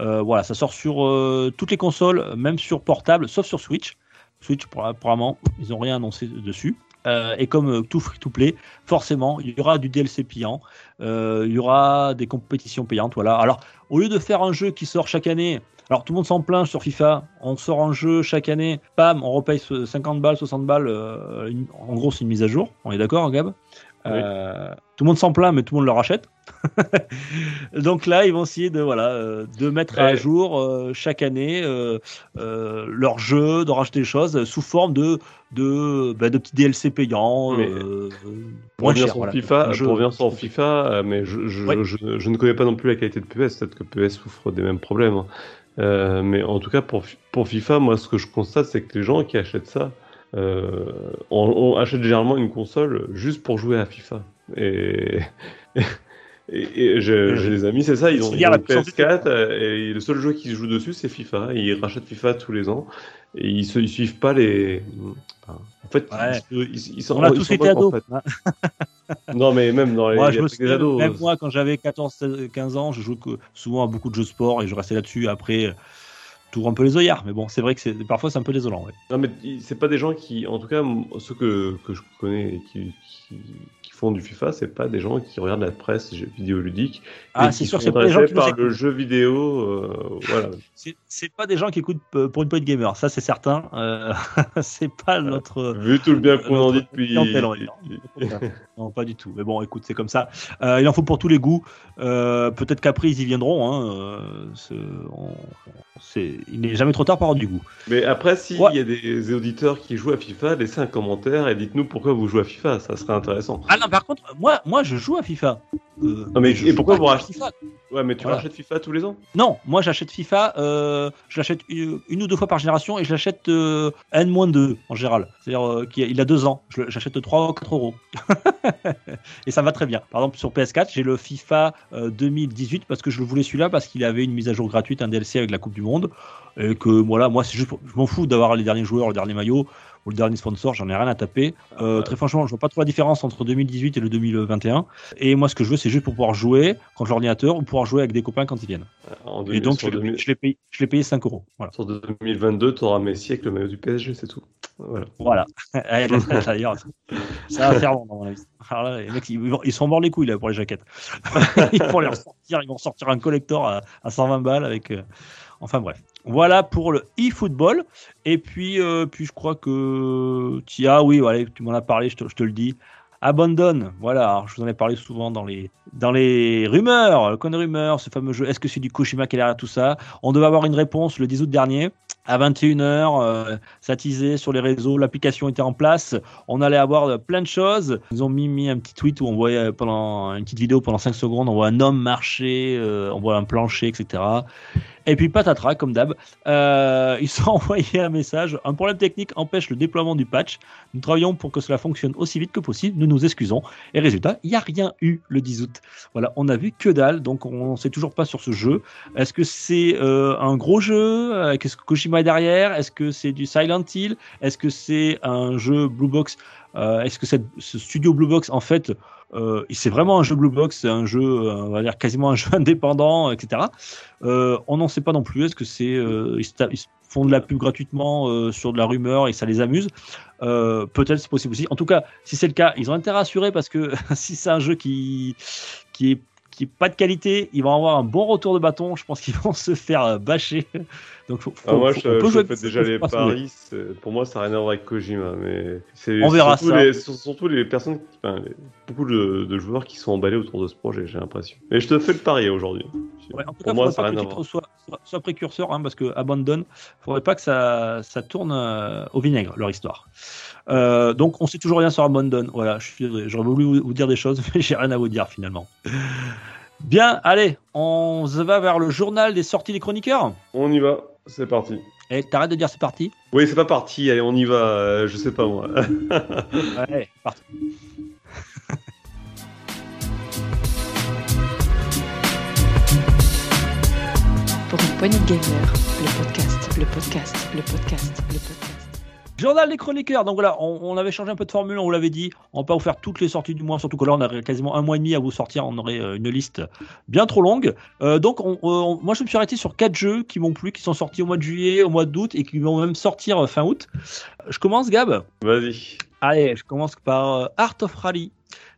Euh, voilà, ça sort sur euh, toutes les consoles, même sur portable, sauf sur Switch. Switch, apparemment, ils n'ont rien annoncé dessus. Euh, et comme tout free-to-play, forcément, il y aura du DLC payant, il y aura des compétitions payantes. Voilà. Alors, au lieu de faire un jeu qui sort chaque année, alors tout le monde s'en plaint sur FIFA, on sort un jeu chaque année, pam, on repaye 50 balles, 60 balles, en gros c'est une mise à jour, on est d'accord Gab? Euh, Tout le monde s'en plaint, mais tout le monde le rachète. Donc là, ils vont essayer de voilà euh, de mettre à jour euh, chaque année leur jeu, de racheter des choses sous forme de de, bah, de petits DLC payants, Mais Pour cher. sur voilà. FIFA, jeu- pour sur FIFA, mais je, je, Ouais. je, je ne connais pas non plus la qualité de PS, peut-être que PS souffre des mêmes problèmes. hein. Mais en tout cas, pour, pour FIFA, moi, ce que je constate, c'est que les gens qui achètent ça, euh, on, on achète généralement une console juste pour jouer à FIFA. Et, et, et j'ai des amis, c'est ça, ils ont, ils ont la une puissance du PS4 euh, et le seul jeu qu'ils jouent dessus, c'est FIFA. Ils rachètent FIFA tous les ans et ils, se, ils suivent pas les. en fait, Ouais. ils, ils, On a tous été en ados. fait. Non, mais même dans les, Moi, je me souviens, ados. même moi, quand j'avais 14, 16, 15 ans, je jouais souvent à beaucoup de jeux sport et je restais là-dessus. Après, tout un peu les œillards. Mais bon, c'est vrai que c'est parfois c'est un peu désolant. ouais. Non, mais c'est pas des gens qui, en tout cas, ceux que, je connais et qui font du FIFA, c'est pas des gens qui regardent la presse jeux vidéologique. Ah, c'est sûr, c'est pas des gens qui par le jeu vidéo. euh, voilà. C'est- pas des gens qui écoutent euh, pour une point gamer, ça c'est certain. Euh, c'est pas notre. Vu tout le bien qu'on en dit depuis. Non, pas du tout. Mais bon, écoute, c'est comme ça. Euh, il en faut pour tous les goûts. Peut-être qu'après ils y viendront. Hein. on- il n'est jamais trop tard pour avoir du goût. Mais après, s'il Ouais. y a des auditeurs qui jouent à FIFA, laissez un commentaire et dites-nous pourquoi vous jouez à FIFA, ça serait intéressant. Ah non, par contre, moi, moi je joue à FIFA. Euh, Non, mais je et pourquoi vous rachetez FIFA. Ouais, mais tu Voilà. rachètes FIFA tous les ans Non, moi j'achète FIFA, euh, je l'achète une, une ou deux fois par génération et je l'achète euh, N-2 en général. C'est-à-dire qu'il a- deux ans, Je- j'achète 3 ou 4 euros. et ça va très bien. Par exemple, sur PS4, j'ai le FIFA euh, 2018 parce que je le voulais celui-là parce qu'il avait une mise à jour gratuite, un DLC avec la Coupe du Monde. Et que voilà, moi c'est juste, pour- je m'en fous d'avoir les derniers joueurs, le dernier maillot ou le dernier sponsor, j'en ai rien à taper. Euh, très franchement, je vois pas trop la différence entre 2018 et le 2021. Et moi, ce que je veux, c'est juste pour pouvoir jouer j'ai l'ordinateur ou pouvoir jouer avec des copains quand ils viennent. en Et 2000 donc, je l'ai 2000 je l'ai payé, payé 5 euros. Voilà. sur 2022, tu auras Messi avec le maillot du PSG, c'est tout. Voilà. voilà. D'ailleurs, ça va faire long, à mon avis. Alors là, les mecs, ils, sont morts les couilles là, pour les jaquettes. ils vont les ressortir, ils vont sortir un collector à, à 120 balles avec. euh, Enfin bref. Voilà pour le e-football. Et puis, euh, puis je crois que. Tia, oui, voilà, tu m'en as parlé, je te, je te le dis. Abandonne, voilà, je vous en ai parlé souvent dans les, dans les rumeurs, le con rumeur, ce fameux jeu, est-ce que c'est du Koshima qui est derrière tout ça? On devait avoir une réponse le 10 août dernier, à 21h, euh, ça teasait sur les réseaux, l'application était en place, on allait avoir euh, plein de choses. Ils ont mis, mis un petit tweet où on voyait euh, pendant une petite vidéo pendant 5 secondes, on voit un homme marcher, on voit un plancher, etc. Et puis patatras, comme d'hab, euh, ils ont envoyé un message. Un problème technique empêche le déploiement du patch. Nous travaillons pour que cela fonctionne aussi vite que possible. Nous nous excusons. Et résultat, il n'y a rien eu le 10 août. Voilà, on a vu que dalle, donc on ne sait toujours pas sur ce jeu. Est-ce que c'est euh, un gros jeu? Euh, Qu'est-ce que Kojima est derrière? Est-ce que c'est du Silent Hill? Est-ce que c'est un jeu Blue Box? Est-ce que ce studio Blue Box, en fait, euh, c'est vraiment un jeu Blue Box, c'est un jeu, euh, on va dire quasiment un jeu indépendant, etc. Euh, on n'en sait pas non plus. Est-ce que c'est ils, ils font de la pub gratuitement sur de la rumeur et ça les amuse? Peut-être c'est possible aussi. En tout cas, si c'est le cas, ils ont intérêt à assurer parce que si c'est un jeu qui qui est qui est pas de qualité, ils vont avoir un bon retour de bâton. Je pense qu'ils vont se faire bâcher. Donc, faut, Ah, faut- moi, faut- je, je fais déjà les paris. Pour moi, ça n'a rien à voir avec Kojima. Mais On verra surtout ça. Les, sur- surtout les personnes, qui- enfin, les- beaucoup de, de joueurs qui sont emballés autour de ce projet, j'ai l'impression. Et je te fais le pari aujourd'hui. Ouais, en tout Pour cas, moi, ça n'a que rien à titre soit, soit, soit précurseur, hein, parce que Abandon, faudrait pas que ça, ça tourne euh, au vinaigre, leur histoire. Euh, donc, on sait toujours rien sur Abandon. Voilà, j'aurais voulu vous, vous dire des choses, mais j'ai rien à vous dire finalement. Bien, allez, on se va vers le journal des sorties des chroniqueurs. On y va, c'est parti. Et t'arrêtes de dire c'est parti. Oui, c'est pas parti, allez, on y va, euh, je sais pas moi. Allez, parti. Pour une poignée de gamer, le podcast, le podcast, le podcast, le podcast. Journal des chroniqueurs. Donc voilà, on, on avait changé un peu de formule, on vous l'avait dit. On va pas vous faire toutes les sorties du mois, surtout que là, on a quasiment un mois et demi à vous sortir. On aurait euh, une liste bien trop longue. Euh, donc, on- on- moi, je me suis arrêté sur quatre jeux qui m'ont plu, qui sont sortis au mois de juillet, au mois d'août et qui vont même sortir euh, fin août. Je commence, Gab? Vas-y. Allez, je commence par euh, Art of Rally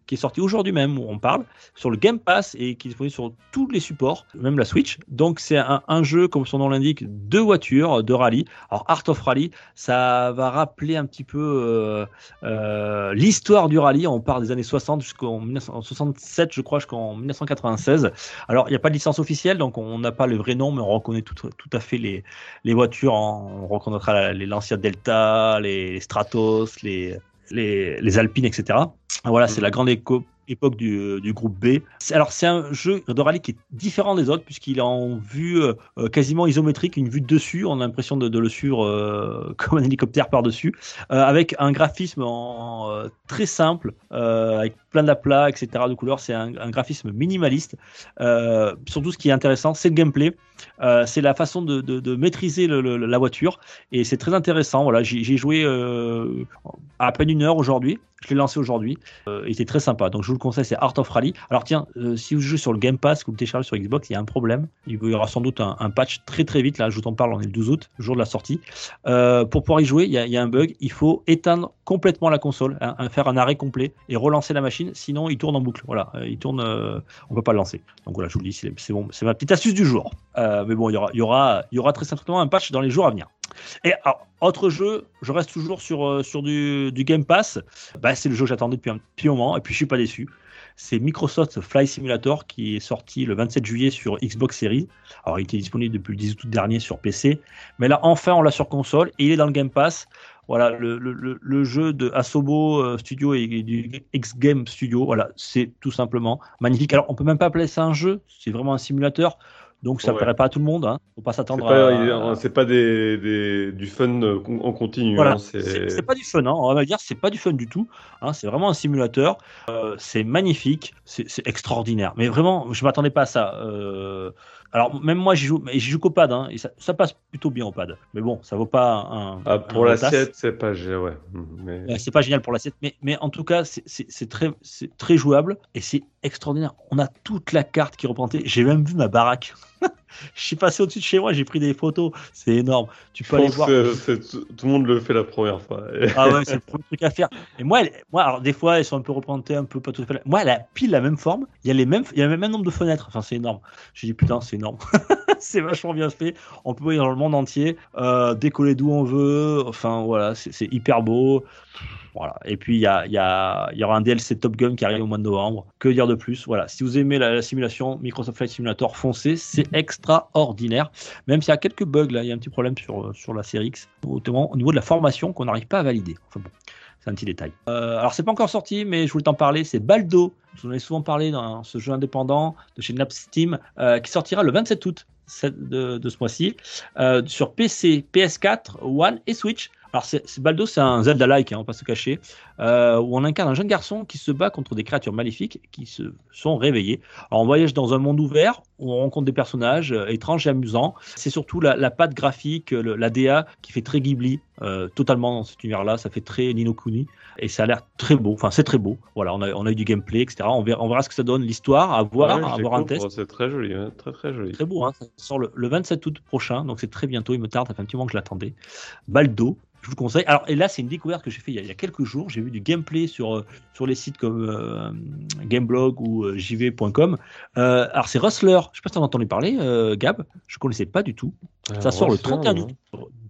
qui est sorti aujourd'hui même, où on parle, sur le Game Pass et qui est disponible sur tous les supports, même la Switch. Donc c'est un, jeu, comme son nom l'indique, de voitures, de rallye. Alors Art of Rally, ça va rappeler un petit peu euh, euh, l'histoire du rallye. On part des années 60 jusqu'en 1967, je crois, jusqu'en 1996. Alors il n'y a pas de licence officielle, donc on n'a pas le vrai nom, mais on reconnaît tout, à fait les, les voitures. On reconnaîtra les Lancia Delta, les Stratos, les les, les Alpines, etc. Voilà, c'est mm. la grande éco époque du, du, groupe B. Alors c'est un jeu de rallye qui est différent des autres puisqu'il est en vue euh, quasiment isométrique, une vue de dessus, on a l'impression de, le suivre euh, comme un hélicoptère par-dessus, euh, avec un graphisme en, très simple, avec plein d'aplats, etc. de couleurs, c'est un, graphisme minimaliste. surtout ce qui est intéressant, c'est le gameplay, c'est la façon de, de, maîtriser la voiture et c'est très intéressant. Voilà, j'ai joué à peine une heure aujourd'hui. Je l'ai lancé aujourd'hui. Euh, il était très sympa. Donc je vous conseille, c'est Art of Rally. Alors tiens, euh, si vous jouez sur le Game Pass, vous le téléchargez sur Xbox, il y a un problème. Il y aura sans doute un, patch très très vite. Là, je vous en parle, on est le 12 août, jour de la sortie. Euh, pour pouvoir y jouer, il y, a, un bug. Il faut éteindre complètement la console, hein, faire un arrêt complet et relancer la machine. Sinon, il tourne en boucle. Voilà, il tourne. on peut pas le lancer. Donc voilà, je vous le dis, c'est bon. C'est ma petite astuce du jour. mais bon, il y aura, il y aura, il y aura très simplement un patch dans les jours à venir. Et autre jeu, je reste toujours sur, euh, sur du, Game Pass. Bah, c'est le jeu que j'attendais depuis un petit moment et puis je suis pas déçu. C'est Microsoft Fly Simulator qui est sorti le 27 juillet sur Xbox Series. Alors il était disponible depuis le 10 août dernier sur PC, mais là enfin on l'a sur console et il est dans le Game Pass. Voilà, le, le, le jeu de Asobo euh, Studio et du X Game Studio, voilà, c'est tout simplement magnifique. Alors on peut même pas appeler ça un jeu, c'est vraiment un simulateur. Donc ça ne plairait pas à tout le monde. Hein. Faut pas s'attendre à. C'est pas des, des, du fun en continu. Voilà. Hein, c'est pas du fun. Hein. On va dire c'est pas du fun du tout. Hein. C'est vraiment un simulateur. Euh, c'est magnifique. C'est extraordinaire. Mais vraiment, je m'attendais pas à ça. Euh... Alors même moi j'y joue, mais j'y joue qu'au pad. Hein, et ça, ça, passe plutôt bien au pad. Mais bon, ça vaut pas un. Ah, pour l'assiette, c'est pas ouais. Mais... c'est pas génial pour l'assiette, mais mais en tout cas c'est très c'est très jouable et c'est extraordinaire. On a toute la carte qui est représentée. J'ai même vu ma baraque. je suis passé au-dessus de chez moi, j'ai pris des photos. C'est énorme. Tu peux aller voir. tout le monde le fait la première fois. ah ouais, c'est le premier truc à faire. Et moi, moi alors, des fois, elles sont un peu représentées, un peu pas tout à fait. Moi, elle a pile la même forme. Il y a, les mêmes, il y a le même nombre de fenêtres. Enfin, c'est énorme. J'ai dit, putain, c'est énorme. c'est vachement bien fait. On peut voyager dans le monde entier, euh, décoller d'où on veut. Enfin, voilà, c'est hyper beau. Voilà. Et puis, il y, y, y aura un DLC Top Gun qui arrive au mois de novembre. Que dire de plus? Voilà. Si vous aimez la, simulation, Microsoft Flight Simulator, foncez. C'est extraordinaire. Même s'il y a quelques bugs, là, il y a un petit problème sur, sur la série X, notamment au niveau de la formation qu'on n'arrive pas à valider. Enfin bon. C'est un petit détail. Euh, alors, c'est pas encore sorti, mais je voulais t'en parler. C'est Baldo. Je vous en ai souvent parlé dans ce jeu indépendant de chez Naps Steam, euh, qui sortira le 27 août de, ce mois-ci euh, sur PC, PS4, One et Switch. Alors, c'est, Baldo, c'est un Zelda-like, hein, on va pas se cacher, euh, où on incarne un jeune garçon qui se bat contre des créatures maléfiques qui se sont réveillées. Alors, on voyage dans un monde ouvert où on rencontre des personnages euh, étranges et amusants. C'est surtout la, la patte graphique, la DA qui fait très Ghibli, euh, totalement dans cet univers-là. Ça fait très Nino Kuni et ça a l'air très beau. Enfin, c'est très beau. Voilà, on a, on a eu du gameplay, etc. On verra, on verra ce que ça donne, l'histoire, à voir, à voir un test. C'est très joli, hein. très très joli. Très beau, hein. ça sort le, le 27 août prochain, donc c'est très bientôt. Il me tarde, ça fait un petit moment que je l'attendais. Baldo, je vous conseille. Alors, et là, c'est une découverte que j'ai fait il y, a, quelques jours. J'ai vu du gameplay sur, euh, sur les sites comme euh, Gameblog ou euh, jv.com. alors, c'est Rustler. Je sais pas si tu en as entendu parler, Gab. Je connaissais pas du tout. ça sort le 31 août.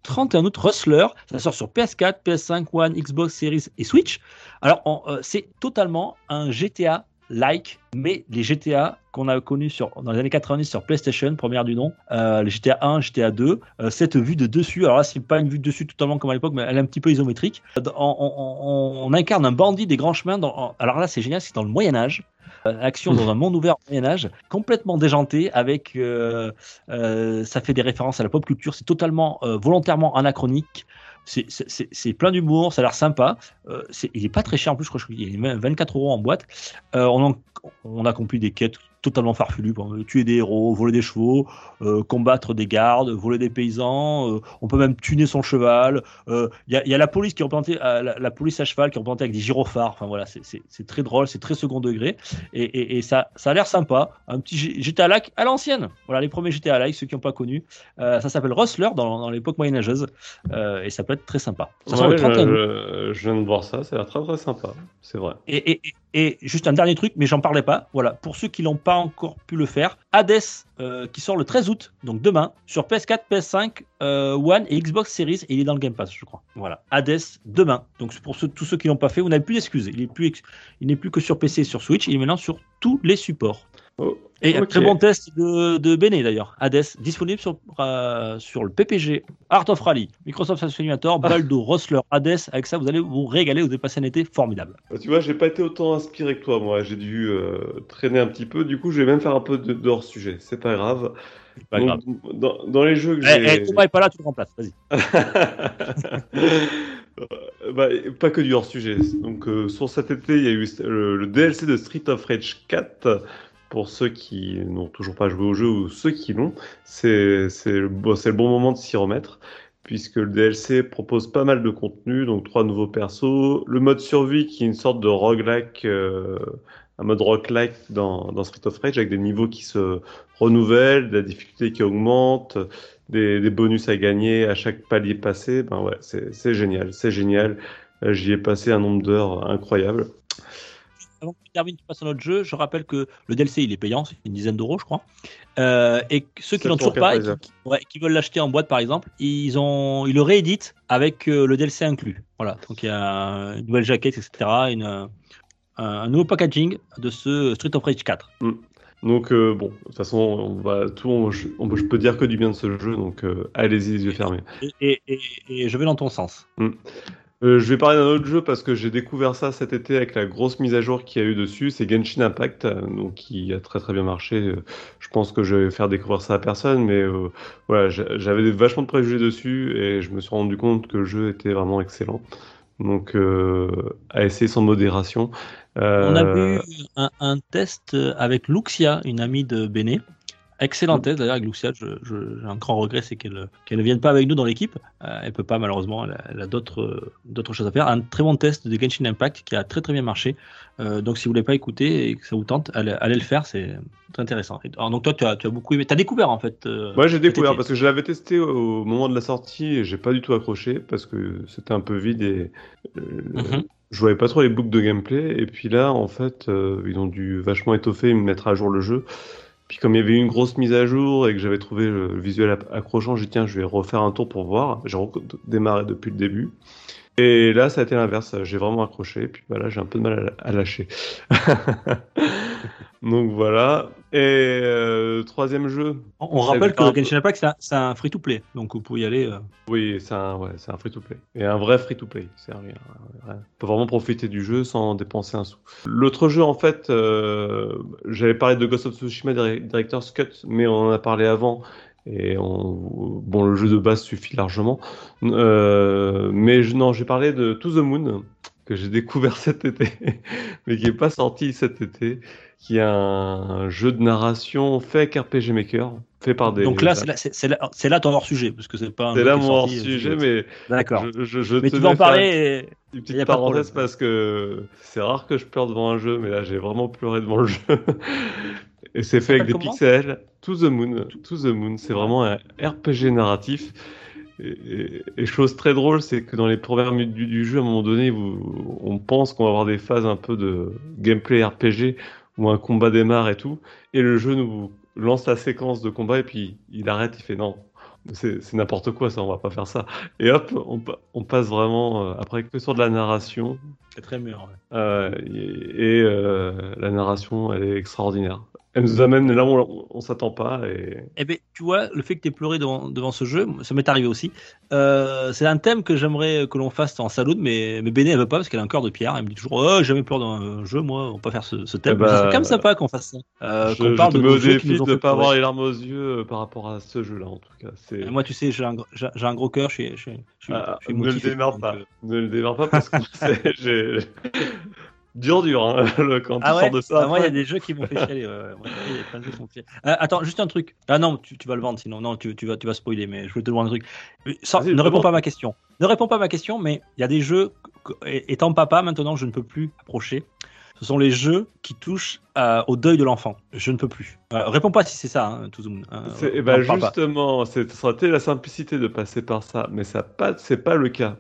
31 août, Rustler. Ça sort sur PS4, PS5, One, Xbox Series et Switch. Alors, c'est totalement un GTA like, mais les GTA qu'on a connus sur, dans les années 90 sur PlayStation, première du nom, euh, les GTA 1, GTA 2, euh, cette vue de dessus, alors là c'est pas une vue de dessus totalement comme à l'époque, mais elle est un petit peu isométrique. On, incarne un bandit des grands chemins, dans, alors là c'est génial, c'est dans le Moyen Âge, euh, action dans un monde ouvert au Moyen Âge, complètement déjanté, avec ça fait des références à la pop culture, c'est totalement volontairement anachronique. C'est plein d'humour, ça a l'air sympa. Euh, il est pas très cher en plus, je crois qu'il est 24 euros en boîte. Euh, on, on, accomplit des quêtes totalement farfelu. Bon, tuer des héros, voler des chevaux, euh, combattre des gardes, voler des paysans. euh, on peut même tuner son cheval. Il y, a, y a la police qui est représentée, euh, la, la police à cheval qui est représentée avec des gyrophares. Enfin voilà, c'est- très drôle, c'est très second degré et, et- et ça, ça a l'air sympa. Un petit GTA like à l'ancienne. Voilà les premiers GTA like, ceux qui n'ont pas connu. Euh, ça s'appelle Rustler dans, dans l'époque moyenâgeuse euh, et ça peut être très sympa. Ça Ouais, le 31 août. je, je viens de voir ça, ça a l'air très très sympa, c'est vrai. Et, et- et juste un dernier truc, mais j'en parlais pas. Voilà, pour ceux qui n'ont pas encore pu le faire, Hades euh, qui sort le 13 août, donc demain, sur PS4, PS5, euh, One et Xbox Series, et il est dans le Game Pass, je crois. Voilà, Hades demain. Donc pour ceux, tous ceux qui l'ont pas fait, vous n'avez plus d'excuses. Il est plus, il n'est plus que sur PC et sur Switch, il est maintenant sur tous les supports. Oh, Et un très bon test de, de Bene d'ailleurs. Hades, disponible sur, euh, sur le PPG, Art of Rally, Microsoft Simulator, Ah. Baldo, Rustler, Hades. Avec ça, vous allez vous régaler, vous allez passer un été formidable. Bah, Tu vois, j'ai pas été autant inspiré que toi, moi. J'ai dû euh, traîner un petit peu. Du coup, je vais même faire un peu de, de hors sujet. C'est pas grave. Pas Donc, grave. Dans, dans les jeux que Eh, j'ai. eh, Thomas est pas là, tu le remplaces. Vas-y. Bah, pas que du hors sujet. Donc, euh, sur cet été, il y a eu le, le DLC de Street of Rage 4. Pour ceux qui n'ont toujours pas joué au jeu ou ceux qui l'ont, c'est le, bon, moment de s'y remettre. Puisque le DLC propose pas mal de contenu, donc trois nouveaux persos, le mode survie qui est une sorte de roguelike, euh, un mode roguelike dans, dans Street of Rage avec des niveaux qui se renouvellent, de la difficulté qui augmente, des, des bonus à gagner à chaque palier passé. Ben ouais, c'est génial, c'est génial. J'y ai passé un nombre d'heures incroyable. Avant que tu termines, tu passes à notre jeu. Je rappelle que le DLC, il est payant, c'est une dizaine d'euros, je crois. Euh, et ceux qui l'ont toujours pas et qui, 7,99. qui- ouais, qui veulent l'acheter en boîte, par exemple, ils, ont, ils le rééditent avec euh, le DLC inclus. Voilà. Donc il y a une nouvelle jaquette, etc. Une, un, nouveau packaging de ce Street of Rage 4. Donc euh, bon, de toute façon, on va tout, on- je, on- je peux dire que du bien de ce jeu, donc euh, allez-y les yeux fermés. Et, et- et- et je vais dans ton sens. Euh, je vais parler d'un autre jeu parce que j'ai découvert ça cet été avec la grosse mise à jour qu'il y a eu dessus. C'est Genshin Impact, euh, donc qui a très très bien marché. Euh, Je pense que je vais faire découvrir ça à personne, mais voilà, j'a- j'avais vachement de préjugés dessus et je me suis rendu compte que le jeu était vraiment excellent. Donc à essayer sans modération. On a vu un, un test avec Luxia, une amie de Béné. Excellent test d'ailleurs avec je- J'ai un grand regret, c'est qu'elle ne vienne pas avec nous dans l'équipe. Euh, elle peut pas malheureusement. Elle a, elle a d'autres euh, d'autres choses à faire. Un très bon test de Genshin Impact qui a très très bien marché. Euh, donc si vous voulez pas écouter et que ça vous tente, allez, allez le faire. C'est très intéressant. Alors, donc toi, tu as, tu as beaucoup aimé. Tu as découvert en fait. euh, j'ai découvert parce que je l'avais testé au moment de la sortie et j'ai pas du tout accroché parce que c'était un peu vide et euh, Mhm. je voyais pas trop les boucles de gameplay. Et puis là, en fait, euh, ils ont dû vachement étoffer et mettre à jour le jeu. Puis comme il y avait eu une grosse mise à jour et que j'avais trouvé le visuel accrochant, j'ai dit tiens, je vais refaire un tour pour voir. J'ai démarré depuis le début. Et là, ça a été l'inverse. J'ai vraiment accroché. Puis voilà, j'ai un peu de mal à lâcher. Donc voilà. Et euh, troisième jeu. On, on rappelle que Genshin Impact c'est un- free-to-play. Donc vous pouvez y aller. euh, Oui, c'est un, ouais, un free-to-play. Et un vrai free-to-play. C'est rien. On peut vraiment profiter du jeu sans dépenser un sou. L'autre jeu, en fait, euh, j'avais parlé de Ghost of Tsushima Dir- Director's Cut, mais on en a parlé avant. Et on, bon, le jeu de base suffit largement. Mais je, non, j'ai parlé de To the Moon, que j'ai découvert cet été, mais qui n'est pas sorti cet été, qui est un jeu de narration fait avec RPG Maker, fait par des. Donc là, c'est là, c'est- c'est là, c'est là ton hors sujet parce que c'est pas. un C'est là mon sorti, hors-sujet, euh, mais D'accord. je, je, je Mais tu vas en parler. et- Une petite parenthèse parce que c'est rare que je pleure devant un jeu, mais là j'ai vraiment pleuré devant le jeu. Et c'est fait avec des pixels. To the Moon. To the Moon, c'est vraiment un RPG narratif. Et, et- et chose très drôle, c'est que dans les premières minutes du, du jeu, à un moment donné, vous- on pense qu'on va avoir des phases un peu de gameplay RPG où un combat démarre et tout, et le jeu nous lance la séquence de combat et puis il arrête, il fait non. C'est n'importe quoi ça, on va pas faire ça. Et hop, on, pa- on passe vraiment euh, après que sur de la narration. C'est très mûr. ouais. euh, et et, euh, la narration, elle est extraordinaire. Elle nous amène là où on, on s'attend pas. Et... Eh ben, tu vois, le fait que tu aies pleuré devant, devant ce jeu, ça m'est arrivé aussi. Euh, c'est un thème que j'aimerais que l'on fasse en salut, mais, mais Béné, elle veut pas parce qu'elle a un cœur de pierre. Elle me dit toujours Oh, jamais pleuré dans un jeu, moi, on va pas faire ce, ce thème. Eh ben, serait quand même sympa qu'on fasse ça. Euh, je qu'on je parle te de mets au défi fait pas avoir les larmes aux yeux euh, par rapport à ce jeu-là, en tout cas. C'est... Moi, tu sais, j'ai un, gr- j'ai j'ai un gros cœur, je suis, je suis, je suis- Ah, ne le démarre pas. Ne le démarre pas parce que c'est- j'ai- dur, dur, hein, le- quand Ah tu ouais sors de ça. Ah, Moi, il y a des jeux qui m'ont fait chialer. ouais, ouais. Il y a plein de jeux qui m'ont fait- Euh, attends, juste un truc. Ah non, tu, tu vas le vendre sinon. Non, tu, tu vas, tu vas spoiler, mais je voulais te demander un truc. Euh, sans- ne réponds pas à ma question. Ne réponds pas à ma question, mais il y a des jeux, étant papa, maintenant, je ne peux plus approcher. Ce sont les jeux qui touchent euh, au deuil de l'enfant. Je ne peux plus. Euh, réponds pas si c'est ça, hein, To the Moon. hein. Eh ben, justement, aurait été la simplicité de passer par ça, mais ça pas, c'est pas le cas.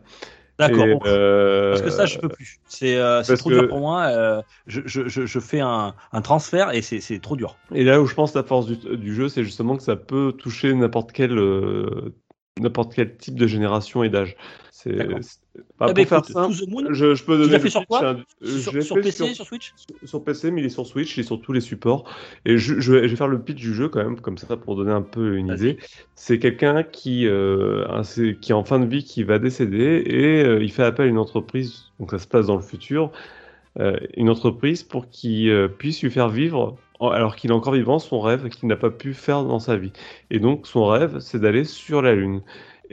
D'accord. Euh, Parce que ça, je peux plus. C'est euh, trop que- dur pour moi. euh, je, je, je, fais un, un transfert et c'est trop dur. Et là où je pense la force du, du jeu, c'est justement que ça peut toucher n'importe quel, n'importe quel type de génération et d'âge. C'est, D'accord. c'est- bah, pour faire écoute, simple, Moon, je, je peux tu donner l'as le fait sur quoi hein, sur, l'ai sur fait PC, sur, Switch sur- PC, mais il est sur Switch, il est sur tous les supports. Et je, je vais, je vais faire le pitch du jeu quand même, comme ça, pour donner un peu une idée. C'est quelqu'un qui, euh, qui est en fin de vie, qui va décéder, et euh, il fait appel à une entreprise, donc ça se passe dans le futur, euh, une entreprise pour qu'il puisse lui faire vivre, alors qu'il est encore vivant, son rêve qu'il n'a pas pu faire dans sa vie. Et donc son rêve, c'est d'aller sur la Lune.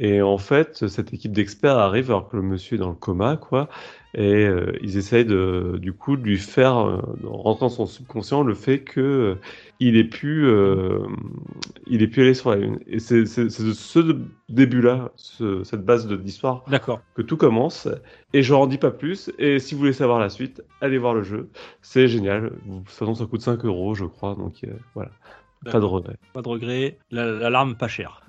Et en fait, cette équipe d'experts arrive alors que le monsieur est dans le coma, quoi. Et euh, ils essayent de, du coup de lui faire, euh, en rentrant dans son subconscient, le fait que euh, il ait pu, euh, il ait pu aller sur la Lune. Et c'est de ce début-là, ce- cette base de- d'histoire, D'accord. que tout commence. Et je n'en dis pas plus. Et si vous voulez savoir la suite, allez voir le jeu. C'est génial. De toute façon, ça coûte 5 euros, je crois. Donc voilà, pas de regret. Pas de regret. La- L'alarme pas chère.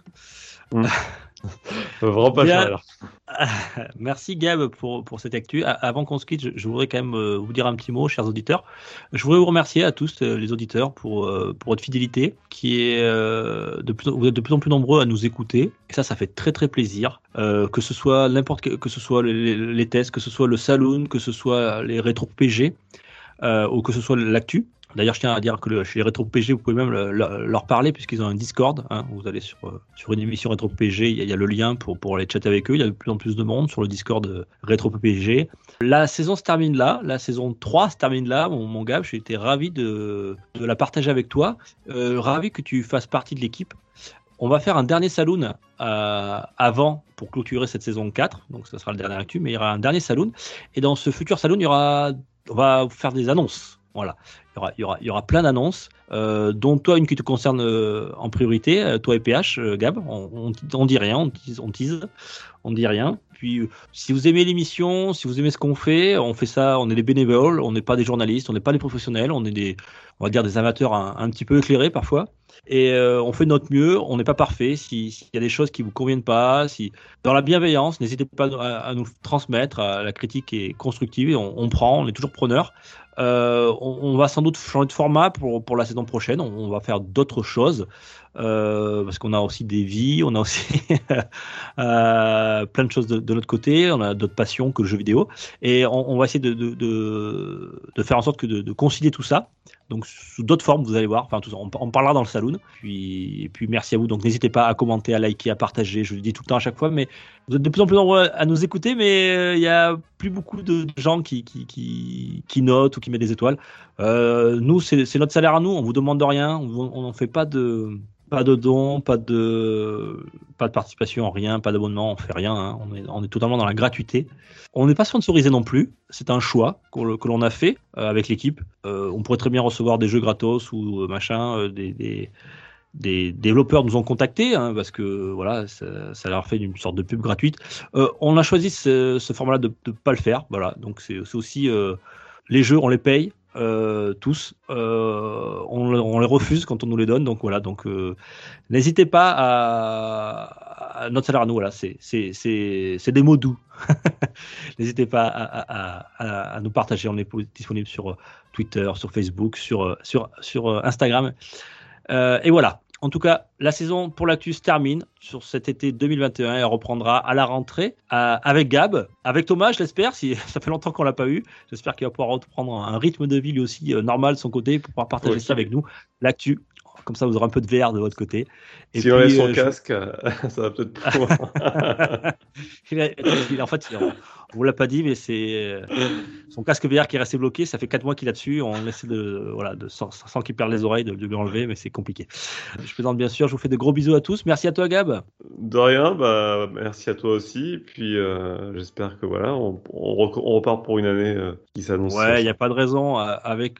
Euh, Vraiment pas Bien. cher. alors. Merci Gab pour, pour cette actu. Avant qu'on se quitte, je, je voudrais quand même euh, vous dire un petit mot, chers auditeurs. Je voudrais vous remercier à tous euh, les auditeurs pour, euh, pour votre fidélité, qui est de plus, vous êtes de plus en plus nombreux à nous écouter. Et ça, ça fait très très plaisir. Euh, que ce soit n'importe que, que ce soit les, les tests, que ce soit le saloon, que ce soit les rétro PG, euh, ou que ce soit l'actu. D'ailleurs, je tiens à dire que chez les Rétro PG, vous pouvez même le- le- leur parler puisqu'ils ont un Discord. hein. Vous allez sur, euh, une émission Rétro PG, il y, a- le lien pour, pour aller chatter avec eux. Il y a de plus en plus de monde sur le Discord euh, Rétro PG. La saison se termine là. La saison 3 se termine là. Mon, mon gars, j'ai été ravi de, de la partager avec toi. Euh, ravi que tu fasses partie de l'équipe. On va faire un dernier saloon avant pour clôturer cette saison 4. Donc, ça sera le dernier actu, mais il y aura un dernier saloon. Et dans ce futur saloon, il y aura, on va faire des annonces. Voilà. Il y aura, plein d'annonces, euh, dont toi une qui te concerne euh, en priorité, euh, toi et PH, Gab. On, on, on dit rien, on tease, on tease, on dit rien. Puis, si vous aimez l'émission, si vous aimez ce qu'on fait, on fait ça, on est des bénévoles, on n'est pas des journalistes, on n'est pas des professionnels, on est des, on va dire des amateurs un, petit peu éclairés parfois. Et on fait notre mieux, on n'est pas parfait. Si- S'il y a des choses qui vous conviennent pas, si dans la bienveillance, n'hésitez pas à, nous transmettre. la critique est constructive, et on, on prend, on est toujours preneur. Euh, on, va sans doute changer de format pour, la saison prochaine. On va faire d'autres choses euh, parce qu'on a aussi des vies, on a aussi euh, plein de choses de, de notre côté. On a d'autres passions que le jeu vidéo et on, va essayer de, faire en sorte que de, concilier tout ça. Donc sous d'autres formes, vous allez voir. Enfin, tout ça, on, on parlera dans le saloon. Puis, et puis merci à vous. Donc n'hésitez pas à commenter, à liker, à partager. Je le dis tout le temps à chaque fois, mais vous êtes de plus en plus nombreux à nous écouter, mais euh, il y a plus beaucoup de gens qui notent ou qui mettent des étoiles. Euh, nous, c'est notre salaire à nous. On vous demande rien. On n'en fait pas de pas de dons, pas de pas de participation, rien, pas d'abonnement. On fait rien. hein. On est totalement dans la gratuité. On n'est pas sponsorisé non plus. C'est un choix que l'on a fait euh, avec l'équipe. Euh, on pourrait très bien recevoir des jeux gratos ou machin, des, développeurs nous ont contactés hein, parce que voilà, ça, leur fait une sorte de pub gratuite. On a choisi ce, format-là de ne pas le faire. Voilà, donc c'est aussi les jeux, on les paye euh, tous, Euh, on, le- on les refuse quand on nous les donne. Donc voilà, donc euh, n'hésitez pas à, notre salaire à nous. Voilà, c'est des mots doux. n'hésitez pas à, à, nous partager. On est disponible sur Twitter, sur Facebook, sur sur sur Instagram. Et voilà. En tout cas, la saison pour l'actu se termine sur cet été 2021 et elle reprendra à la rentrée euh, avec Gab, avec Thomas, je l'espère. Si ça fait longtemps qu'on l'a pas eu, j'espère qu'il va pouvoir reprendre un rythme de vie lui aussi euh, normal de son côté pour pouvoir partager Ouais. ça avec nous. L'actu Comme ça, vous aurez un peu de VR de votre côté. Et si on laisse son casque, ça va peut-être pas. en fait, on vous l'a pas dit, mais c'est son casque VR qui est resté bloqué. Ça fait 4 mois qu'il a dessus. On essaie de, voilà, de sans, qu'il perde les oreilles, de, de lui enlever, mais c'est compliqué. Je plaisante bien sûr. Je vous fais de gros bisous à tous. Merci à toi, Gab. De rien. Bah, merci à toi aussi. Puis j'espère que voilà, on, repart pour une année qui s'annonce. Ouais, il n'y a pas de raison. Avec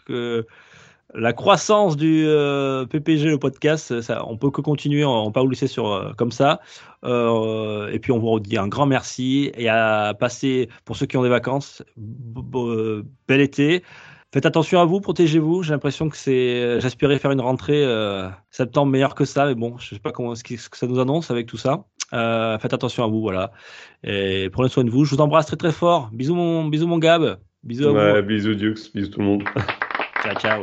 la croissance du euh, PPG, le podcast, ça, on peut que continuer, on, ne pas vous laisser sur, euh, comme ça. Euh, et puis on vous dit un grand merci et à passer, pour ceux qui ont des vacances, bel été. Faites attention à vous, protégez-vous. J'ai l'impression que c'est. J'espérais faire une rentrée septembre meilleure que ça, mais bon, je sais pas comment ce que ça nous annonce avec tout ça. faites attention à vous, voilà. Et prenez soin de vous. Je vous embrasse très très fort. Bisous mon, bisous mon Gab. Bisous à vous. Bisous Dux, bisous tout le monde. ciao